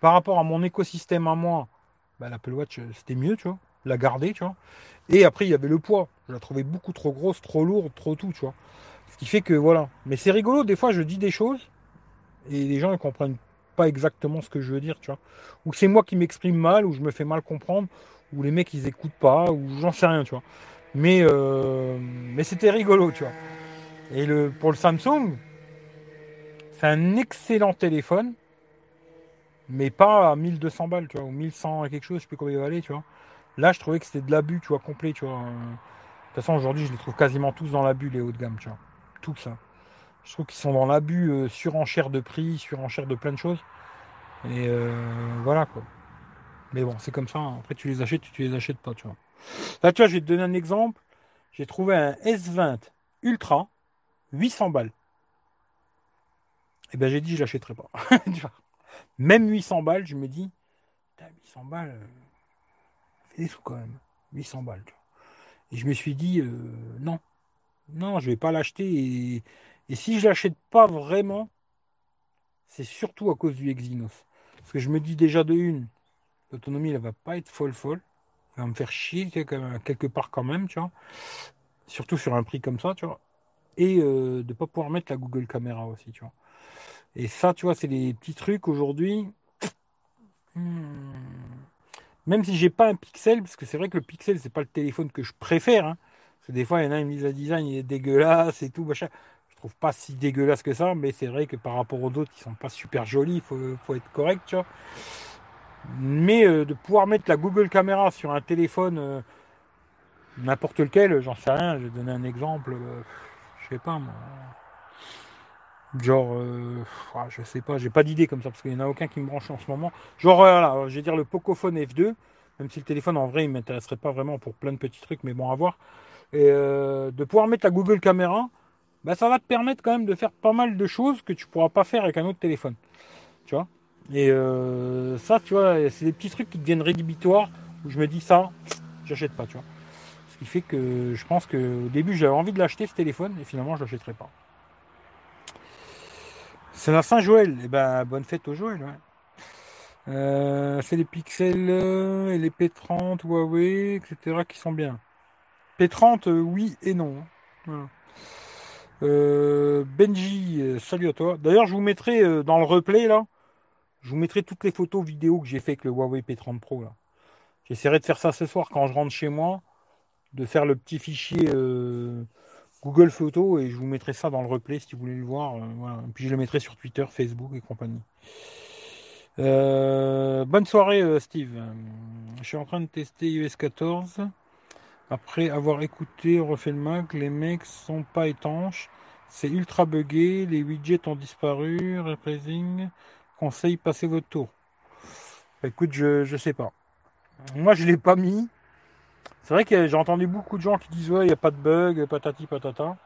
par rapport à mon écosystème à moi, bah, l'Apple Watch, euh, c'était mieux, tu vois. La garder, tu vois. Et après, il y avait le poids. Je la trouvais beaucoup trop grosse, trop lourde, trop tout, tu vois. Ce qui fait que voilà. Mais c'est rigolo, des fois, je dis des choses et les gens ne comprennent pas exactement ce que je veux dire, tu vois. Ou c'est moi qui m'exprime mal, ou je me fais mal comprendre, ou les mecs ils écoutent pas, ou j'en sais rien, tu vois. Mais, euh, mais c'était rigolo, tu vois. Et le, pour le Samsung, c'est un excellent téléphone, mais pas à 1200 balles, tu vois, ou 1100 et quelque chose, je sais plus combien il va aller, tu vois. Là, je trouvais que c'était de l'abus, tu vois, complet, tu vois. De toute façon, aujourd'hui, je les trouve quasiment tous dans l'abus, les hauts de gamme, tu vois. Tout ça. Je trouve qu'ils sont dans l'abus, euh, surenchère de prix, surenchère de plein de choses. Et euh, voilà, quoi. Mais bon, c'est comme ça. hein. Après, tu les achètes, tu les achètes pas, tu vois. Là, tu vois, je vais te donner un exemple. J'ai trouvé un S20 Ultra, 800 balles. Et ben, j'ai dit, je l'achèterai pas. [laughs] Même 800 balles, je me dis, putain, 800 balles, euh, fait des sous quand même. 800 balles, tu vois. Et je me suis dit, euh, non, non, je vais pas l'acheter. Et, si je l'achète pas vraiment, c'est surtout à cause du Exynos. Parce que je me dis déjà de une, l'autonomie, elle va pas être folle folle. Elle va me faire chier quelque part quand même, tu vois. Surtout sur un prix comme ça, tu vois. Et euh, de pas pouvoir mettre la Google Caméra aussi, tu vois. Et ça, tu vois, c'est les petits trucs aujourd'hui. Hmm. Même si j'ai pas un Pixel, parce que c'est vrai que le Pixel, c'est pas le téléphone que je préfère. hein. Parce que des fois, il y en a, me disent le design, il est dégueulasse et tout, machin. Je trouve pas si dégueulasse que ça, mais c'est vrai que par rapport aux autres, ils sont pas super jolis, il faut, faut être correct, tu vois. Mais euh, de pouvoir mettre la Google Caméra sur un téléphone, euh, n'importe lequel, j'en sais rien, je vais donner un exemple, euh, je sais pas moi. Genre, ah, je sais pas, j'ai pas d'idée comme ça, parce qu'il n'y en a aucun qui me branche en ce moment. Genre, voilà, je vais dire le Pocophone F2, même si le téléphone en vrai, il m'intéresserait pas vraiment pour plein de petits trucs, mais bon, à voir. Et euh, de pouvoir mettre la Google Caméra, bah, ça va te permettre quand même de faire pas mal de choses que tu pourras pas faire avec un autre téléphone. Tu vois? Et euh, ça, tu vois, c'est des petits trucs qui deviennent rédhibitoires, où je me dis ça, j'achète pas, tu vois. Ce qui fait que je pense qu'au début, j'avais envie de l'acheter ce téléphone, et finalement, je l'achèterai pas. C'est la Saint-Joël. Eh ben, bonne fête au Joël, ouais. Euh, c'est les Pixels et les P30, Huawei, etc. qui sont bien. P30, euh, oui et non. Euh, Benji, euh, salut à toi. D'ailleurs, je vous mettrai dans le replay là, je vous mettrai toutes les photos vidéo que j'ai fait avec le Huawei P30 Pro là. J'essaierai de faire ça ce soir quand je rentre chez moi, de faire le petit fichier Google Photos et je vous mettrai ça dans le replay si vous voulez le voir. puis je le mettrai sur Twitter, Facebook et compagnie. Bonne soirée Steve. Je suis en train de tester iOS 14. Après avoir écouté refait le Mac, les mecs sont pas étanches. C'est ultra buggé, les widgets ont disparu, rephrasing. Conseil, passez votre tour. Écoute, je, je sais pas. Moi je l'ai pas mis. C'est vrai que j'ai entendu beaucoup de gens qui disent ouais, il n'y a pas de bug, patati patata.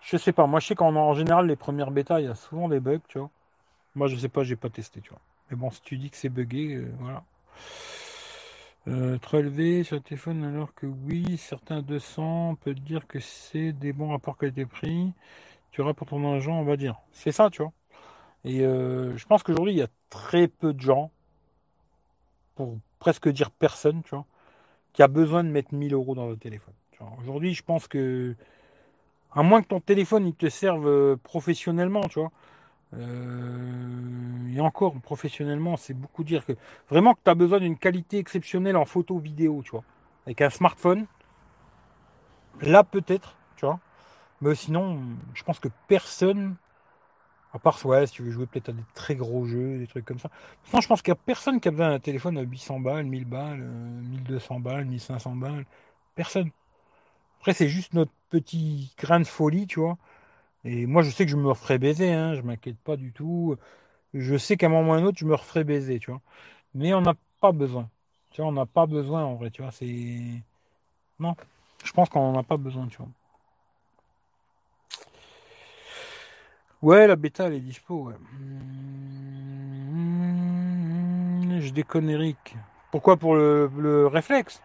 Je sais pas, moi je sais qu'en en général les premières bêtas, il y a souvent des bugs, tu vois. Moi je sais pas, j'ai pas testé, tu vois. Mais bon, si tu dis que c'est buggé, euh, voilà. Euh, trop élevé sur le téléphone alors que oui, certains 200, on peut te dire que c'est des bons rapports qualité-prix. Tu auras pour ton argent, on va dire. C'est ça, tu vois. Et euh, je pense qu'aujourd'hui, il y a très peu de gens, pour presque dire personne, tu vois, qui a besoin de mettre 1000 euros dans le téléphone. Aujourd'hui, je pense que, à moins que ton téléphone il te serve euh, professionnellement, tu vois, euh, et encore professionnellement, c'est beaucoup dire que vraiment que tu as besoin d'une qualité exceptionnelle en photo, vidéo, tu vois, avec un smartphone, là peut-être, tu vois, mais sinon, je pense que personne, à part ouais, si tu veux jouer peut-être à des très gros jeux, des trucs comme ça. Sinon, je pense qu'il n'y a personne qui a besoin d'un téléphone à 800 balles, 1000 balles, euh, 1200 balles, 1500 balles. Personne. Après, c'est juste notre petit grain de folie, tu vois. Et moi, je sais que je me referai baiser, hein, je m'inquiète pas du tout. Je sais qu'à un moment ou un autre, je me referai baiser, tu vois. Mais on n'a pas besoin. Tu vois, on n'a pas besoin en vrai, tu vois. C'est. Non. Je pense qu'on n'en a pas besoin, tu vois. Ouais, la bêta, elle est dispo. Mmh, Je déconne Eric. Pourquoi? Pour le, le réflexe?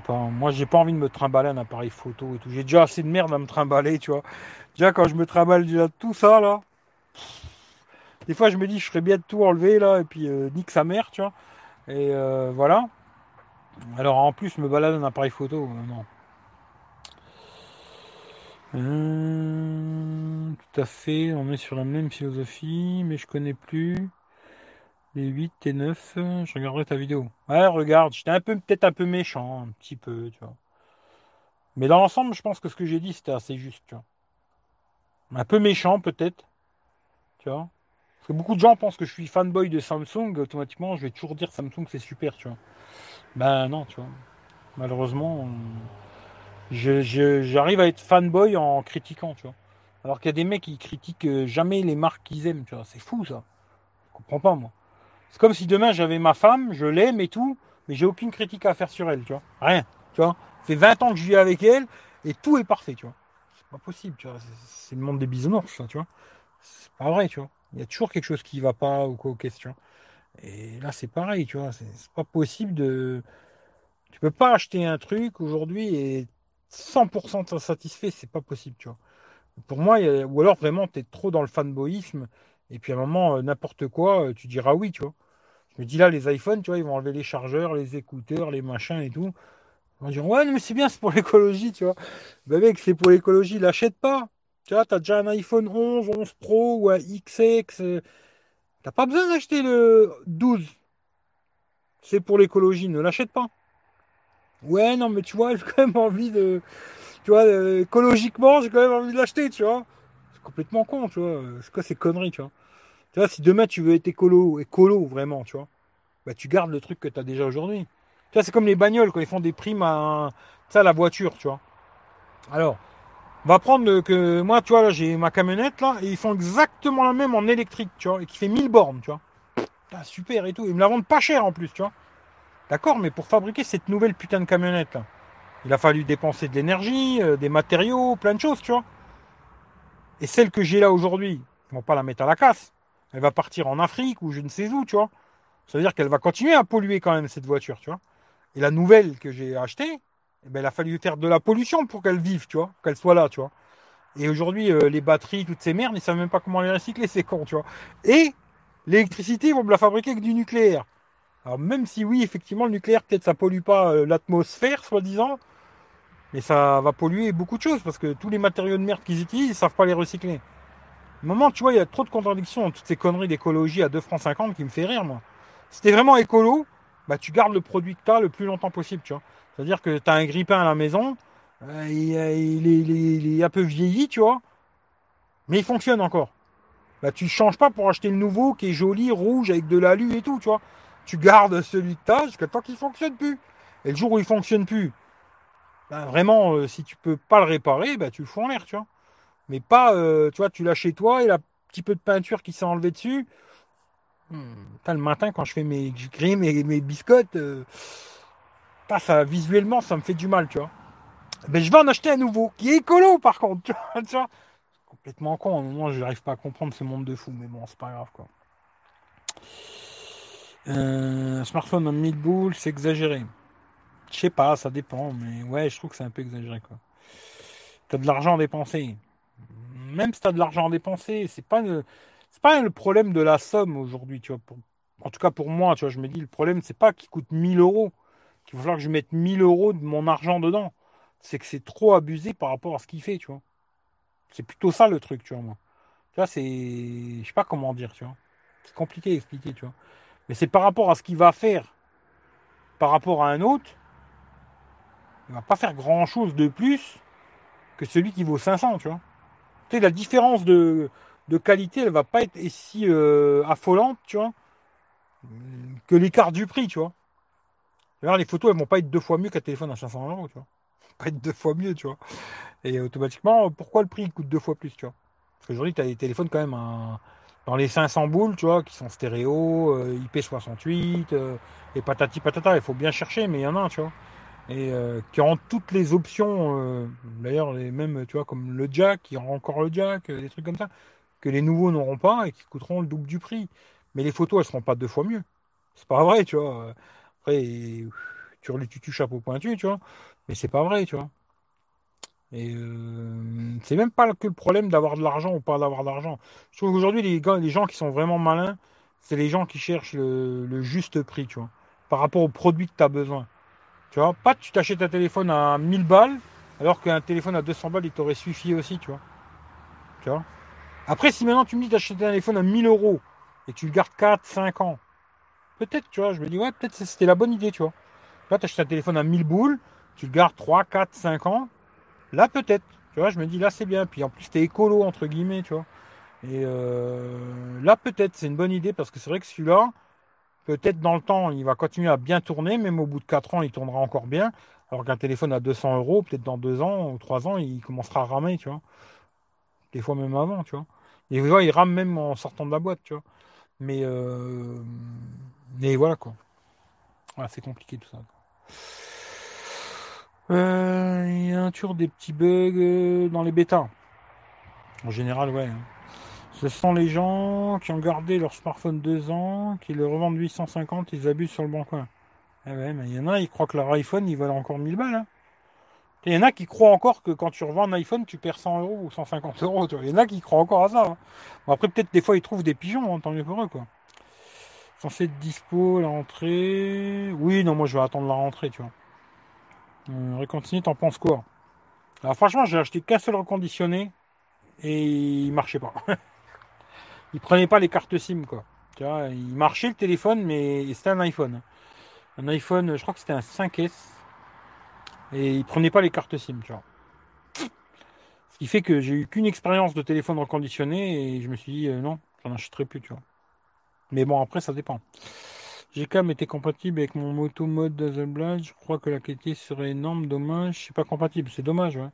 Pas. Moi, j'ai pas envie de me trimballer un appareil photo et tout. J'ai déjà assez de merde à me trimballer, tu vois. Déjà, quand je me trimballe déjà tout ça, là. Des fois, je me dis, je ferais bien de tout enlever, là, et puis euh, nique sa mère, tu vois. Et euh, voilà. Alors, en plus, me balade un appareil photo, euh, non. Tout à fait, on est sur la même philosophie, mais je connais plus les 8 et 9. Je regarderai ta vidéo. Ouais, regarde, j'étais un peu, peut-être un peu méchant, un petit peu, tu vois. Mais dans l'ensemble, je pense que ce que j'ai dit, c'était assez juste, tu vois. Un peu méchant, peut-être, tu vois. Parce que beaucoup de gens pensent que je suis fanboy de Samsung, automatiquement, je vais toujours dire Samsung, c'est super, tu vois. Ben non, tu vois. Malheureusement, j'arrive à être fanboy en critiquant, tu vois. Alors qu'il y a des mecs qui critiquent euh, jamais les marques qu'ils aiment, tu vois. C'est fou, ça. Je comprends pas, moi. C'est comme si demain j'avais ma femme, je l'aime et tout, mais j'ai aucune critique à faire sur elle, tu vois. Rien, tu vois. Fait 20 ans que je vis avec elle et tout est parfait, tu vois. C'est pas possible, tu vois. C'est- le monde des bisounours, ça, tu vois. C'est pas vrai, tu vois. Il y a toujours quelque chose qui va pas ou quoi aux questions. Et là, c'est pareil, tu vois. C'est pas possible de. Tu peux pas acheter un truc aujourd'hui et 100% satisfait, c'est pas possible, tu vois. Pour moi, ou alors vraiment, tu es trop dans le fanboyisme, et puis à un moment, euh, n'importe quoi, euh, tu diras oui, tu vois. Je me dis là, les iPhones, tu vois, ils vont enlever les chargeurs, les écouteurs, les machins et tout. Ils vont dire, ouais, mais c'est bien, c'est pour [laughs] l'écologie, tu vois. Ben mec, c'est pour l'écologie, l'achète pas. Tu vois, t'as déjà un iPhone 11, 11 Pro ou un XX. euh, T'as pas besoin d'acheter le 12. C'est pour l'écologie, ne l'achète pas. Ouais, non, mais tu vois, [laughs] j'ai quand même envie de. Tu vois, euh, écologiquement, j'ai quand même envie de l'acheter, tu vois. C'est complètement con, tu vois. C'est quoi ces conneries, tu vois? Tu vois, si demain tu veux être écolo, écolo vraiment, tu vois, bah tu gardes le truc que tu as déjà aujourd'hui. Tu vois, c'est comme les bagnoles quand ils font des primes à, à la voiture, tu vois. Alors, on va prendre que moi, tu vois, là, j'ai ma camionnette là, et ils font exactement la même en électrique, tu vois, et qui fait 1000 bornes, tu vois. Putain, super et tout. Ils me la vendent pas cher en plus, tu vois. D'accord, mais pour fabriquer cette nouvelle putain de camionnette là, il a fallu dépenser de l'énergie, euh, des matériaux, plein de choses, tu vois. Et celle que j'ai là aujourd'hui, ils vont pas la mettre à la casse. Elle va partir en Afrique ou je ne sais où, tu vois. Ça veut dire qu'elle va continuer à polluer quand même cette voiture, tu vois. Et la nouvelle que j'ai achetée, eh ben, il a fallu faire de la pollution pour qu'elle vive, tu vois, qu'elle soit là, tu vois. Et aujourd'hui, euh, les batteries, toutes ces merdes, ils savent même pas comment les recycler, c'est con, tu vois. Et l'électricité, ils vont me la fabriquer avec du nucléaire. Alors même si oui, effectivement, le nucléaire, peut-être ça pollue pas euh, l'atmosphère, soi-disant, mais ça va polluer beaucoup de choses parce que tous les matériaux de merde qu'ils utilisent, ils savent pas les recycler. Moment, tu vois, il y a trop de contradictions dans toutes ces conneries d'écologie à 2 francs 50 qui me fait rire, moi. Si t'es vraiment écolo, bah tu gardes le produit que tu as le plus longtemps possible, tu vois. C'est-à-dire que tu as un grippin à la maison, euh, il, euh, il est, un peu vieilli, tu vois, mais il fonctionne encore. Bah tu changes pas pour acheter le nouveau qui est joli, rouge, avec de l'alu et tout, tu vois. Tu gardes celui que tu as jusqu'à temps qu'il fonctionne plus. Et le jour où il fonctionne plus, bah, vraiment, euh, si tu peux pas le réparer, bah tu le fous en l'air, tu vois. Mais pas, euh, tu vois, tu l'as chez toi et la petit peu de peinture qui s'est enlevée dessus. Hmm, putain, le matin, quand je fais mes, je grille mes, mes biscottes, euh, putain, ça, visuellement, ça me fait du mal, tu vois. Ben, je vais en acheter un nouveau, qui est écolo, par contre, [laughs] tu vois. tu vois. Complètement con, à un moment, je n'arrive pas à comprendre ce monde de fou, mais bon, c'est pas grave, quoi. Euh, un smartphone en 1000 boules, c'est exagéré. Je sais pas, ça dépend, mais ouais, je trouve que c'est un peu exagéré, quoi. T'as de l'argent à dépenser. Même si t'as de l'argent à dépenser, c'est pas pas le problème de la somme aujourd'hui, tu vois. En tout cas pour moi, tu vois, je me dis le problème c'est pas qu'il coûte 1000 euros, qu'il va falloir que je mette 1000 euros de mon argent dedans. C'est que c'est trop abusé par rapport à ce qu'il fait, tu vois. C'est plutôt ça le truc, tu vois, moi. Tu vois, c'est, je sais pas comment dire, tu vois. C'est compliqué à expliquer, tu vois. Mais c'est par rapport à ce qu'il va faire, par rapport à un autre, il va pas faire grand chose de plus que celui qui vaut 500, tu vois. La différence de, de qualité, elle va pas être si euh, affolante, tu vois, que l'écart du prix, tu vois. Les photos, elles vont pas être deux fois mieux qu'un téléphone à 500 euros, tu vois. [laughs] Pas être deux fois mieux, tu vois. Et automatiquement, pourquoi le prix coûte deux fois plus, tu vois? Parce qu'aujourd'hui, tu as des téléphones quand même à- dans les 500 boules, tu vois, qui sont stéréo, euh, IP68, euh, et patati patata. Il faut bien chercher, mais il y en a, tu vois. Et euh, qui ont toutes les options, euh, d'ailleurs, les mêmes, tu vois, comme le jack, qui aura encore le jack, euh, des trucs comme ça, que les nouveaux n'auront pas et qui coûteront le double du prix. Mais les photos, elles seront pas deux fois mieux. C'est pas vrai, tu vois. Après, tu tu chapeau pointu, tu vois. Mais c'est pas vrai, tu vois. Et c'est même pas que le problème d'avoir de l'argent ou pas d'avoir d'argent. Je trouve qu'aujourd'hui, les, les gens qui sont vraiment malins, c'est les gens qui cherchent le, le juste prix, tu vois, par rapport au produit que tu as besoin. Tu vois, pas tu t'achètes un téléphone à 1000 balles, alors qu'un téléphone à 200 balles, il t'aurait suffi aussi, tu vois. Tu vois. Après, si maintenant tu me dis d'acheter un téléphone à 1000 euros et tu le gardes 4, 5 ans, peut-être, tu vois, je me dis, ouais, peut-être c'était la bonne idée, tu vois. Là, tu achètes un téléphone à 1000 boules, tu le gardes 3, 4, 5 ans, là, peut-être. Tu vois, je me dis, là, c'est bien. Puis en plus, t'es écolo, entre guillemets, tu vois. Et euh, là, peut-être, c'est une bonne idée parce que c'est vrai que celui-là, peut-être dans le temps, il va continuer à bien tourner, même au bout de 4 ans, il tournera encore bien. Alors qu'un téléphone à 200 euros, peut-être dans 2 ans ou 3 ans, il commencera à ramer, tu vois. Des fois même avant, tu vois. Et tu vois, il rame même en sortant de la boîte, tu vois. Mais, euh, mais voilà, quoi. Voilà, c'est compliqué tout ça. Euh, Il y a un tour des petits bugs euh, dans les bêtas. En général, ouais. Ce sont les gens qui ont gardé leur smartphone deux ans, qui le revendent 850, ils abusent sur le bon coin. Ah ouais, mais il y en a, ils croient que leur iPhone, il valent encore 1000 balles. hein. Il y en a qui croient encore que quand tu revends un iPhone, tu perds 100 euros ou 150 euros. Il y en a qui croient encore à ça. hein. Bon, après, peut-être des fois, ils trouvent des pigeons, hein, tant mieux pour eux, quoi. Censé être dispo, la rentrée. Oui, non, moi, je vais attendre la rentrée, tu vois. Euh, t'en penses quoi? Alors, franchement, j'ai acheté qu'un seul reconditionné et il marchait pas. [laughs] il prenait pas les cartes SIM, quoi. Tu vois, il marchait le téléphone, mais c'était un iPhone. Un iPhone, je crois que c'était un 5S. Et il prenait pas les cartes SIM, tu vois. Ce qui fait que j'ai eu qu'une expérience de téléphone reconditionné et je me suis dit euh, non, j'en achèterai plus, tu vois. Mais bon, après, ça dépend. Gcam était compatible avec mon moto mode Dazzleblad. Je crois que la qualité serait énorme. Dommage, c'est pas compatible. C'est dommage, ouais.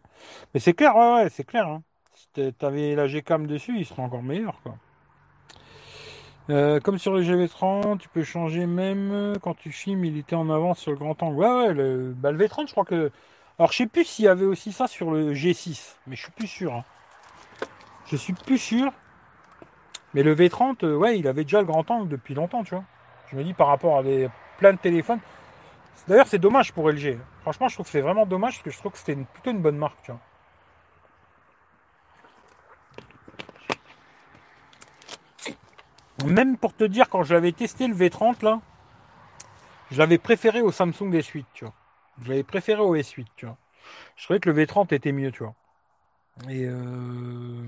Mais c'est clair, ouais, ouais, c'est clair. Hein. Si t'avais la Gcam dessus, il serait encore meilleur, quoi. Euh, comme sur le GV30, tu peux changer même quand tu filmes, il était en avance sur le grand angle. Ouais, ouais, le, bah, le V30, je crois que. Alors, je sais plus s'il y avait aussi ça sur le G6, mais je suis plus sûr. hein. Je suis plus sûr. Mais le V30, euh, ouais, il avait déjà le grand angle depuis longtemps, tu vois. Je me dis par rapport à des, plein de téléphones. D'ailleurs, c'est dommage pour LG. Franchement, je trouve que c'est vraiment dommage parce que je trouve que c'était plutôt une bonne marque, tu vois. Même pour te dire, quand je l'avais testé le V30 là, je l'avais préféré au Samsung S8, tu vois. Je l'avais préféré au S8, tu vois. Je trouvais que le V30 était mieux, tu vois. Et euh...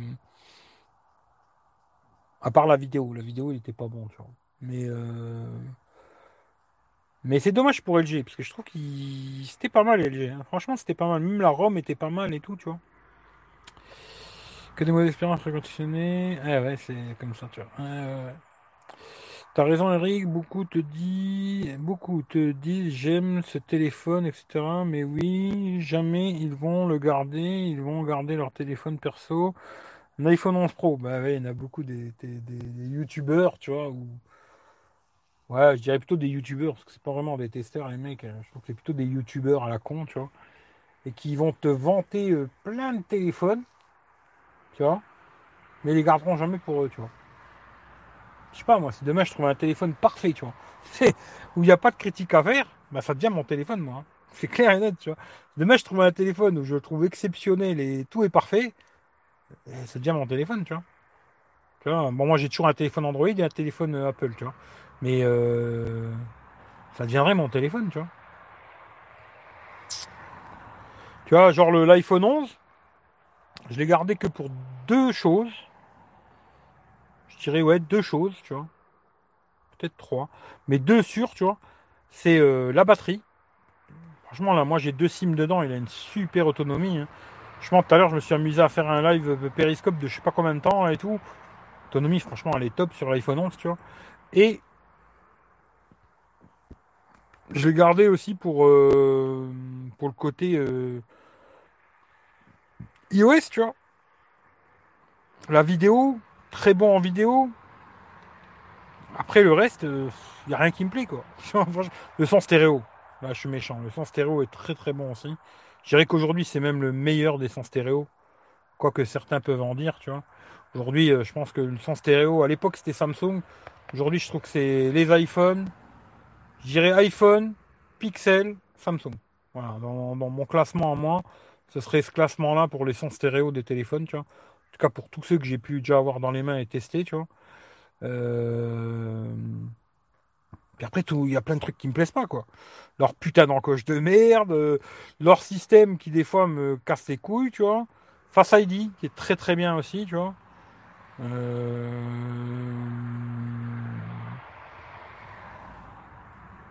à part la vidéo, la vidéo il était pas bon, tu vois. Mais euh... mais c'est dommage pour LG parce que je trouve qu'il c'était pas mal LG. hein. Franchement, c'était pas mal. Même la ROM était pas mal et tout, tu vois. Des mauvaises expériences reconditionnées. Ah ouais, c'est comme ça, tu vois. T'as raison, Eric. Beaucoup te disent, beaucoup te disent, j'aime ce téléphone, etc. Mais oui, jamais ils vont le garder. Ils vont garder leur téléphone perso. Un iPhone 11 Pro. Bah ouais, il y en a beaucoup des, des, youtubeurs, tu vois. Ou... Ouais, je dirais plutôt des youtubeurs parce que c'est pas vraiment des testeurs, les mecs. Je trouve que c'est plutôt des youtubeurs à la con, tu vois. Et qui vont te vanter euh, plein de téléphones, tu vois. Mais ils les garderont jamais pour eux, tu vois. Je sais pas, moi, si demain je trouve un téléphone parfait, tu vois, [laughs] où il n'y a pas de critique à faire, bah ça devient mon téléphone, moi. hein. C'est clair et net, tu vois. Demain je trouve un téléphone où je le trouve exceptionnel et tout est parfait, ça devient mon téléphone, tu vois. Tu vois, bon, moi j'ai toujours un téléphone Android et un téléphone euh, Apple, tu vois. Mais euh, ça deviendrait mon téléphone, tu vois. Tu vois, genre l'iPhone 11, je l'ai gardé que pour deux choses. Je dirais, ouais, deux choses, tu vois. Peut-être trois. Mais deux sûrs, tu vois. C'est euh, la batterie. Franchement, là, moi, j'ai deux SIM dedans. Il a une super autonomie. hein. Franchement, tout à l'heure, je me suis amusé à faire un live euh, périscope de je sais pas combien de temps et tout. Autonomie, franchement, elle est top sur l'iPhone 11, tu vois. Et je l'ai gardé aussi pour, euh, pour le côté iOS, tu vois. La vidéo, très bon en vidéo. Après, le reste, il n'y a rien qui me plaît, quoi. [laughs] Le son stéréo, là, je suis méchant. Le son stéréo est très très bon aussi. Je dirais qu'aujourd'hui, c'est même le meilleur des sons stéréo. Quoique certains peuvent en dire, tu vois. Aujourd'hui, euh, je pense que le son stéréo, à l'époque, c'était Samsung. Aujourd'hui, je trouve que c'est les iPhones. Je dirais iPhone, Pixel, Samsung. Voilà, dans, dans mon classement à moi, Ce serait ce classement-là pour les sons stéréo des téléphones, tu vois. En tout cas, pour tous ceux que j'ai pu déjà avoir dans les mains et tester, tu vois. Euh, Puis après, il y a plein de trucs qui me plaisent pas, quoi. Leur putain d'encoche de merde, euh, leur système qui des fois me casse les couilles, tu vois. Face ID, qui est très très bien aussi, tu vois. Euh,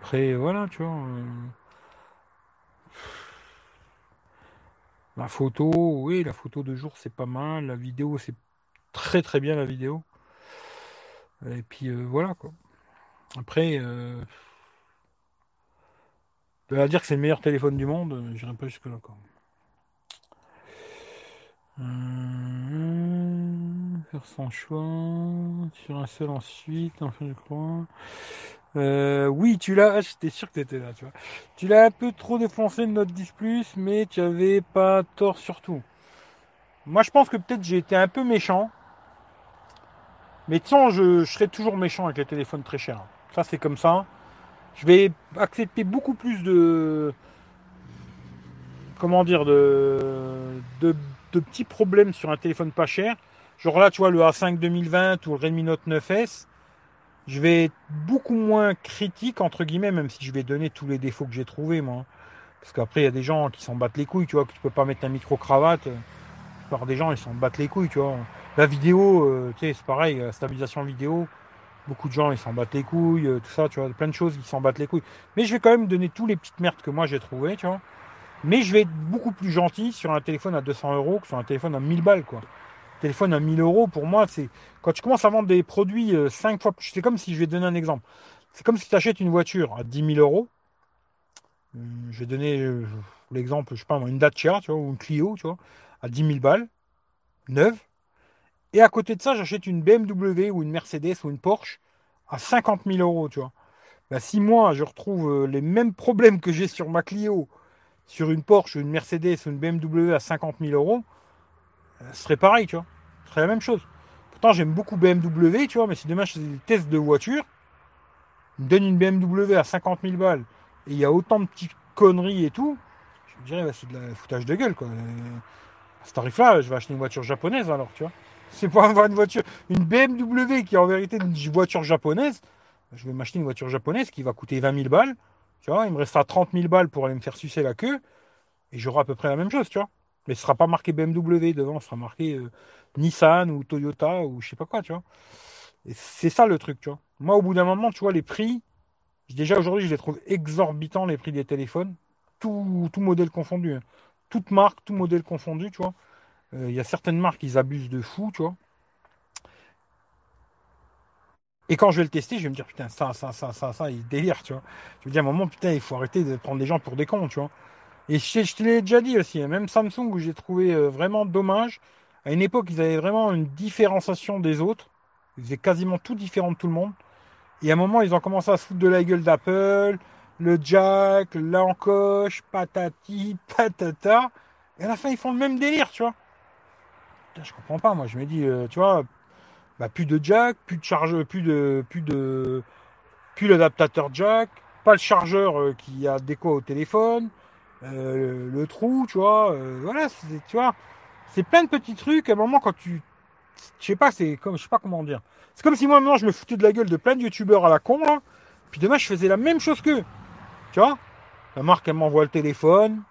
Après, voilà, tu vois. La photo, oui, la photo de jour, c'est pas mal. La vidéo, c'est très très bien la vidéo. Et puis euh, voilà, quoi. Après, euh... là à dire que c'est le meilleur téléphone du monde, euh, j'irai pas jusque-là, quoi. Euh, Faire son choix sur un seul ensuite, enfin je crois. Euh, oui, tu l'as. ah, J'étais sûr que tu étais là, tu vois. Tu l'as un peu trop défoncé le Note 10 Plus, mais tu avais pas tort surtout. Moi, je pense que peut-être j'ai été un peu méchant. Mais de façon, je, je serai toujours méchant avec les téléphones très chers. Ça, c'est comme ça. Je vais accepter beaucoup plus de. Comment dire de, de, de petits problèmes sur un téléphone pas cher. Genre là, tu vois, le A5 2020 ou le Redmi Note 9S je vais être beaucoup moins critique, entre guillemets, même si je vais donner tous les défauts que j'ai trouvés, moi. Parce qu'après, il y a des gens qui s'en battent les couilles, tu vois, que tu peux pas mettre un micro-cravate. La plupart des gens, ils s'en battent les couilles, tu vois. La vidéo, euh, tu sais, c'est pareil, la stabilisation vidéo, beaucoup de gens, ils s'en battent les couilles, euh, tout ça, tu vois, plein de choses, ils s'en battent les couilles. Mais je vais quand même donner tous les petites merdes que moi j'ai trouvées, tu vois. Mais je vais être beaucoup plus gentil sur un téléphone à 200 euros que sur un téléphone à 1000 balles, quoi téléphone à 1000 euros, pour moi, c'est quand tu commences à vendre des produits 5 fois plus. C'est comme si je vais donner un exemple. C'est comme si tu achètes une voiture à 10 000 euros. Hum, Je vais donner euh, l'exemple, je sais pas, une Dacia, tu vois, ou une Clio, tu vois, à 10 000 balles, neuve. Et à côté de ça, j'achète une BMW ou une Mercedes ou une Porsche à 50 000 euros, tu vois. Bah, si moi, je retrouve euh, les mêmes problèmes que j'ai sur ma Clio, sur une Porsche, une Mercedes ou une BMW à 50 000 euros, ce serait pareil, tu vois. Ce serait la même chose. Pourtant, j'aime beaucoup BMW, tu vois, mais si demain je faisais des tests de voiture, me donne une BMW à 50 000 balles et il y a autant de petites conneries et tout, je me dirais, bah, c'est de la foutage de gueule, quoi. Euh, À ce tarif-là, je vais acheter une voiture japonaise alors, tu vois. C'est pour avoir une voiture, une BMW qui est en vérité une voiture japonaise, je vais m'acheter une voiture japonaise qui va coûter 20 000 balles, tu vois, il me restera 30 000 balles pour aller me faire sucer la queue et j'aurai à peu près la même chose, tu vois. Mais ce sera pas marqué BMW devant, ce sera marqué euh, Nissan ou Toyota ou je sais pas quoi, tu vois. C'est ça le truc, tu vois. Moi, au bout d'un moment, tu vois, les prix, déjà aujourd'hui, je les trouve exorbitants, les prix des téléphones, tout, tout modèle confondu. hein. Toute marque, tout modèle confondu, tu vois. Euh, Il y a certaines marques, ils abusent de fou, tu vois. Et quand je vais le tester, je vais me dire, putain, ça, ça, ça, ça, ça, il délire, tu vois. Je me dis à un moment, putain, il faut arrêter de prendre les gens pour des cons, tu vois. Et je, te l'ai déjà dit aussi, hein, même Samsung où j'ai trouvé euh, vraiment dommage. À une époque, ils avaient vraiment une différenciation des autres. Ils faisaient quasiment tout différent de tout le monde. Et à un moment, ils ont commencé à se foutre de la gueule d'Apple, le jack, l'encoche, patati, patata. Et à la fin, ils font le même délire, tu vois. Putain, je comprends pas, moi. Je me dis, euh, tu vois, bah, plus de jack, plus de chargeur, plus de, plus de, plus l'adaptateur jack, pas le chargeur euh, qui a déco au téléphone, euh, le trou, tu vois, euh, voilà, c'est- tu vois, c'est plein de petits trucs. À un moment, quand tu, je sais pas, c'est comme, je sais pas comment dire. C'est comme si moi maintenant je me foutais de la gueule de plein de youtubeurs à la con puis demain je faisais la même chose qu'eux, tu vois? La marque elle m'envoie le téléphone,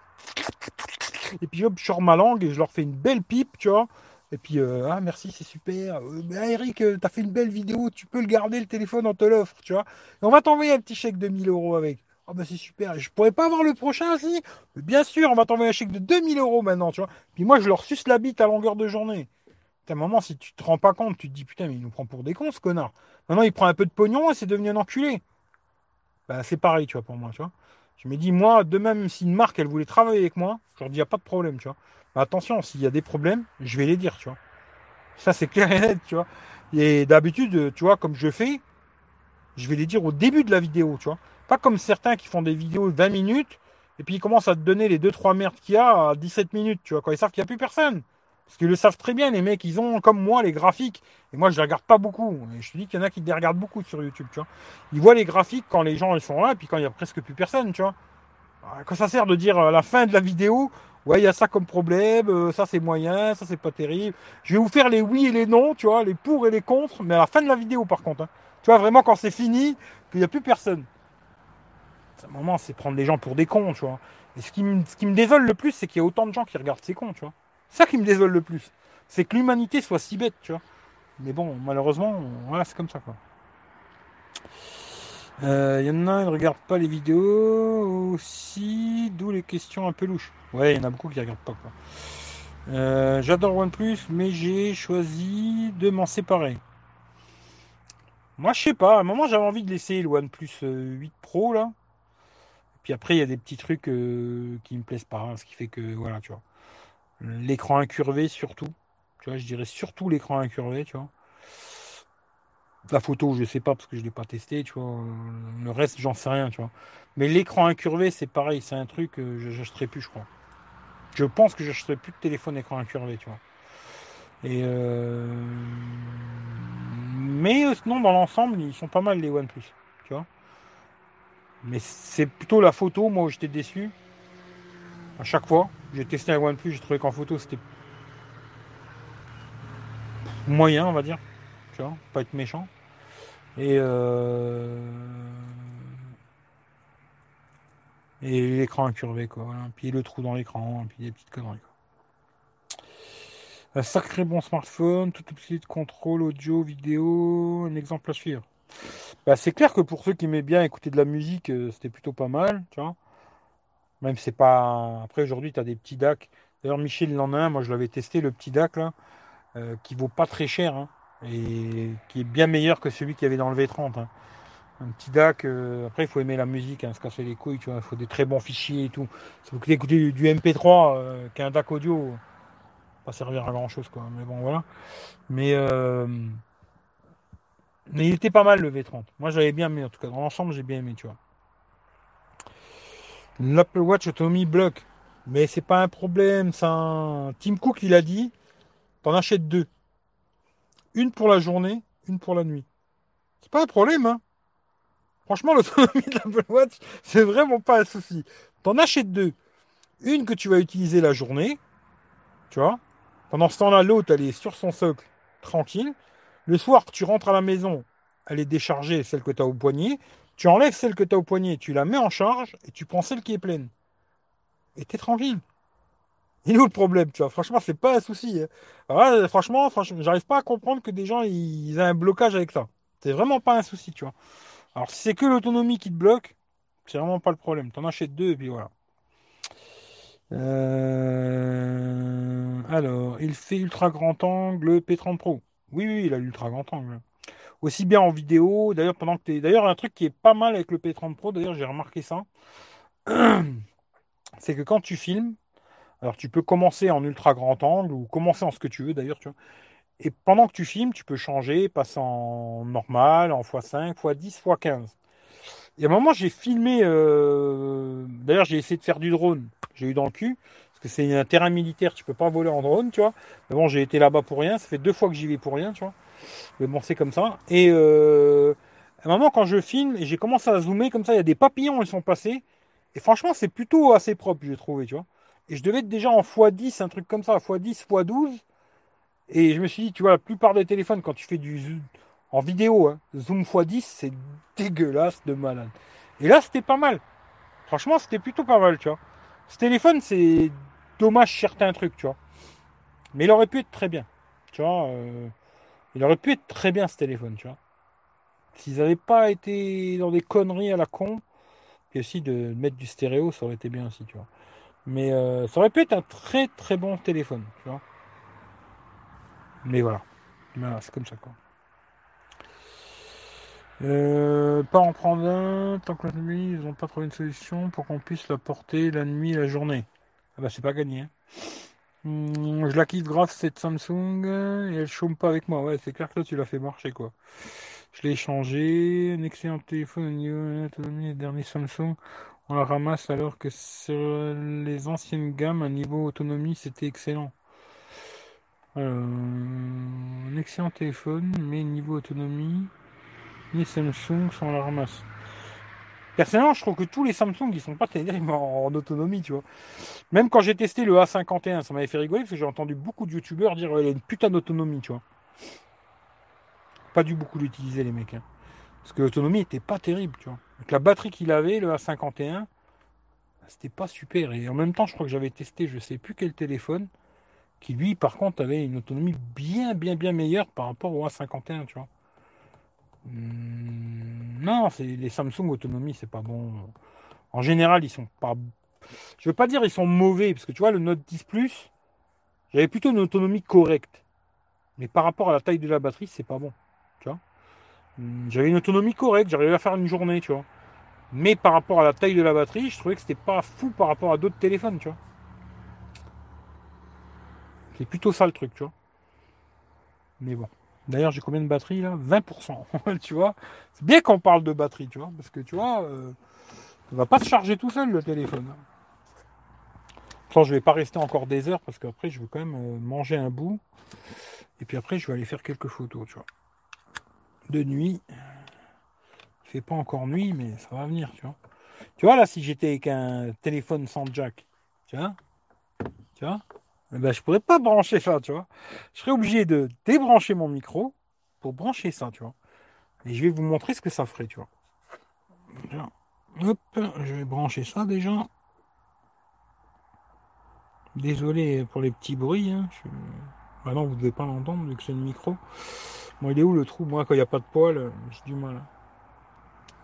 et puis hop, je sors ma langue et je leur fais une belle pipe, tu vois. Et puis, euh, ah merci, c'est super. Euh, ah, Eric, euh, t'as fait une belle vidéo, tu peux le garder le téléphone, on te l'offre, tu vois. Et on va t'envoyer un petit chèque de 1000 euros avec. Ah bah c'est super. Je pourrais pas avoir le prochain aussi Bien sûr, on va t'envoyer un chèque de 2000 euros maintenant, tu vois. Puis moi, je leur suce la bite à longueur de journée. Un moment, si tu te rends pas compte, tu te dis putain, mais il nous prend pour des cons, ce connard. Maintenant, il prend un peu de pognon et c'est devenu un enculé. Bah, c'est pareil, tu vois, pour moi, tu vois. Je me dis, moi, de même, si une marque, elle voulait travailler avec moi, je leur dis, il n'y a pas de problème, tu vois. Attention, s'il y a des problèmes, je vais les dire, tu vois. Ça, c'est clair et net, tu vois. Et d'habitude, tu vois, comme je fais, je vais les dire au début de la vidéo, tu vois. Pas comme certains qui font des vidéos de 20 minutes, et puis ils commencent à te donner les 2-3 merdes qu'il y a à 17 minutes, tu vois, quand ils savent qu'il n'y a plus personne. Parce qu'ils le savent très bien, les mecs, ils ont, comme moi, les graphiques. Et moi, je les regarde pas beaucoup. Je te dis qu'il y en a qui les regardent beaucoup sur YouTube, tu vois. Ils voient les graphiques quand les gens ils sont là, et puis quand il y a presque plus personne, tu vois. Alors, Quand ça sert de dire à la fin de la vidéo, Ouais, il y a ça comme problème, euh, ça c'est moyen, ça c'est pas terrible. Je vais vous faire les oui et les non, tu vois, les pour et les contre, mais à la fin de la vidéo par contre. hein. Tu vois, vraiment quand c'est fini, qu'il n'y a plus personne. À un moment, c'est prendre les gens pour des cons, tu vois. Et ce qui me, désole le plus, c'est qu'il y a autant de gens qui regardent ces cons, tu vois. C'est ça qui me désole le plus. C'est que l'humanité soit si bête, tu vois. Mais bon, malheureusement, voilà, c'est comme ça, quoi. Euh, Il y en a, ils ne regardent pas les vidéos aussi, d'où les questions un peu louches. Ouais, il y en a beaucoup qui ne regardent pas, quoi. Euh, J'adore OnePlus, mais j'ai choisi de m'en séparer. Moi, je sais pas, à un moment, j'avais envie de laisser le OnePlus euh, 8 Pro, là. Puis après, il y a des petits trucs euh, qui me plaisent pas, hein, ce qui fait que, voilà, tu vois. L'écran incurvé, surtout. Tu vois, je dirais surtout l'écran incurvé, tu vois. La photo, je sais pas parce que je l'ai pas testé, tu vois. Le reste, j'en sais rien, tu vois. Mais l'écran incurvé, c'est pareil, c'est un truc que je n'achèterai plus, je crois. Je pense que j'achèterai plus de téléphone écran incurvé, tu vois. Et euh... Mais euh, sinon, dans l'ensemble, ils sont pas mal les OnePlus, tu vois. Mais c'est plutôt la photo, moi, où j'étais déçu. À chaque fois, j'ai testé un OnePlus, j'ai trouvé qu'en photo, c'était moyen, on va dire. Tu vois, pas être méchant. Et euh... et l'écran incurvé quoi. Puis le trou dans l'écran, puis des petites conneries. Quoi. Un sacré bon smartphone, toute petite contrôle audio, vidéo, un exemple à suivre. Bah, c'est clair que pour ceux qui aimaient bien écouter de la musique, euh, c'était plutôt pas mal, tu vois. Même c'est pas. Après aujourd'hui, tu as des petits DAC. D'ailleurs, Michel il en a un, moi je l'avais testé, le petit DAC là, euh, qui vaut pas très cher. Hein et qui est bien meilleur que celui qu'il y avait dans le V30. hein. Un petit DAC, euh, après il faut aimer la musique, hein, se casser les couilles, tu vois, il faut des très bons fichiers et tout. Si vous écouter du, du MP3 euh, qu'un DAC audio, pas servir à grand chose quoi. Mais bon voilà. Mais mais il était pas mal le V30. Moi j'avais bien aimé en tout cas. Dans l'ensemble j'ai bien aimé, tu vois. L'Apple Watch Autonomy bloque. Mais c'est pas un problème, ça. Tim Cook il a dit, t'en achètes deux. Une pour la journée, une pour la nuit. C'est pas un problème, hein. Franchement, [laughs] l'autonomie de l'Apple Watch, c'est vraiment pas un souci. T'en achètes deux. Une que tu vas utiliser la journée, tu vois. Pendant ce temps-là, l'autre, elle est sur son socle, tranquille. Le soir, tu rentres à la maison, elle est déchargée, celle que tu as au poignet. Tu enlèves celle que tu as au poignet, tu la mets en charge et tu prends celle qui est pleine. Et t'es tranquille. Il est où le problème, tu vois? Franchement, c'est pas un souci. hein. Là, franchement, franchement, j'arrive pas à comprendre que des gens ils aient un blocage avec ça. C'est vraiment pas un souci, tu vois. Alors si c'est que l'autonomie qui te bloque, c'est vraiment pas le problème. T'en achètes deux et puis voilà. Euh, Alors, il fait ultra grand angle P30 Pro. Oui, oui, il a l'ultra grand angle. Aussi bien en vidéo. D'ailleurs, pendant que t'es. D'ailleurs, un truc qui est pas mal avec le P30 Pro, d'ailleurs, j'ai remarqué ça. [clears throat] C'est que quand tu filmes, alors tu peux commencer en ultra grand angle ou commencer en ce que tu veux d'ailleurs, tu vois. Et pendant que tu filmes, tu peux changer, passer en normal, en x5, x10, x15. Et à un moment, j'ai filmé. euh, D'ailleurs, j'ai essayé de faire du drone. J'ai eu dans le cul. Parce que c'est un terrain militaire, tu peux pas voler en drone, tu vois. Mais bon, j'ai été là-bas pour rien. Ça fait deux fois que j'y vais pour rien, tu vois. Mais bon, c'est comme ça. Et euh, à un moment, quand je filme, et j'ai commencé à zoomer comme ça, il y a des papillons, ils sont passés. Et franchement, c'est plutôt assez propre, j'ai trouvé, tu vois. Et je devais être déjà en x10, un truc comme ça, x10, x12. Et je me suis dit, tu vois, la plupart des téléphones, quand tu fais du zoom, en vidéo, hein, zoom x10, c'est dégueulasse de malade. Et là, c'était pas mal. Franchement, c'était plutôt pas mal, tu vois. Ce téléphone, c'est dommage certains trucs, tu vois. Mais il aurait pu être très bien. Tu vois, euh, il aurait pu être très bien ce téléphone, tu vois. S'ils n'avaient pas été dans des conneries à la con, puis aussi de mettre du stéréo, ça aurait été bien aussi, tu vois. Mais euh, ça aurait pu être un très très bon téléphone, tu vois. Mais voilà. C'est comme ça, quoi. Euh, pas en prendre un, tant que la nuit, ils n'ont pas trouvé une solution pour qu'on puisse la porter la nuit et la journée. Ah bah c'est pas gagné. hein. Hum, je la kiffe grave cette Samsung et elle chôme pas avec moi. Ouais, c'est clair que toi tu l'as fait marcher quoi. Je l'ai échangé, un excellent téléphone au niveau de l'autonomie des derniers Samsung. On la ramasse alors que sur les anciennes gammes, à niveau autonomie, c'était excellent. Alors, un excellent téléphone, mais niveau autonomie, ni Samsung, on la ramasse. Personnellement, je trouve que tous les Samsung, ils sont pas terribles en, autonomie, tu vois. Même quand j'ai testé le A51, ça m'avait fait rigoler parce que j'ai entendu beaucoup de youtubeurs dire qu'il a une putain d'autonomie, tu vois. Pas dû beaucoup l'utiliser, les mecs. hein. Parce que l'autonomie était pas terrible, tu vois. La batterie qu'il avait, le A51, c'était pas super. Et en même temps, je crois que j'avais testé, je sais plus quel téléphone, qui lui, par contre, avait une autonomie bien, bien, bien meilleure par rapport au A51, tu vois. Hmm, non, c'est les Samsung autonomie, c'est pas bon. En général, ils sont pas. Je veux pas dire ils sont mauvais, parce que tu vois, le Note 10 Plus, j'avais plutôt une autonomie correcte. Mais par rapport à la taille de la batterie, c'est pas bon. Tu. Hmm, J'avais une autonomie correcte, j'arrivais à faire une journée, tu vois. Mais par rapport à la taille de la batterie, je trouvais que c'était pas fou par rapport à d'autres téléphones, tu vois. C'est plutôt ça le truc, tu vois. Mais bon. D'ailleurs, j'ai combien de batterie là? 20%. [laughs] tu vois? C'est bien qu'on parle de batterie, tu vois. Parce que tu vois, euh, ça va pas se charger tout seul le téléphone. Pourtant, je vais pas rester encore des heures parce qu'après, je veux quand même euh, manger un bout. Et puis après, je vais aller faire quelques photos, tu vois. De nuit. Fait pas encore nuit, mais ça va venir, tu vois. Tu vois, là, si j'étais avec un téléphone sans jack, tu vois, tu vois, ben, je pourrais pas brancher ça, tu vois. Je serais obligé de débrancher mon micro pour brancher ça, tu vois. Et je vais vous montrer ce que ça ferait, tu vois. Hop, je vais brancher ça déjà. Désolé pour les petits bruits. Hein. Non, vous devez pas l'entendre vu que c'est le micro. Bon, il est où le trou? Moi, quand il n'y a pas de poil, j'ai du mal.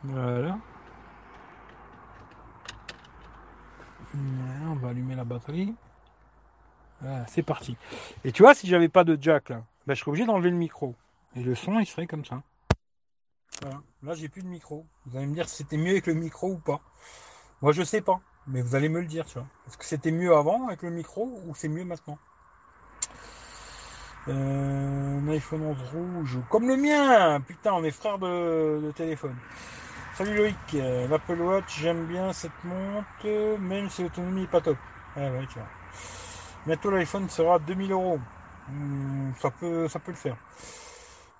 Voilà, On va allumer la batterie. Voilà, c'est parti. Et tu vois, si j'avais pas de jack là, ben, je serais obligé d'enlever le micro. Et le son, il serait comme ça. Là, j'ai plus de micro. Vous allez me dire si c'était mieux avec le micro ou pas. Moi, je sais pas. Mais vous allez me le dire, tu vois. Est-ce que c'était mieux avant avec le micro ou c'est mieux maintenant? Euh, Un iPhone 11 rouge, comme le mien Putain, on est frères de, téléphone. Salut Loïc, Euh, l'Apple Watch, j'aime bien cette montre, même si l'autonomie n'est pas top. Ah ouais, tu vois. Bientôt l'iPhone sera 2000 euros. Hmm, Ça peut, ça peut le faire.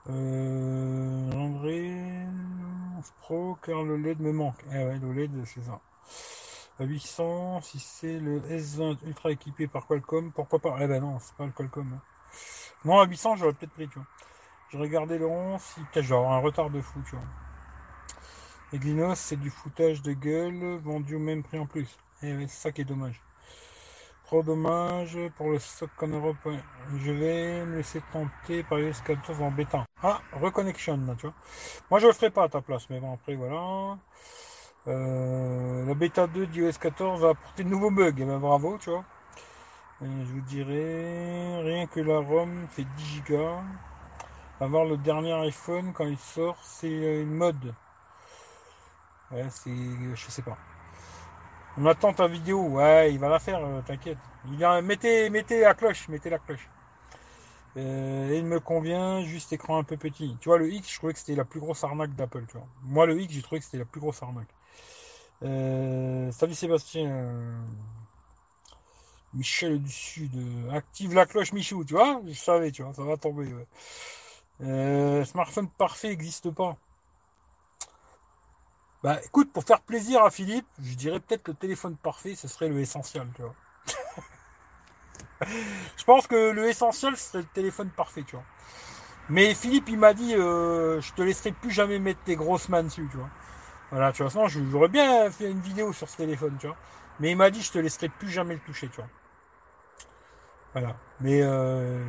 Euh, André, Pro, car le LED me manque. Eh ouais, le LED, c'est ça. À 800, si c'est le S20 ultra équipé par Qualcomm, pourquoi pas? Eh ben non, c'est pas le Qualcomm. hein. Non, à 800, j'aurais peut-être pris, tu vois. J'ai regardé le 11, si je avoir un retard de fou, tu vois. Et Glinos, c'est du foutage de gueule, vendu au même prix en plus. Et ouais, c'est ça qui est dommage. Trop dommage pour le stock en Europe. ouais. Je vais me laisser tenter par les 14 en bêta. Ah, reconnection, là, tu vois. Moi, je le ferai pas à ta place, mais bon, après, voilà. Euh, la bêta 2 d'iOS 14 va apporter de nouveaux bugs. Eh ben, bravo, tu vois. Je vous dirais, rien que la ROM fait 10 gigas. Avoir le dernier iPhone quand il sort, c'est une mode. Ouais, c'est. Je sais pas. On attend ta vidéo. Ouais, il va la faire, euh, t'inquiète. Il vient, mettez, mettez la cloche, mettez la cloche. Euh, il me convient, juste écran un peu petit. Tu vois, le X, je trouvais que c'était la plus grosse arnaque d'Apple, tu vois. Moi, le X, j'ai trouvé que c'était la plus grosse arnaque. Euh, salut Sébastien. Michel du Sud. Active la cloche, Michou, tu vois. Je savais, tu vois, ça va tomber. Euh, smartphone parfait n'existe pas. Bah écoute, pour faire plaisir à Philippe, je dirais peut-être que le téléphone parfait, ce serait le essentiel, tu vois. [laughs] je pense que le essentiel serait le téléphone parfait, tu vois. Mais Philippe, il m'a dit, euh, je te laisserai plus jamais mettre tes grosses mains dessus, tu vois. Voilà, tu vois, sinon j'aurais bien fait une vidéo sur ce téléphone, tu vois. Mais il m'a dit, je te laisserai plus jamais le toucher, tu vois. Voilà. Mais euh,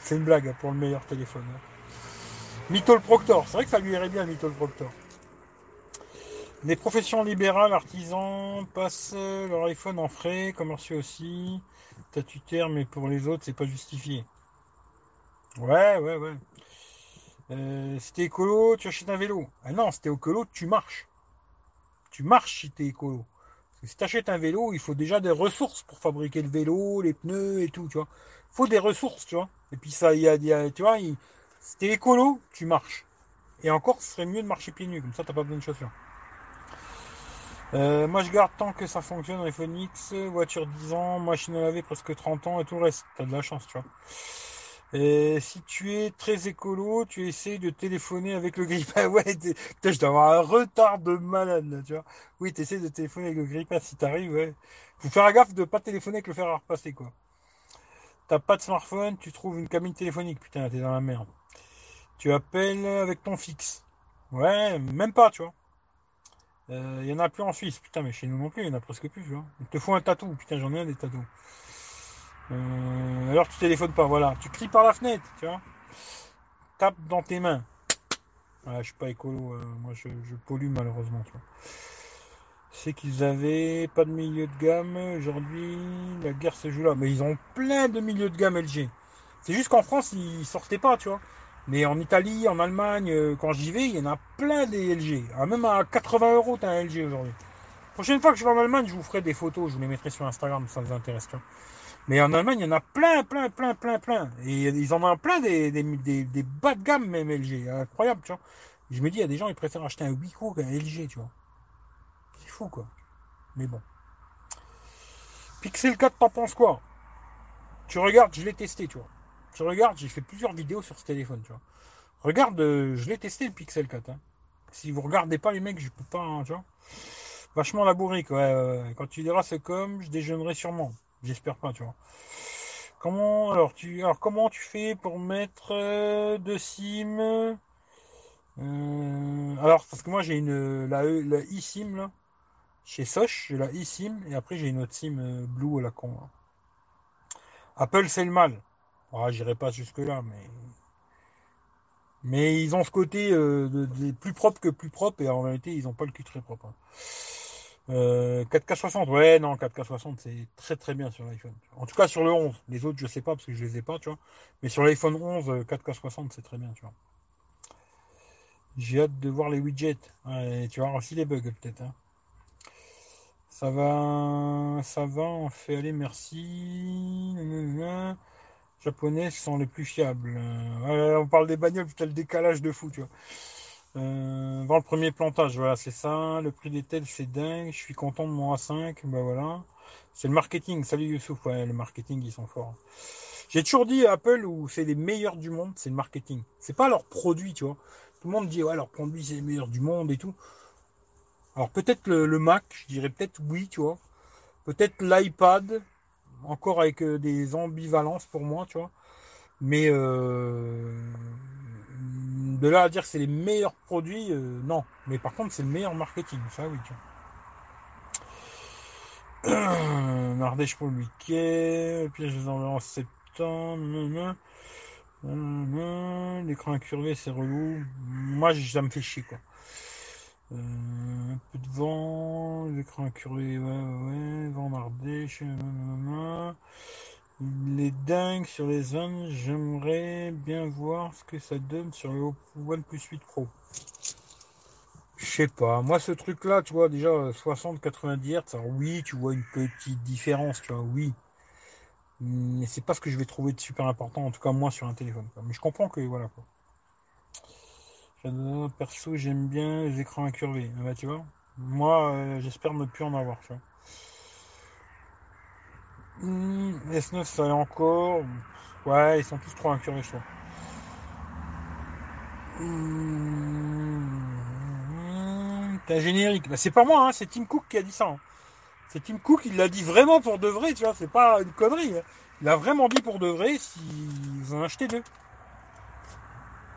c'est une blague pour le meilleur téléphone. hein. Proctor, c'est vrai que ça lui irait bien, Mytho le Proctor. Les professions libérales, artisans, passent leur iPhone en frais, commerciaux aussi, statutaire, mais pour les autres, c'est pas justifié. Ouais, ouais, ouais. Euh, t'es écolo, tu achètes un vélo. Ah non, t'es écolo, tu marches. Tu marches si t'es écolo. Parce que si t'achètes un vélo, il faut déjà des ressources pour fabriquer le vélo, les pneus et tout, tu vois. Il faut des ressources, tu vois. Et puis ça, il y a, y a- tu vois, il- si t'es écolo, tu marches. Et encore, ce serait mieux de marcher pieds nus, comme ça t'as pas besoin de chaussures. Euh, moi je garde tant que ça fonctionne, iPhone X, voiture 10 ans, machine à laver presque 30 ans et tout le reste. T'as de la chance, tu vois. Et si tu es très écolo, tu essaies de téléphoner avec le grip. Ah [laughs] ouais, putain, je dois avoir un retard de malade, là, tu vois. Oui, tu de téléphoner avec le grip si t'arrives, ouais. Faut faire gaffe de pas téléphoner avec le fer à repasser, quoi. T'as pas de smartphone, tu trouves une cabine téléphonique, putain, t'es dans la merde. Tu appelles avec ton fixe. Ouais, même pas, tu vois. Il y en a plus en Suisse, putain, mais chez nous non plus, il y en a presque plus, vois. Il te faut un tatou, putain, j'en ai un des tatous. Euh, alors tu téléphones pas, voilà. Tu cries par la fenêtre, tu vois. Tape dans tes mains. Voilà, je suis pas écolo, euh, moi je, pollue malheureusement, tu. C'est qu'ils avaient pas de milieu de gamme, aujourd'hui la guerre se joue là. Mais ils ont plein de milieux de gamme LG. C'est juste qu'en France, ils sortaient pas, tu vois. Mais en Italie, en Allemagne, euh, quand j'y vais, il y en a plein des LG. Ah, même à 80 euros, t'as un LG aujourd'hui. Prochaine fois que je vais en Allemagne, je vous ferai des photos, je vous les mettrai sur Instagram, ça vous intéresse, vois. Mais en Allemagne, il y en a plein, plein, plein, plein, plein. Et ils en ont plein des, des, des, des bas de gamme, même LG. Incroyable, tu vois. Je me dis, il y a des gens, ils préfèrent acheter un Wiko qu'un LG, tu vois. C'est fou, quoi. Mais bon. Pixel 4, t'en penses quoi? Tu regardes, je l'ai testé, tu vois. Tu regardes, j'ai fait plusieurs vidéos sur ce téléphone, tu vois. Regarde, euh, je l'ai testé le Pixel 4. Hein. Si vous regardez pas les mecs, je peux pas, hein, tu vois. Vachement la bourrique, ouais, ouais. Quand tu diras c'est comme, je déjeunerai sûrement. J'espère pas, tu vois. Comment alors tu alors comment tu fais pour mettre euh, de SIM euh, Alors parce que moi j'ai une la, la eSIM là chez Soch, j'ai la eSIM et après j'ai une autre SIM euh, Blue à la con. Apple c'est le mal. Ah, j'irai pas jusque là mais mais ils ont ce côté euh, de, plus propre que plus propre et en réalité ils ont pas le cul très propre. hein. Euh, 4K60, ouais, non, 4K60, c'est très très bien sur l'iPhone. En tout cas sur le 11. Les autres, je sais pas parce que je les ai pas, tu vois. Mais sur l'iPhone 11, euh, 4K60, c'est très bien, tu vois. J'ai hâte de voir les widgets. Tu voir aussi les bugs, peut-être. hein. Ça va, ça va, on fait aller, merci. Japonais sont les plus fiables. Euh, on parle des bagnoles, putain, le décalage de fou, tu vois. Euh, le premier plantage, voilà, c'est ça. Le prix des tels, c'est dingue. Je suis content de mon A5. Bah voilà. C'est le marketing. Salut Youssouf. Ouais, le marketing, ils sont forts. J'ai toujours dit Apple où c'est les meilleurs du monde, c'est le marketing. C'est pas leurs produits, tu vois. Tout le monde dit, ouais, leurs produits, c'est les meilleurs du monde et tout. Alors peut-être le Mac, je dirais peut-être oui, tu vois. Peut-être l'iPad, encore avec euh, des ambivalences pour moi, tu vois. Mais euh, de là à dire que c'est les meilleurs produits, euh, non. Mais par contre, c'est le meilleur marketing, ça oui. Tu vois. L'Ardèche pour le week-end, les enverrai en septembre. L'écran incurvé, c'est relou. Moi, ça me fait chier, quoi. Euh, un peu de vent, l'écran incurvé, ouais, ouais, ouais, vent nanana. Il est dingue sur les zones. J'aimerais bien voir ce que ça donne sur le OnePlus 8 Pro. Je sais pas. Moi, ce truc-là, tu vois, déjà 60-90 Hz, alors oui, tu vois une petite différence, tu vois, oui. Mais c'est pas ce que je vais trouver de super important, en tout cas moi sur un téléphone. Mais je comprends que voilà quoi. Perso, j'aime bien les écrans incurvés. Ah bah, tu vois, moi, euh, j'espère ne plus en avoir, tu vois. Hmm, S9, ça y encore. Ouais, ils sont tous trop incurvés, je trouve. T'as un générique. Bah, c'est pas moi, hein, c'est Tim Cook qui a dit ça. hein. C'est Tim Cook, il l'a dit vraiment pour de vrai, tu vois, c'est pas une connerie. hein. Il a vraiment dit pour de vrai si vous en achetez deux.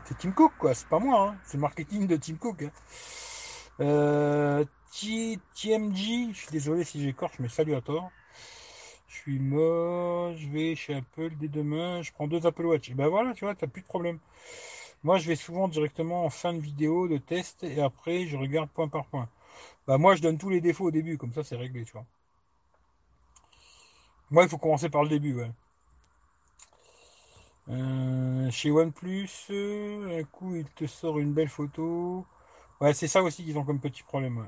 C'est Tim Cook, quoi, c'est pas moi, hein. c'est le marketing de Tim Cook. hein. Euh, TMG, je suis désolé si j'écorche, mais salut à tort. Je suis mort, je vais chez Apple dès demain, je prends deux Apple Watch. Et ben voilà, tu vois, t'as plus de problème. Moi, je vais souvent directement en fin de vidéo de test et après, je regarde point par point. Bah, moi, je donne tous les défauts au début, comme ça, c'est réglé, tu vois. Moi, il faut commencer par le début, ouais. Euh, chez OnePlus, euh, un coup, il te sort une belle photo. Ouais, c'est ça aussi qu'ils ont comme petit problème.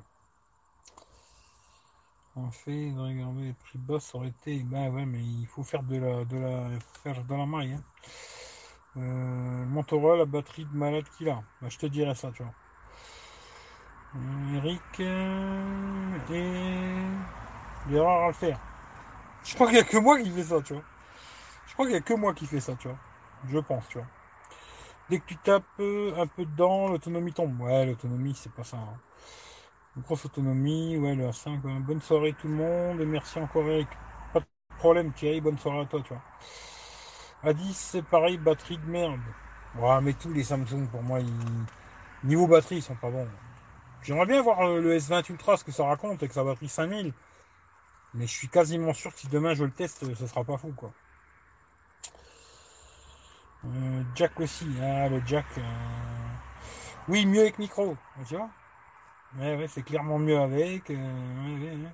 En fait, de regarder les prix ça aurait été. Ben ouais, mais il faut faire de la, de la, faire de la maille. Hein. Euh, la batterie de malade qu'il a. Ben, je te dirais ça, tu vois. Euh, Eric et l'erreur à le faire. Je crois qu'il n'y a que moi qui fais ça, tu vois. Je crois qu'il n'y a que moi qui fais ça, tu vois. Je pense, tu vois. Dès que tu tapes euh, un peu dedans, l'autonomie tombe. Ouais, l'autonomie, c'est pas ça. hein. Une grosse autonomie, ouais, le A5. ouais. Bonne soirée tout le monde, merci encore Eric. Pas de problème, Thierry, bonne soirée à toi, tu vois. A10, c'est pareil, batterie de merde. Ouais, mais tous les Samsung, pour moi, ils... niveau batterie, ils sont pas bons. J'aimerais bien voir euh, le S20 Ultra, ce que ça raconte, avec sa batterie 5000. Mais je suis quasiment sûr que si demain je le teste, ce sera pas fou, quoi. Euh, jack aussi, ah, le jack. euh, Oui, mieux avec micro, tu vois. Ouais, ouais, c'est clairement mieux avec. euh,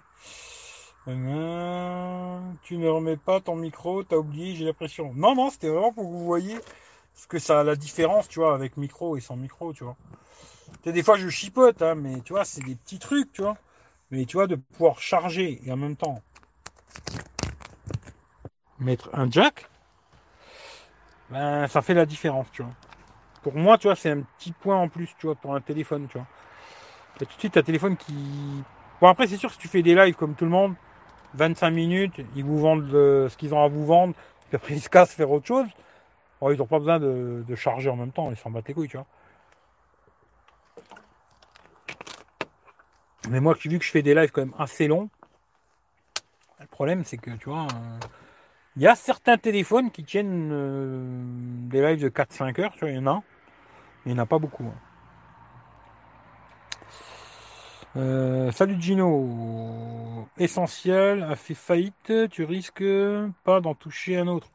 tu ne remets pas ton micro, t'as oublié, j'ai l'impression. Non, non, c'était vraiment pour que vous voyez ce que ça a la différence, tu vois, avec micro et sans micro, tu vois. Tu des fois je chipote, hein, mais tu vois, c'est des petits trucs, tu vois. Mais tu vois, de pouvoir charger et en même temps mettre un jack, ben, ça fait la différence, tu vois. Pour moi, tu vois, c'est un petit point en plus, tu vois, pour un téléphone, tu vois. Et tout de suite, un téléphone qui. Bon, après, c'est sûr, si tu fais des lives comme tout le monde, 25 minutes, ils vous vendent euh, ce qu'ils ont à vous vendre, puis après, [laughs] ils se cassent faire autre chose. Bon, ils n'ont pas besoin de, de charger en même temps, ils s'en battent les couilles, tu vois. Mais moi, vu que je fais des lives quand même assez longs, le problème, c'est que, tu vois, euh, il y a certains téléphones qui tiennent euh, des lives de 4-5 heures, il y en a, il n'y en a pas beaucoup. hein. Euh, salut Gino. Essentiel a fait faillite, tu risques pas d'en toucher un autre.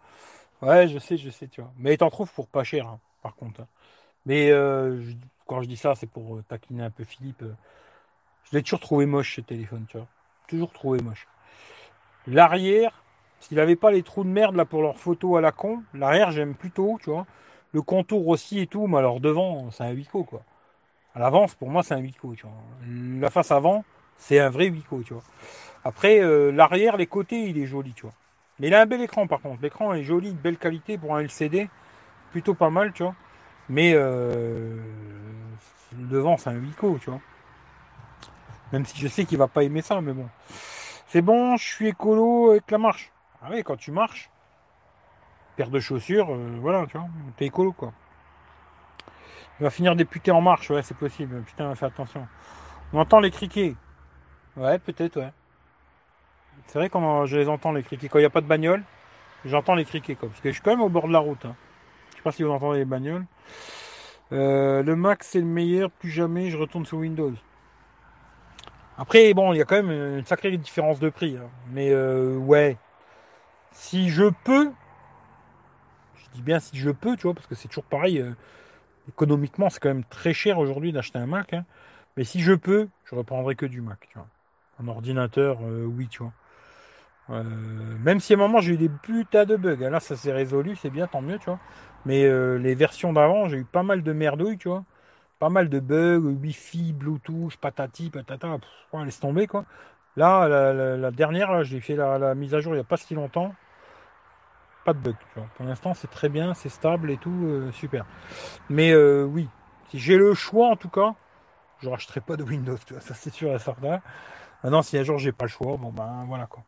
Ouais, je sais, je sais, tu vois. Mais t'en trouves pour pas cher, hein, par contre. hein. Mais euh, quand je dis ça, c'est pour taquiner un peu Philippe. Je l'ai toujours trouvé moche ce téléphone, tu vois. Toujours trouvé moche. L'arrière, s'il avait pas les trous de merde là pour leurs photos à la con, l'arrière j'aime plutôt, tu vois. Le contour aussi et tout, mais alors devant, c'est un Wico quoi. À l'avance, pour moi, c'est un Wico, tu vois. La face avant, c'est un vrai Wico, tu vois. Après, euh, l'arrière, les côtés, il est joli, tu vois. Mais il a un bel écran par contre. L'écran est joli, de belle qualité pour un LCD. Plutôt pas mal, tu vois. Mais euh, devant, c'est un Wico, tu vois. Même si je sais qu'il va pas aimer ça, mais bon. C'est bon, je suis écolo avec la marche. Ah oui, quand tu marches, paire de chaussures, euh, voilà, tu vois, t'es écolo, quoi. Il va finir député en marche, ouais, c'est possible. Putain, fais attention. On entend les criquets. Ouais, peut-être, ouais. C'est vrai qu'on je les entends les criquets. Quand il n'y a pas de bagnole, j'entends les criquets, quoi. Parce que je suis quand même au bord de la route. hein. Je sais pas si vous entendez les bagnoles. Euh, le Mac, c'est le meilleur. Plus jamais, je retourne sur Windows. Après, bon, il y a quand même une sacrée différence de prix. hein. Mais euh, ouais, si je peux, je dis bien si je peux, tu vois, parce que c'est toujours pareil. euh, économiquement, c'est quand même très cher aujourd'hui d'acheter un Mac. hein. Mais si je peux, je reprendrai que du Mac, tu vois. Un ordinateur, euh, oui, tu vois. Euh, même si à un moment j'ai eu des putains de bugs, hein. là ça s'est résolu, c'est bien, tant mieux, tu vois. Mais les versions d'avant, j'ai eu pas mal de merdouilles, tu vois. Pas mal de bugs, Wi-Fi, Bluetooth, patati, patata, pff, laisse tomber quoi. Là, la, dernière, j'ai fait la mise à jour il n'y a pas si longtemps. De bug. Pour l'instant, c'est très bien, c'est stable et tout, euh, super. Mais euh, oui, si j'ai le choix en tout cas, je rachèterai pas de Windows, tu vois, ça c'est sûr et certain. Maintenant, si un jour j'ai pas le choix, bon ben voilà quoi.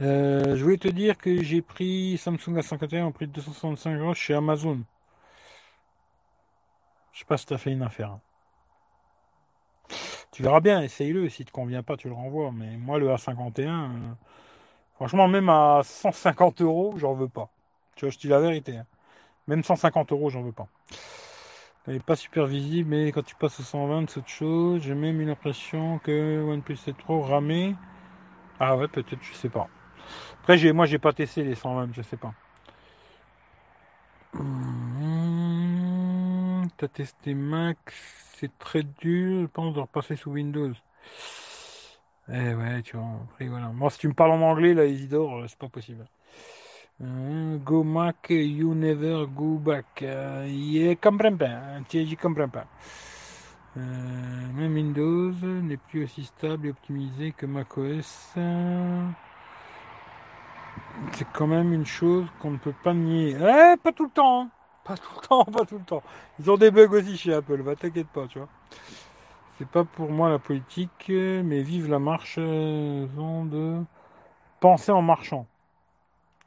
Euh, je voulais te dire que j'ai pris Samsung A51 au prix de 265 euros chez Amazon. Je sais pas si tu as fait une affaire. Tu verras bien, essaye-le. Si te convient pas, tu le renvoies. Mais moi, le A51, euh, franchement, même à 150 euros, j'en veux pas. Tu vois, je dis la vérité. hein. Même 150 euros, j'en veux pas. Elle n'est pas super visible, mais quand tu passes au 120, c'est autre chose. J'ai même une impression que OnePlus 7 Pro ramé. Ah ouais, peut-être, je sais pas. Après, j'ai, moi, j'ai pas testé les 120, je sais pas. Mmh, T'as testé Mac, c'est très dur, je pense, de repasser sous Windows. Eh ouais, tu vois, voilà. Moi, si tu me parles en anglais, là, Isidore, euh, c'est pas possible. Euh, go Mac, you never go back. Yeah, comprends pas, comprends pas. Même Windows n'est plus aussi stable et optimisé que macOS. C'est quand même une chose qu'on ne peut pas nier. Eh, pas tout le temps. hein. Pas tout le temps, [laughs] pas tout le temps. Ils ont des bugs aussi chez Apple, va t'inquiète pas, tu vois. C'est pas pour moi la politique, mais vive la marche euh, de penser en marchant.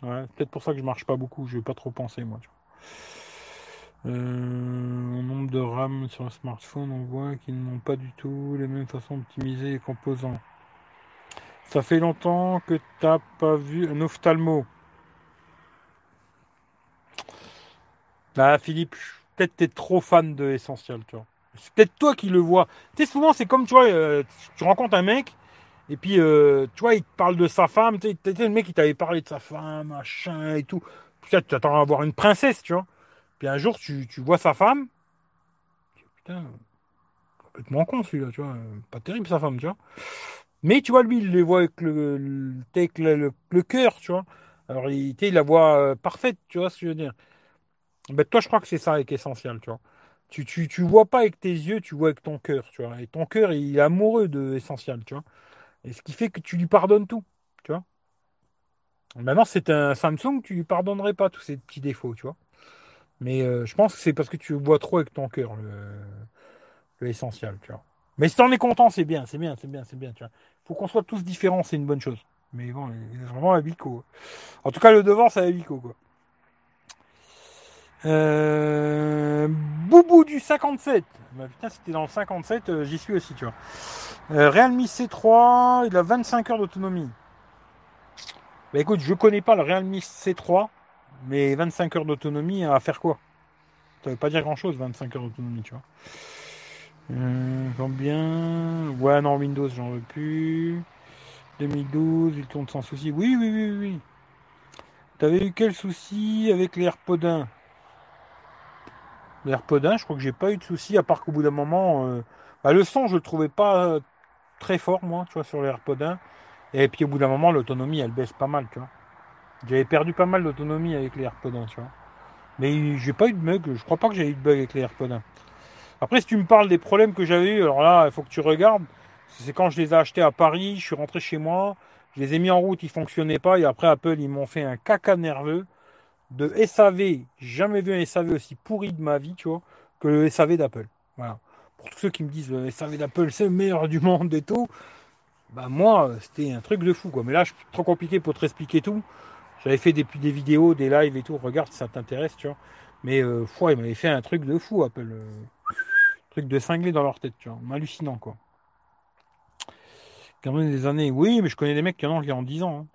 Ouais, peut-être pour ça que je marche pas beaucoup, je vais pas trop penser moi. Vois. Euh, au nombre de RAM sur le smartphone, on voit qu'ils n'ont pas du tout les mêmes façons d'optimiser les composants. Ça fait longtemps que t'as pas vu un ophtalmo. Ah Philippe, peut-être t'es trop fan de Essentiel, tu vois. C'est peut-être toi qui le vois. Tu sais, souvent c'est comme, tu vois, euh, tu rencontres un mec, et puis, euh, tu vois, il te parle de sa femme, tu sais, le mec qui t'avait parlé de sa femme, machin et tout. Tu attends à avoir une princesse, tu vois. Puis un jour, tu, tu vois sa femme. Putain, complètement con celui-là, tu vois. Pas terrible sa femme, tu vois. Mais tu vois, lui, il les voit avec le, le, cœur, tu vois. Alors, il, il la voit euh, parfaite, tu vois ce que je veux dire. Ben, toi, je crois que c'est ça avec essentiel, tu vois. Tu, tu, vois pas avec tes yeux, tu vois avec ton cœur, tu vois. Et ton cœur, il est amoureux de essentiel, tu vois. Et ce qui fait que tu lui pardonnes tout, tu vois. Maintenant, c'est un Samsung, tu lui pardonnerais pas tous ces petits défauts, tu vois. Mais euh, je pense que c'est parce que tu vois trop avec ton cœur, le, le tu vois. Mais si t'en es content, c'est bien, c'est bien, c'est bien, c'est bien, tu vois. Faut qu'on soit tous différents, c'est une bonne chose. Mais bon, il est vraiment à. En tout cas, le devant, c'est à Vico, quoi. Euh, Boubou du 57. Bah, putain, c'était dans le 57, euh, j'y suis aussi, tu vois. Euh, Realme C3, il a 25 heures d'autonomie. Bah écoute, je connais pas le Realme C3, mais 25 heures d'autonomie, à faire quoi? Ça veut pas dire grand chose, 25 heures d'autonomie, tu vois. Euh, combien Ouais, non, Windows, j'en veux plus. 2012, il tourne sans souci. Oui, oui, oui, oui. T'avais eu quel souci avec les AirPods 1 Les AirPods 1, je crois que j'ai pas eu de souci, à part qu'au bout d'un moment, euh, bah, le son, je le trouvais pas euh, très fort, moi, tu vois, sur les AirPods 1. Et puis au bout d'un moment, l'autonomie, elle baisse pas mal, tu vois. J'avais perdu pas mal d'autonomie avec les AirPods 1, tu vois. Mais j'ai pas eu de bug, je crois pas que j'ai eu de bug avec les AirPods 1. Après, si tu me parles des problèmes que j'avais eu, alors là, il faut que tu regardes. C'est quand je les ai achetés à Paris, je suis rentré chez moi, je les ai mis en route, ils fonctionnaient pas, et après Apple, ils m'ont fait un caca nerveux de SAV. Jamais vu un SAV aussi pourri de ma vie, tu vois, que le SAV d'Apple. Voilà. Pour tous ceux qui me disent le SAV d'Apple, c'est le meilleur du monde et tout, bah moi, c'était un truc de fou, quoi. Mais là, je suis trop compliqué pour te expliquer tout. J'avais fait des, des vidéos, des lives et tout, regarde si ça t'intéresse, tu vois. Mais, euh, foi, ils m'avaient fait un truc de fou, Apple. euh, truc de cinglé dans leur tête, tu vois. Hallucinant, quoi. Quand même des années. Oui, mais je connais des mecs qui en ont qui ont 10 ans. hein.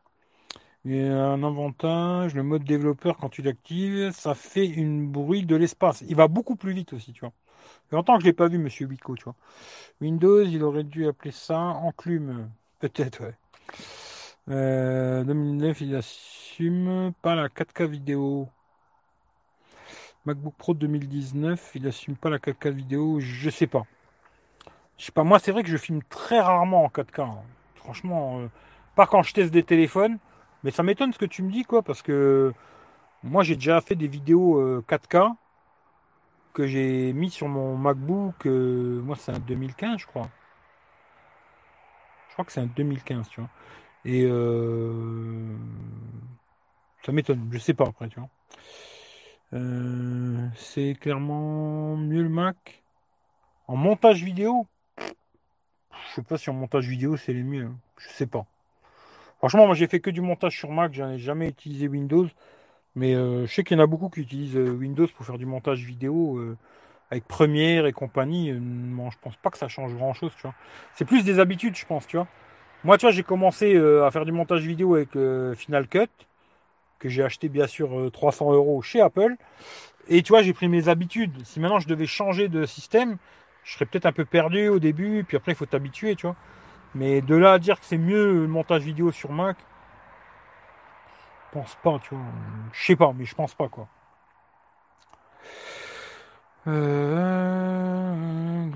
Et un avantage, le mode développeur, quand tu l'actives, ça fait une bruit de l'espace. Il va beaucoup plus vite aussi, tu vois. Ça fait longtemps que je l'ai pas vu, monsieur Wico, tu vois. Windows, il aurait dû appeler ça enclume. Peut-être, ouais. Euh, 2009, il assume pas la 4K vidéo. MacBook Pro 2019, il assume pas la 4K vidéo, je sais pas. Je sais pas, moi c'est vrai que je filme très rarement en 4K. hein. Franchement, euh, pas quand je teste des téléphones, mais ça m'étonne ce que tu me dis, quoi, parce que moi j'ai déjà fait des vidéos euh, 4K que j'ai mis sur mon MacBook, euh, moi c'est un 2015, je crois. Je crois que c'est un 2015, tu vois. Et euh, ça m'étonne, je sais pas après, tu vois. Euh, c'est clairement mieux le Mac. En montage vidéo, je sais pas si en montage vidéo c'est le mieux. hein. Je sais pas. Franchement, moi j'ai fait que du montage sur Mac, j'en ai jamais utilisé Windows. Mais euh, je sais qu'il y en a beaucoup qui utilisent euh, Windows pour faire du montage vidéo euh, avec Premiere et compagnie. Non, je pense pas que ça change grand chose, tu vois. C'est plus des habitudes, je pense, tu vois. Moi, tu vois, j'ai commencé à faire du montage vidéo avec Final Cut, que j'ai acheté bien sûr euh, 300 euros chez Apple. Et tu vois, j'ai pris mes habitudes. Si maintenant je devais changer de système, je serais peut-être un peu perdu au début, puis après il faut t'habituer, tu vois. Mais de là à dire que c'est mieux le montage vidéo sur Mac, je pense pas, tu vois. Je sais pas, mais je pense pas, quoi. Euh,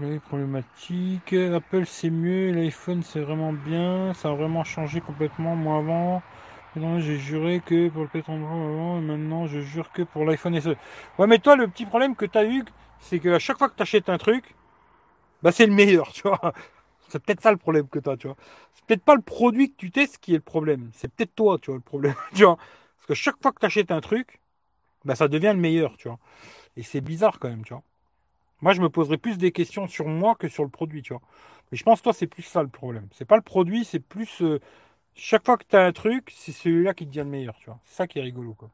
les problématiques. Apple c'est mieux, l'iPhone c'est vraiment bien, ça a vraiment changé complètement. Moi avant, j'ai juré que pour le pétrole avant, et maintenant je jure que pour l'iPhone SE. Ouais, mais toi, le petit problème que tu as eu, c'est qu'à chaque fois que tu achètes un truc, bah c'est le meilleur, [laughs] tu vois. C'est peut-être ça le problème que tu as, tu vois. C'est peut-être pas le produit que tu testes qui est le problème. C'est peut-être toi, tu vois, le problème, [laughs] tu vois. Parce que chaque fois que tu achètes un truc, bah ça devient le meilleur, tu vois. Et c'est bizarre quand même, tu vois. Moi, je me poserais plus des questions sur moi que sur le produit, tu vois. Mais je pense toi, c'est plus ça le problème. C'est pas le produit, c'est plus euh, Chaque fois que tu as un truc, c'est celui-là qui devient le meilleur, tu vois. C'est ça qui est rigolo, quoi.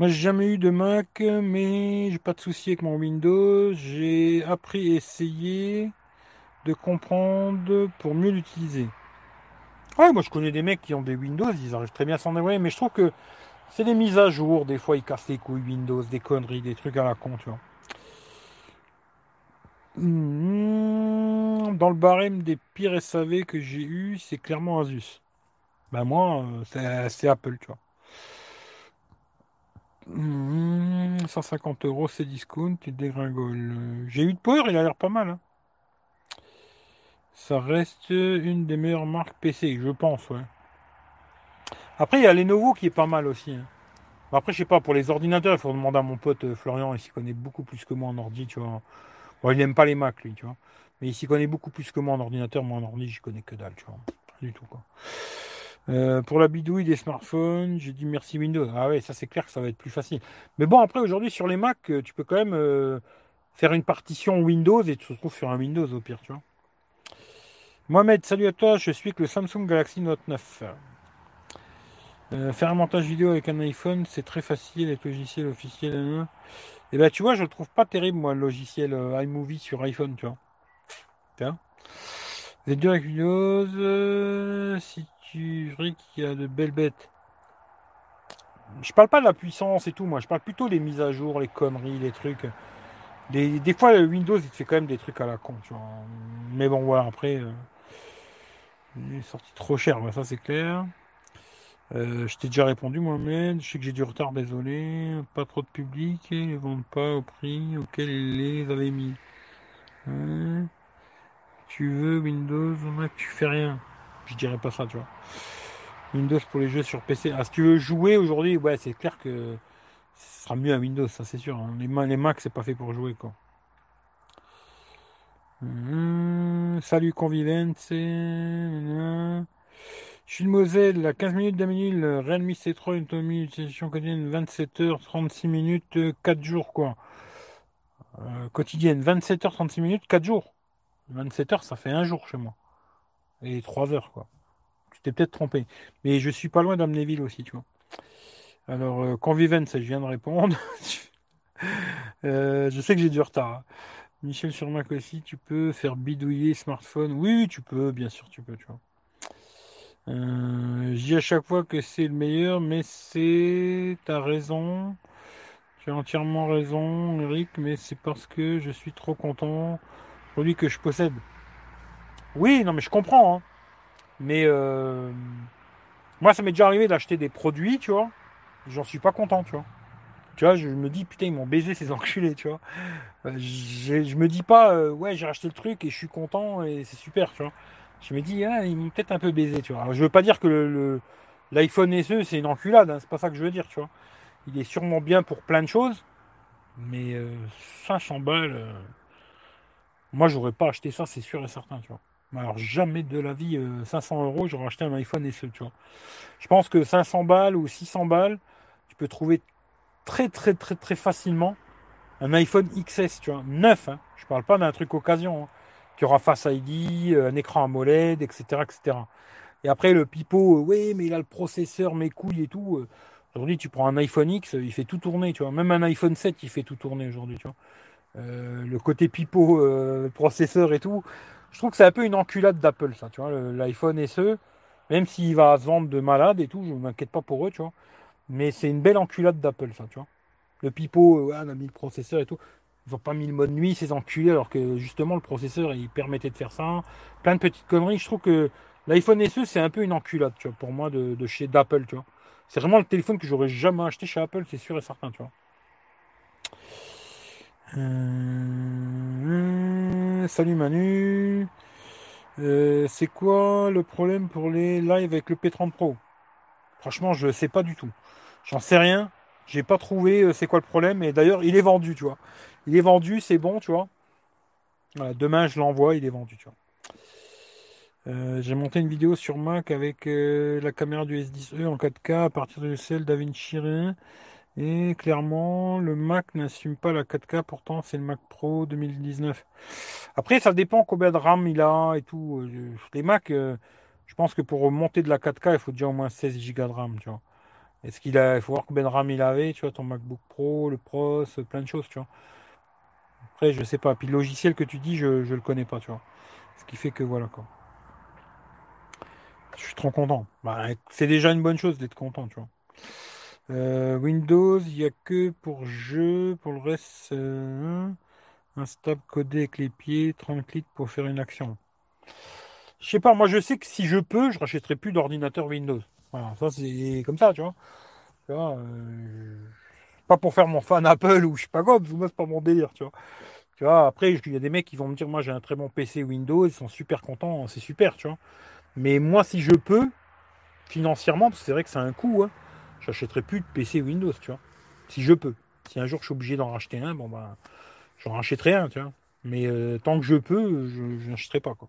Moi, j'ai jamais eu de Mac, mais j'ai pas de souci avec mon Windows. J'ai appris et essayé de comprendre pour mieux l'utiliser. Ouais, moi je connais des mecs qui ont des Windows, ils arrivent très bien à s'en dérouler, mais je trouve que c'est des mises à jour, des fois ils cassent les couilles Windows, des conneries, des trucs à la con, tu vois. Mmh, Dans le barème des pires SAV que j'ai eu, c'est clairement Asus. Ben moi, euh, c'est Apple, tu vois. Mmh, 150 euros, c'est discount, tu dégringoles. J'ai eu de Power, il a l'air pas mal. hein. Ça reste une des meilleures marques PC, je pense. Après, il y a Lenovo qui est pas mal aussi. hein. Après, je sais pas, pour les ordinateurs, il faut demander à mon pote euh, Florian, il s'y connaît beaucoup plus que moi en ordi, tu vois. Il n'aime pas les Mac, lui, tu vois. Mais il s'y connaît beaucoup plus que moi en ordinateur. Moi, en ordi, j'y connais que dalle, tu vois. Pas du tout, quoi. Euh, pour la bidouille des smartphones, j'ai dit merci Windows. Ah ouais, ça c'est clair que ça va être plus facile. Mais bon, après, aujourd'hui, sur les Mac, euh, tu peux quand même euh, faire une partition Windows et tu te retrouves sur un Windows au pire, tu vois. Mohamed, salut à toi, je suis avec le Samsung Galaxy Note 9. Euh, faire un montage vidéo avec un iPhone, c'est très facile avec le logiciel officiel. hein. Et ben tu vois, je le trouve pas terrible, moi, le logiciel iMovie sur iPhone, tu vois. Tiens. Vous êtes dur avec Windows, si qu'il y a de belles bêtes. Je parle pas de la puissance et tout, moi, je parle plutôt des mises à jour, les conneries, les trucs. Des, des fois, Windows, il fait quand même des trucs à la con, tu vois. Mais bon, voilà, après, euh, il est sorti trop cher, ça c'est clair. Euh, je t'ai déjà répondu, Mohamed. Je sais que j'ai du retard, désolé. Pas trop de public. Ils ne vendent pas au prix auquel ils les avaient mis. Hein? Tu veux Windows Mac, tu fais rien. Je dirais pas ça, tu vois. Windows pour les jeux sur PC. Ah, si tu veux jouer aujourd'hui, ouais, c'est clair que ce sera mieux à Windows, ça c'est sûr. hein. Les, les Mac, c'est pas fait pour jouer, quoi. Hum, salut Convivence. nanana. Je suis de Moselle, à 15 minutes d'Aménil, Realme C3, une autonomie d'utilisation quotidienne 27h, 36 minutes, euh, 4 jours quoi. Euh, quotidienne, 27h, 36 minutes, 4 jours. 27h, ça fait un jour chez moi. Et 3 heures quoi. Tu t'es peut-être trompé. Mais je suis pas loin d'Amnéville aussi, tu vois. Alors, euh, Convivence, je viens de répondre. [laughs] Euh, je sais que j'ai du retard. hein. Michel sur Mac aussi, tu peux faire bidouiller smartphone. Oui, oui, tu peux, bien sûr, tu peux, tu vois. Euh, je dis à chaque fois que c'est le meilleur, mais c'est. T'as raison. Tu as entièrement raison, Eric, mais c'est parce que je suis trop content produit que je possède. Oui, non, mais je comprends. hein. Mais euh, moi, ça m'est déjà arrivé d'acheter des produits, tu vois. J'en suis pas content, tu vois. Tu vois, je me dis, putain, ils m'ont baisé ces [laughs] enculés, tu vois. Euh, je me dis pas, euh, ouais, j'ai acheté le truc et je suis content et c'est super, tu vois. Je me dis, ah, ils m'ont peut-être un peu baisé, tu vois. Alors, je veux pas dire que le, l'iPhone SE, c'est une enculade, hein, c'est pas ça que je veux dire, tu vois. Il est sûrement bien pour plein de choses, mais euh, 500 balles, moi, j'aurais pas acheté ça, c'est sûr et certain, tu vois. Alors, jamais de la vie, euh, 500 euros, j'aurais acheté un iPhone SE, tu vois. Je pense que 500 balles ou 600 balles, tu peux trouver très, très, très, très facilement un iPhone XS, tu vois, neuf. Hein. Je parle pas d'un truc occasion. hein, qui Face ID, euh, un écran AMOLED, etc., etc. Et après le pipeau, euh, oui, mais il a le processeur, mes couilles et tout. euh. Aujourd'hui, tu prends un iPhone X, euh, il fait tout tourner, tu vois. Même un iPhone 7, il fait tout tourner aujourd'hui, tu vois. Euh, le côté pipeau, euh, processeur et tout. Je trouve que c'est un peu une enculade d'Apple, ça, tu vois. L'iPhone SE, même s'il va se vendre de malade et tout, je ne m'inquiète pas pour eux, tu vois. Mais c'est une belle enculade d'Apple, ça, tu vois. Le pipeau, euh, on a mis le processeur et tout. Ils n'ont pas mis le mode nuit, ces enculés, alors que justement le processeur il permettait de faire ça. Plein de petites conneries. Je trouve que l'iPhone SE c'est un peu une enculade, tu vois, pour moi de, de chez d'Apple, tu vois. C'est vraiment le téléphone que j'aurais jamais acheté chez Apple, c'est sûr et certain, tu vois. Euh, Salut Manu. Euh, c'est quoi le problème pour les lives avec le P30 Pro? Franchement, je sais pas du tout. J'en sais rien. J'ai pas trouvé euh, c'est quoi le problème. Et d'ailleurs, il est vendu, tu vois. Il est vendu, c'est bon, tu vois. Demain, je l'envoie, il est vendu, tu vois. Euh, j'ai monté une vidéo sur Mac avec la caméra du S10e en 4K à partir de celle d'Avinci Et clairement, le Mac n'assume pas la 4K, pourtant c'est le Mac Pro 2019. Après, ça dépend combien de RAM il a et tout. Euh, Les Mac, euh, je pense que pour monter de la 4K, il faut déjà au moins 16 Go de RAM, tu vois. Est-ce qu'il a, il faut voir combien de RAM il avait, tu vois, ton MacBook Pro, le Pros, plein de choses, tu vois. Après, je sais pas. Puis le logiciel que tu dis, je, je le connais pas, tu vois. Ce qui fait que voilà quoi. Je suis trop content. Bah, c'est déjà une bonne chose d'être content, tu vois. Euh, Windows, il n'y a que pour jeu, pour le reste, euh, un stable codé avec les pieds, 30 clics pour faire une action. Je sais pas, moi je sais que si je peux, je rachèterai plus d'ordinateur Windows. Voilà, ça c'est comme ça, tu vois. Tu vois euh, pas pour faire mon fan Apple ou je sais pas quoi, c'est pas mon délire, tu vois. Tu vois, après, il y a des mecs qui vont me dire, moi j'ai un très bon PC Windows, ils sont super contents, c'est super, tu vois. Mais moi, si je peux, financièrement, c'est vrai que c'est un coût, hein, j'achèterai plus de PC Windows, tu vois. Si je peux. Si un jour je suis obligé d'en racheter un, bon bah, j'en rachèterai un, tu vois. Mais euh, tant que je peux, je n'achèterai pas, quoi.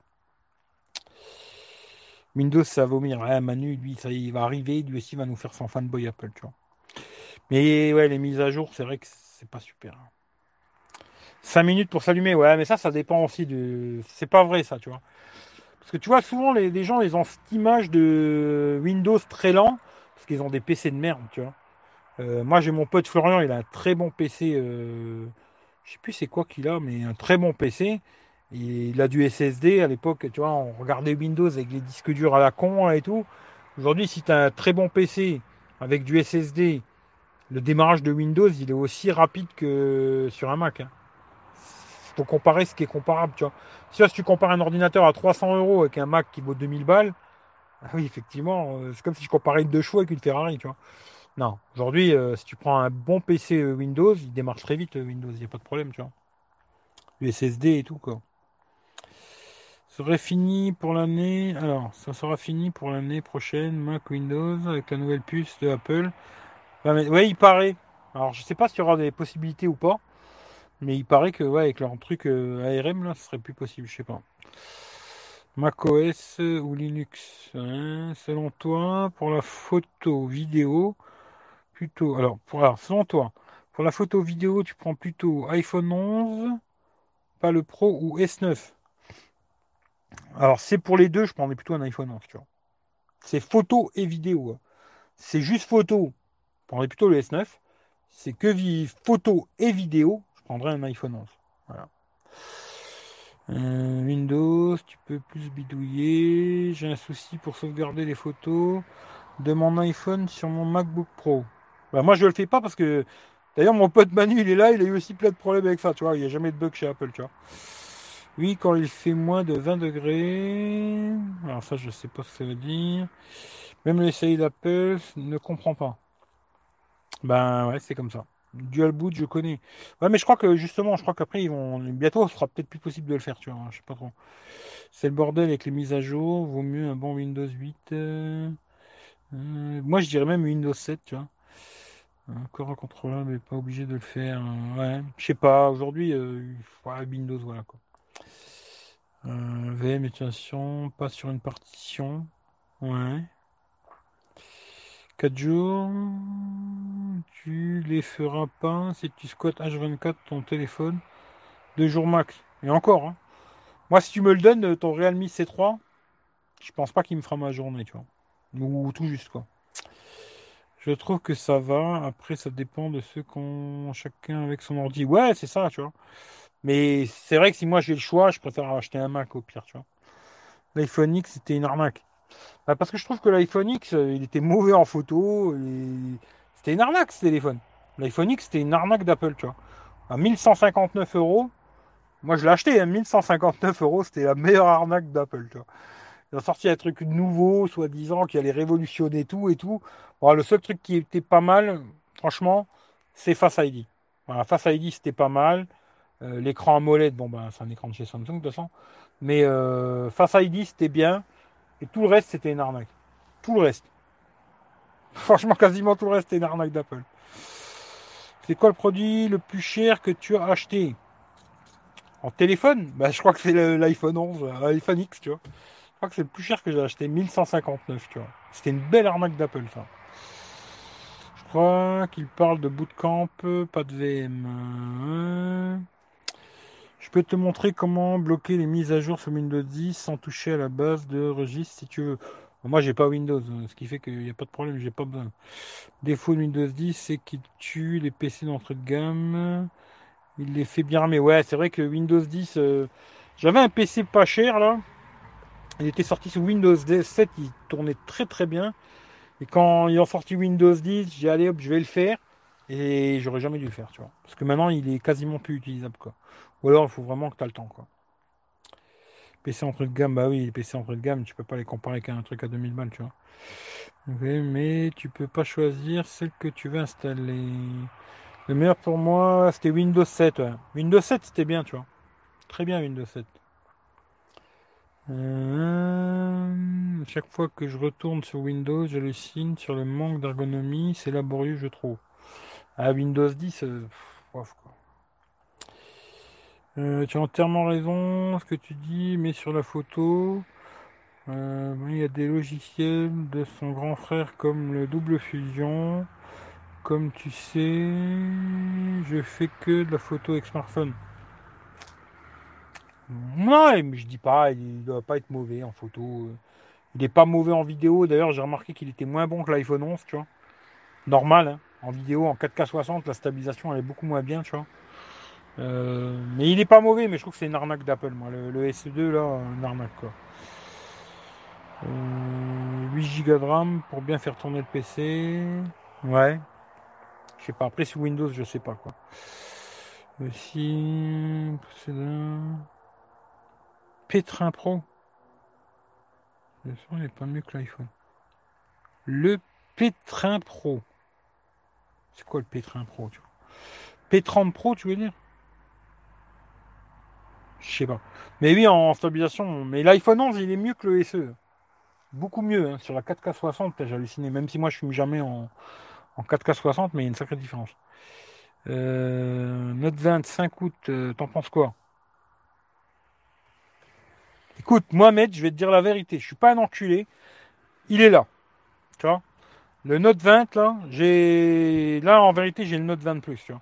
Windows, ça va vomir. Ouais, Manu, lui, ça il va arriver, lui aussi va nous faire son fanboy Apple, tu vois. Mais ouais, les mises à jour, c'est vrai que c'est pas super. 5 minutes pour s'allumer, ouais, mais ça, ça dépend aussi de. C'est pas vrai, ça, tu vois. Parce que tu vois, souvent, les, gens, ils ont cette image de Windows très lent, parce qu'ils ont des PC de merde, tu vois. Euh, moi, j'ai mon pote Florian, il a un très bon PC. Euh, je sais plus c'est quoi qu'il a, mais un très bon PC. il a du SSD à l'époque, tu vois, on regardait Windows avec les disques durs à la con et tout. Aujourd'hui, si tu as un très bon PC avec du SSD, le démarrage de Windows, il est aussi rapide que sur un Mac. Hein faut comparer ce qui est comparable, tu vois. Si, tu compares un ordinateur à 300 euros avec un Mac qui vaut 2000 balles, oui, effectivement, euh, c'est comme si je comparais une deux chevaux avec une Ferrari, tu vois. Non, aujourd'hui, euh, si tu prends un bon PC euh, Windows, il démarre très vite Windows, il n'y a pas de problème, tu vois. Le SSD et tout, quoi. Serait fini pour l'année. Alors, ça sera fini pour l'année prochaine, Mac Windows, avec la nouvelle puce de Apple. Ouais, il paraît. Alors, je sais pas s'il y aura des possibilités ou pas. Mais il paraît que ouais, avec leur truc ARM là, ce serait plus possible, je sais pas. macOS ou Linux, hein, selon toi, pour la photo vidéo, plutôt. Alors, pour, selon toi, pour la photo vidéo, tu prends plutôt iPhone 11, pas le Pro ou S9. Alors, c'est pour les deux, je prendrais plutôt un iPhone 11, tu vois. C'est photo et vidéo. Hein. C'est juste photo, je prendrais plutôt le S9. C'est que photo et vidéo, prendrais un iPhone 11. Voilà. Euh, Windows, tu peux plus bidouiller. J'ai un souci pour sauvegarder les photos de mon iPhone sur mon MacBook Pro. Bah, moi, je le fais pas parce que. D'ailleurs, mon pote Manu, il est là, il a eu aussi plein de problèmes avec ça, tu vois. Il n'y a jamais de bug chez Apple, tu vois. Oui, quand il fait moins de 20 degrés. Alors, ça, je sais pas ce que ça veut dire. Même l'essai d'Apple ne comprend pas. Ben, ouais, c'est comme ça. Dual boot, je connais. Ouais, mais je crois que justement, je crois qu'après, ils vont. Bientôt, ce sera peut-être plus possible de le faire, tu vois. Je sais pas trop. C'est le bordel avec les mises à jour. Vaut mieux un bon Windows 8. Euh, euh, moi, je dirais même Windows 7, tu vois. Encore un contrôleur, mais pas obligé de le faire. Ouais, je sais pas. Aujourd'hui, euh, Windows, voilà quoi. VM, utilisation, pas sur une partition. Ouais. 4 jours, tu les feras pas si tu squattes H24 ton téléphone. 2 jours max. Et encore, hein. Moi, si tu me le donnes, ton Realme C3, je pense pas qu'il me fera ma journée, tu vois. Ou tout juste, quoi. Je trouve que ça va. Après, ça dépend de ceux qu'on chacun avec son ordi. Ouais, c'est ça, tu vois. Mais c'est vrai que si moi j'ai le choix, je préfère acheter un Mac au pire, tu vois. L'iPhone X, c'était une arnaque. Bah, parce que je trouve que l'iPhone X, euh, il était mauvais en photo. C'était une arnaque ce téléphone. L'iPhone X, c'était une arnaque d'Apple, tu vois. À 1159 euros, moi je l'ai acheté à hein, 1159 euros, c'était la meilleure arnaque d'Apple, tu vois. Ils ont sorti un truc nouveau, soi-disant, qui allait révolutionner tout et tout. le seul truc qui était pas mal, franchement, c'est Face ID. Face ID, c'était pas mal. Euh, l'écran AMOLED, bon, ben, c'est un écran de chez Samsung, de toute façon. Mais euh, Face ID, c'était bien. Et tout le reste, c'était une arnaque. Tout le reste. [laughs] Franchement, quasiment tout le reste, c'était une arnaque d'Apple. C'est quoi le produit le plus cher que tu as acheté? En téléphone? Bah, Je crois que c'est l'iPhone 11, euh, l'iPhone X, tu vois. Je crois que c'est le plus cher que j'ai acheté, 1159, tu vois. C'était une belle arnaque d'Apple, ça. Je crois qu'il parle de bootcamp, pas de VM. Je peux te montrer comment bloquer les mises à jour sur Windows 10 sans toucher à la base de registre si tu veux. Moi, j'ai pas Windows, ce qui fait qu'il n'y a pas de problème, j'ai pas besoin. Défaut de Windows 10, c'est qu'il tue les PC d'entrée de gamme. Il les fait bien armer. Ouais, c'est vrai que Windows 10, euh, j'avais un PC pas cher là. Il était sorti sous Windows 7, il tournait très très bien. Et quand ils ont sorti Windows 10, j'ai allé hop, je vais le faire. Et j'aurais jamais dû le faire, tu vois. Parce que maintenant, il est quasiment plus utilisable, quoi. Ou alors, il faut vraiment que tu as le temps, quoi. PC entre gamme, bah oui, PC entre gamme, tu peux pas les comparer avec un truc à 2000 balles, tu vois. mais tu peux pas choisir celle que tu veux installer. Le meilleur pour moi, c'était Windows 7. Windows 7, c'était bien, tu vois. Très bien, Windows 7. Euh, chaque fois que je retourne sur Windows, signe sur le manque d'ergonomie. C'est laborieux, je trouve. À Windows 10, euh. Euh, tu as entièrement raison, ce que tu dis, mais sur la photo, il y a des logiciels de son grand frère comme le double fusion. Comme tu sais, je fais que de la photo avec smartphone. Non, mais je dis pas, il doit pas être mauvais en photo. Il n'est pas mauvais en vidéo. D'ailleurs, j'ai remarqué qu'il était moins bon que l'iPhone 11, tu vois. Normal, hein. en vidéo, en 4K 60, la stabilisation elle est beaucoup moins bien, tu vois. Euh, mais il n'est pas mauvais, mais je trouve que c'est une arnaque d'Apple, moi. Le, SE2, là, une arnaque, quoi. 8 euh, Go de RAM pour bien faire tourner le PC. Ouais. Je sais pas. Après, sur Windows, je sais pas, quoi. Aussi, Pétrin Pro. Le son n'est pas mieux que l'iPhone. Le Pétrin Pro. C'est quoi le Pétrin Pro, tu vois? Pétrin Pro, tu veux dire? Je sais pas. Mais oui, en stabilisation. Mais l'iPhone 11, il est mieux que le SE. Beaucoup mieux. Hein. Sur la 4K60, j'ai halluciné. Même si moi, je suis jamais en, en 4K60, mais il y a une sacrée différence. Euh, Note 25 août, euh, t'en penses quoi? Écoute, Mohamed, je vais te dire la vérité. Je suis pas un enculé. Il est là. Tu vois? Le Note 20, là, j'ai. Là, en vérité, j'ai le Note 20 Plus, tu vois.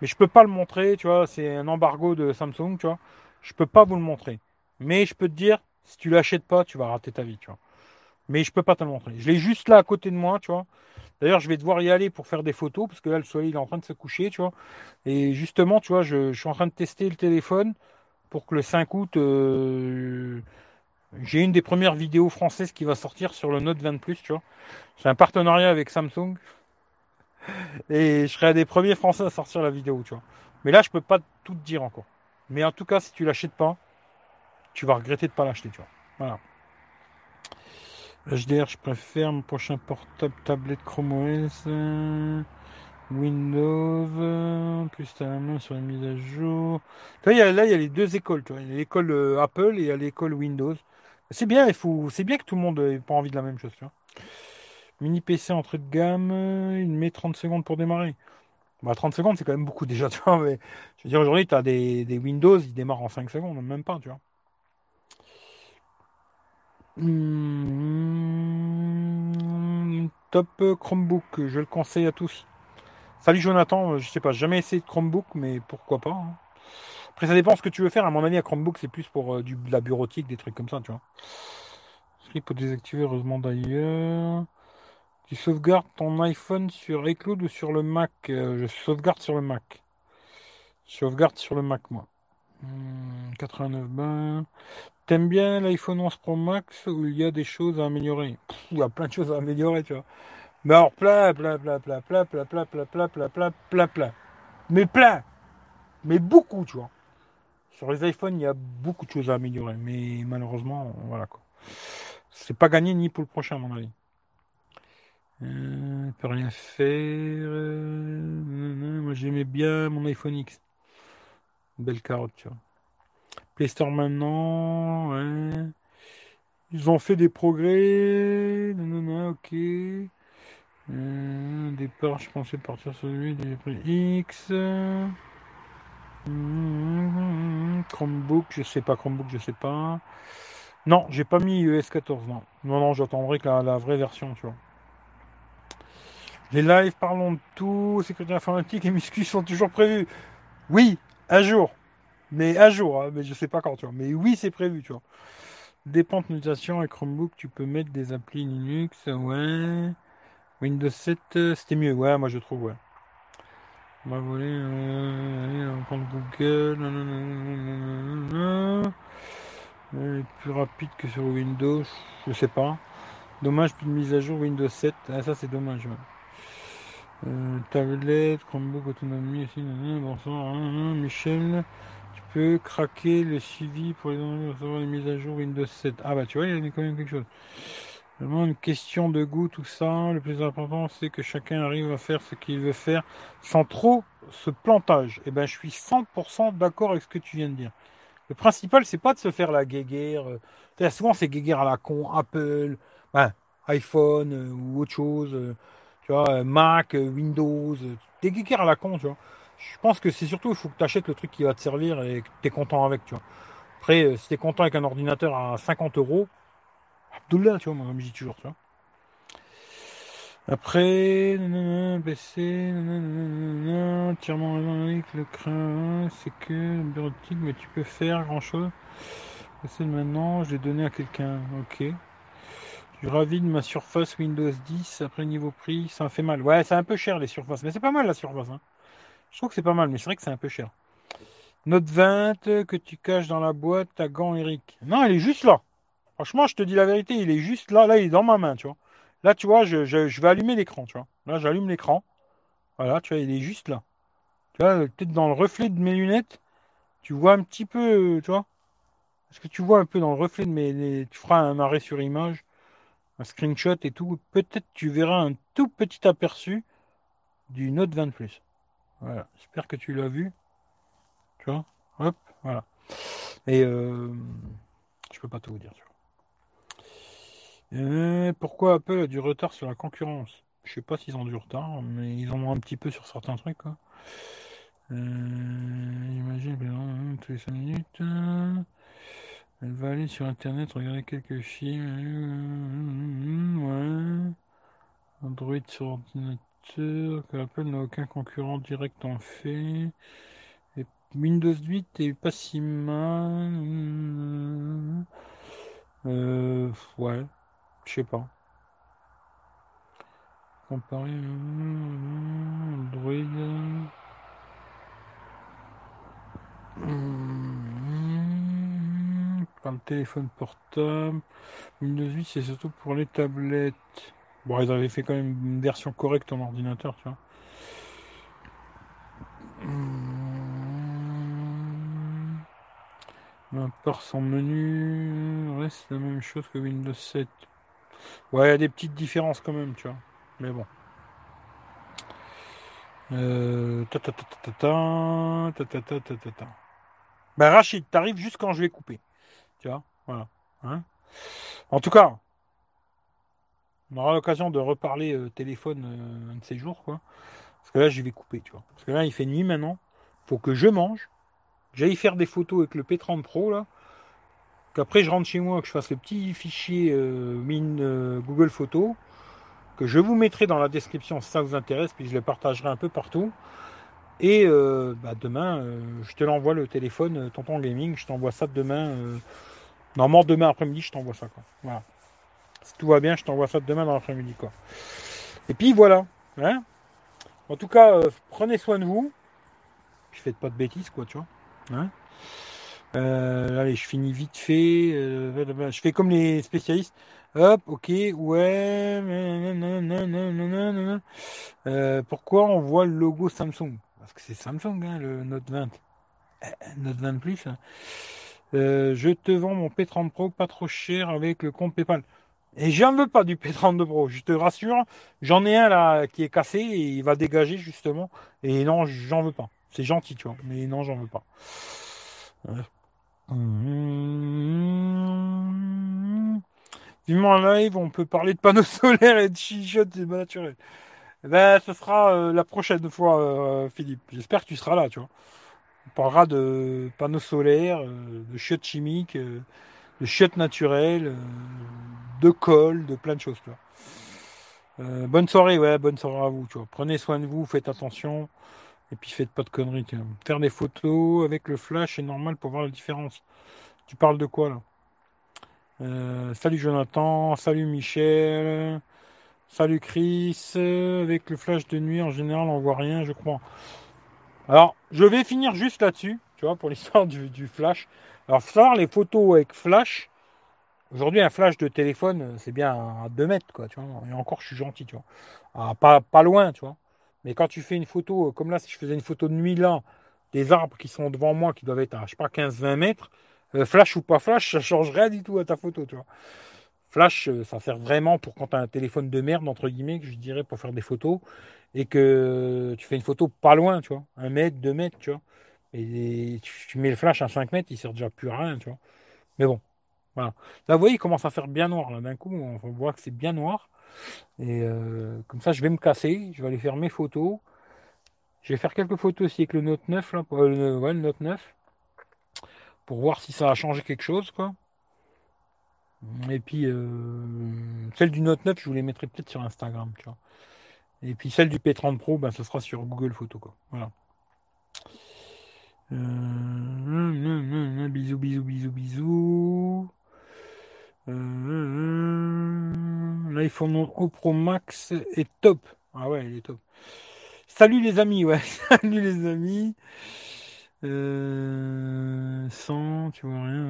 Mais je peux pas le montrer, tu vois. C'est un embargo de Samsung, tu vois. Je peux pas vous le montrer. Mais je peux te dire, si tu l'achètes pas, tu vas rater ta vie, tu vois. Mais je peux pas te le montrer. Je l'ai juste là à côté de moi, tu vois. D'ailleurs, je vais devoir y aller pour faire des photos, parce que là, le soleil est en train de se coucher, tu vois. Et justement, tu vois, je, suis en train de tester le téléphone pour que le 5 août, euh, j'ai une des premières vidéos françaises qui va sortir sur le Note 20 Plus, tu vois. C'est un partenariat avec Samsung. Et je serai un des premiers Français à sortir la vidéo, tu vois. Mais là, je peux pas tout te dire encore. Mais en tout cas, si tu l'achètes pas, tu vas regretter de pas l'acheter, tu vois. Voilà. HDR, je préfère mon prochain portable tablette Chrome OS. Euh, Windows, euh, plus à la main sur les mises à jour. là, il y a les deux écoles. Tu vois. Il y a l'école euh, Apple et il y a l'école Windows. C'est bien, il faut, c'est bien que tout le monde n'ait pas envie de la même chose. Tu vois. Mini PC entrée de gamme, il met 30 secondes pour démarrer. Bah, 30 secondes, c'est quand même beaucoup déjà. [laughs] Tu vois, je veux dire, aujourd'hui, tu as des, Windows, ils démarrent en 5 secondes, même pas. Tu vois. Hmm, top Chromebook, je le conseille à tous. Salut Jonathan, je sais pas, jamais essayé de Chromebook, mais pourquoi pas. Hein. Après, ça dépend ce que tu veux faire. À mon avis, à Chromebook, c'est plus pour euh, du, la bureautique, des trucs comme ça, tu vois. Script pour désactiver, heureusement d'ailleurs. Tu sauvegardes ton iPhone sur iCloud ou sur le Mac euh, Je sauvegarde sur le Mac. Sauvegarde sur le Mac, moi. 89 hmm, ben. T'aimes bien l'iPhone 11 Pro Max où il y a des choses à améliorer Il y a plein de choses à améliorer, tu vois. Mais alors plein, plein, plein, plein, plein, plein, plein, plein, plein, plein, plein, plein, plein. Mais plein Mais beaucoup, tu vois. Sur les iPhones, il y a beaucoup de choses à améliorer. Mais malheureusement, voilà quoi. C'est pas gagné ni pour le prochain, à mon avis. Euh, peut rien faire. moi j'aimais bien mon iPhone X. Belle carotte, tu vois. Play Store maintenant. Ils ont fait des progrès. Non, ok. Euh, départ, je pensais partir sur lui des prix X. Mmh, Chromebook, je sais pas. Chromebook, je sais pas. Non, j'ai pas mis iOS 14, non. Non, non, j'attendrai que la, vraie version, tu vois. Les lives, parlons de tout, sécurité informatique et muscu sont toujours prévus. Oui, à jour. Mais à jour, hein, mais je sais pas quand, tu vois. Mais oui, c'est prévu, tu vois. Dépente notation et Chromebook, tu peux mettre des applis Linux, ouais. Windows 7, euh, c'était mieux, ouais, moi je trouve, ouais. On va voler, euh, on compte Google, nanana. Est plus rapide que sur Windows, je sais pas. Dommage, plus de mise à jour Windows 7, ah, ça c'est dommage, ouais. Euh, tablette, Chromebook, autonomie aussi, bonsoir, Michel. Tu peux craquer le suivi pour les recevoir les mises à jour Windows 7. Ah bah tu vois, il y a quand même quelque chose. Vraiment une question de goût, tout ça. Le plus important, c'est que chacun arrive à faire ce qu'il veut faire sans trop se plantage. Et ben, je suis 100% d'accord avec ce que tu viens de dire. Le principal, c'est pas de se faire la guéguerre. euh, souvent, c'est guéguerre à la con, Apple, ben, iPhone euh, ou autre chose. Tu vois, euh, Mac, euh, Windows. euh, des guéguerres à la con, tu vois. Je pense que c'est surtout, il faut que tu achètes le truc qui va te servir et que tu es content avec, tu vois. Après, si tu es content avec un ordinateur à 50 euros, Abdullah, tu vois, moi, comme je dis toujours, tu vois. Après, nanana, entièrement avec le crin, c'est que bureautique, mais tu peux faire grand chose. C'est maintenant, je l'ai donné à quelqu'un, ok. Je ravide ma surface Windows 10 après niveau prix, ça fait mal. Ouais, c'est un peu cher les surfaces, mais c'est pas mal la surface. Hein. Je trouve que c'est pas mal, mais c'est vrai que c'est un peu cher. Note 20 que tu caches dans la boîte, ta gant Eric. Non, il est juste là. Franchement, je te dis la vérité, il est juste là, là, il est dans ma main, tu vois. Là, tu vois, je, vais allumer l'écran, tu vois. Là, j'allume l'écran. Voilà, tu vois, il est juste là. Tu vois, peut-être dans le reflet de mes lunettes, tu vois un petit peu, tu vois. Est-ce que tu vois un peu dans le reflet de mes... les- Tu feras un arrêt sur image, un screenshot et tout. Peut-être tu verras un tout petit aperçu du Note 20 Plus. Voilà, j'espère que tu l'as vu. Tu vois? Hop, voilà. Et euh, je peux pas tout vous dire. Euh, pourquoi Apple a du retard sur la concurrence? Je sais pas s'ils ont du retard, mais ils en ont un petit peu sur certains trucs. Quoi. Euh, par exemple, tous les 5 minutes. Elle va aller sur internet, regarder quelques films. ouais. Android sur ordinateur, que Apple n'a aucun concurrent direct en fait. Et Windows 8 est pas si mal. Euh, ouais, je sais pas. Comparer euh, Android. Hmm, Le téléphone portable. Windows 8, c'est surtout pour les tablettes. Bon, ils avaient fait quand même une version correcte en ordinateur, tu vois. Hmm. À part son menu, reste la même chose que Windows 7. Ouais, il y a des petites différences quand même, tu vois. Mais bon. Euh, ta ta ta ta ta ta, ta ta ta ta ta ta. Ben Rachid, t'arrives juste quand je vais couper. Voilà. Hein en tout cas, on aura l'occasion de reparler euh, téléphone euh, un de ces jours, quoi. Parce que là, je vais couper, tu vois. Parce que là, il fait nuit maintenant. Faut que je mange. J'aille faire des photos avec le P30 Pro, là. Qu'après, je rentre chez moi, que je fasse le petit fichier euh, mine Google Photos. Que je vous mettrai dans la description si ça vous intéresse. Puis je le partagerai un peu partout. Et bah, demain, je te l'envoie le téléphone, Tonton Gaming. Je t'envoie ça demain. Normalement, demain après-midi, je t'envoie ça, quoi. Voilà. Si tout va bien, je t'envoie ça demain dans l'après-midi, quoi. Et puis voilà. Hein en tout cas, euh, prenez soin de vous. Puis faites pas de bêtises, quoi, tu vois. Hein Euh, allez, je finis vite fait. euh, je fais comme les spécialistes. Hop, ok, ouais. pourquoi on voit le logo Samsung? Parce que c'est Samsung, hein, le Note 20. Euh, Note 20 Plus. hein. Euh, je te vends mon P30 Pro pas trop cher avec le compte PayPal. Et j'en veux pas du P32 Pro, je te rassure. J'en ai un là qui est cassé et il va dégager justement. Et non, j'en veux pas. C'est gentil, tu vois. Mais non, j'en veux pas. Ouais. Mmh. Vivement en live, on peut parler de panneaux [laughs] solaires et de chichotes naturels. Eh Ben, ce sera euh, la prochaine fois, euh, Philippe. J'espère que tu seras là, tu vois. On parlera de panneaux solaires, euh, de chiottes chimiques, euh, de chiottes naturelles, euh, de colle, de plein de choses, bonne soirée, ouais, bonne soirée à vous. Prenez soin de vous, faites attention. Et puis faites pas de conneries. Faire des photos avec le flash, c'est normal pour voir la différence. Tu parles de quoi là? Salut Jonathan, salut Michel, salut Chris. Avec le flash de nuit, en général, on voit rien, je crois. Alors, je vais finir juste là-dessus, tu vois, pour l'histoire du, flash. Alors, faut savoir les photos avec flash. Aujourd'hui, un flash de téléphone, euh, c'est bien à 2 mètres, quoi, tu vois. Et encore, je suis gentil, tu vois. Pas, pas loin, tu vois. Mais quand tu fais une photo, euh, comme là, si je faisais une photo de nuit là, des arbres qui sont devant moi, qui doivent être à, je sais pas, 15-20 mètres, euh, flash ou pas flash, ça change rien du tout à ta photo, tu vois. Flash, euh, ça sert vraiment pour quand tu as un téléphone de merde, entre guillemets, je dirais, pour faire des photos, et que tu fais une photo pas loin, tu vois, un mètre, deux mètres, tu vois. Et tu, mets le flash à 5 mètres, il sert déjà plus à rien, tu vois. Mais bon, voilà. Là, vous voyez, il commence à faire bien noir, là, d'un coup, on voit que c'est bien noir. Et euh, comme ça, je vais me casser, je vais aller faire mes photos. Je vais faire quelques photos aussi avec le Note 9, là, pour- euh, ouais, le Note 9, pour voir si ça a changé quelque chose, quoi. Et puis, euh, celle du Note 9, je vous les mettrai peut-être sur Instagram, tu vois. Et puis celle du P30 Pro, ben, ce sera sur Google Photos, quoi. Voilà. Euh, bisous, bisous, bisous, bisous. Euh, L'iPhone 11 Pro Max est top. Ah ouais, il est top. Salut les amis, ouais. [laughs] Salut les amis. Euh, sans, tu vois rien.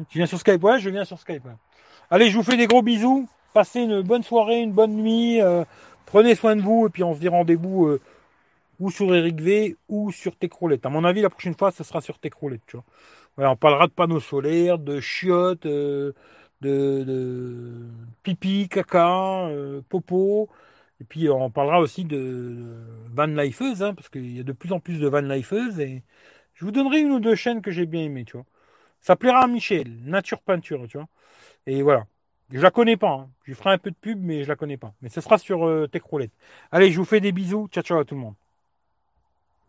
hein. Tu viens sur Skype? Ouais, je viens sur Skype. ouais. Allez, je vous fais des gros bisous. Passez une bonne soirée, une bonne nuit. euh, prenez soin de vous et puis on se dit rendez-vous euh, ou sur Eric V ou sur Techroulette. À mon avis, la prochaine fois, ce sera sur Techroulette, tu vois. Voilà, on parlera de panneaux solaires, de chiottes, euh, de, de pipi, caca, popo. Et puis on parlera aussi de van lifeuse, hein, parce qu'il y a de plus en plus de van lifeuses. Et je vous donnerai une ou deux chaînes que j'ai bien aimées, tu. Ça plaira à Michel, Nature Peinture, tu vois. Et voilà. Je la connais pas. hein. Je lui ferai un peu de pub, mais je la connais pas. Mais ce sera sur euh, Techroulette. Allez, je vous fais des bisous. Ciao, ciao à tout le monde.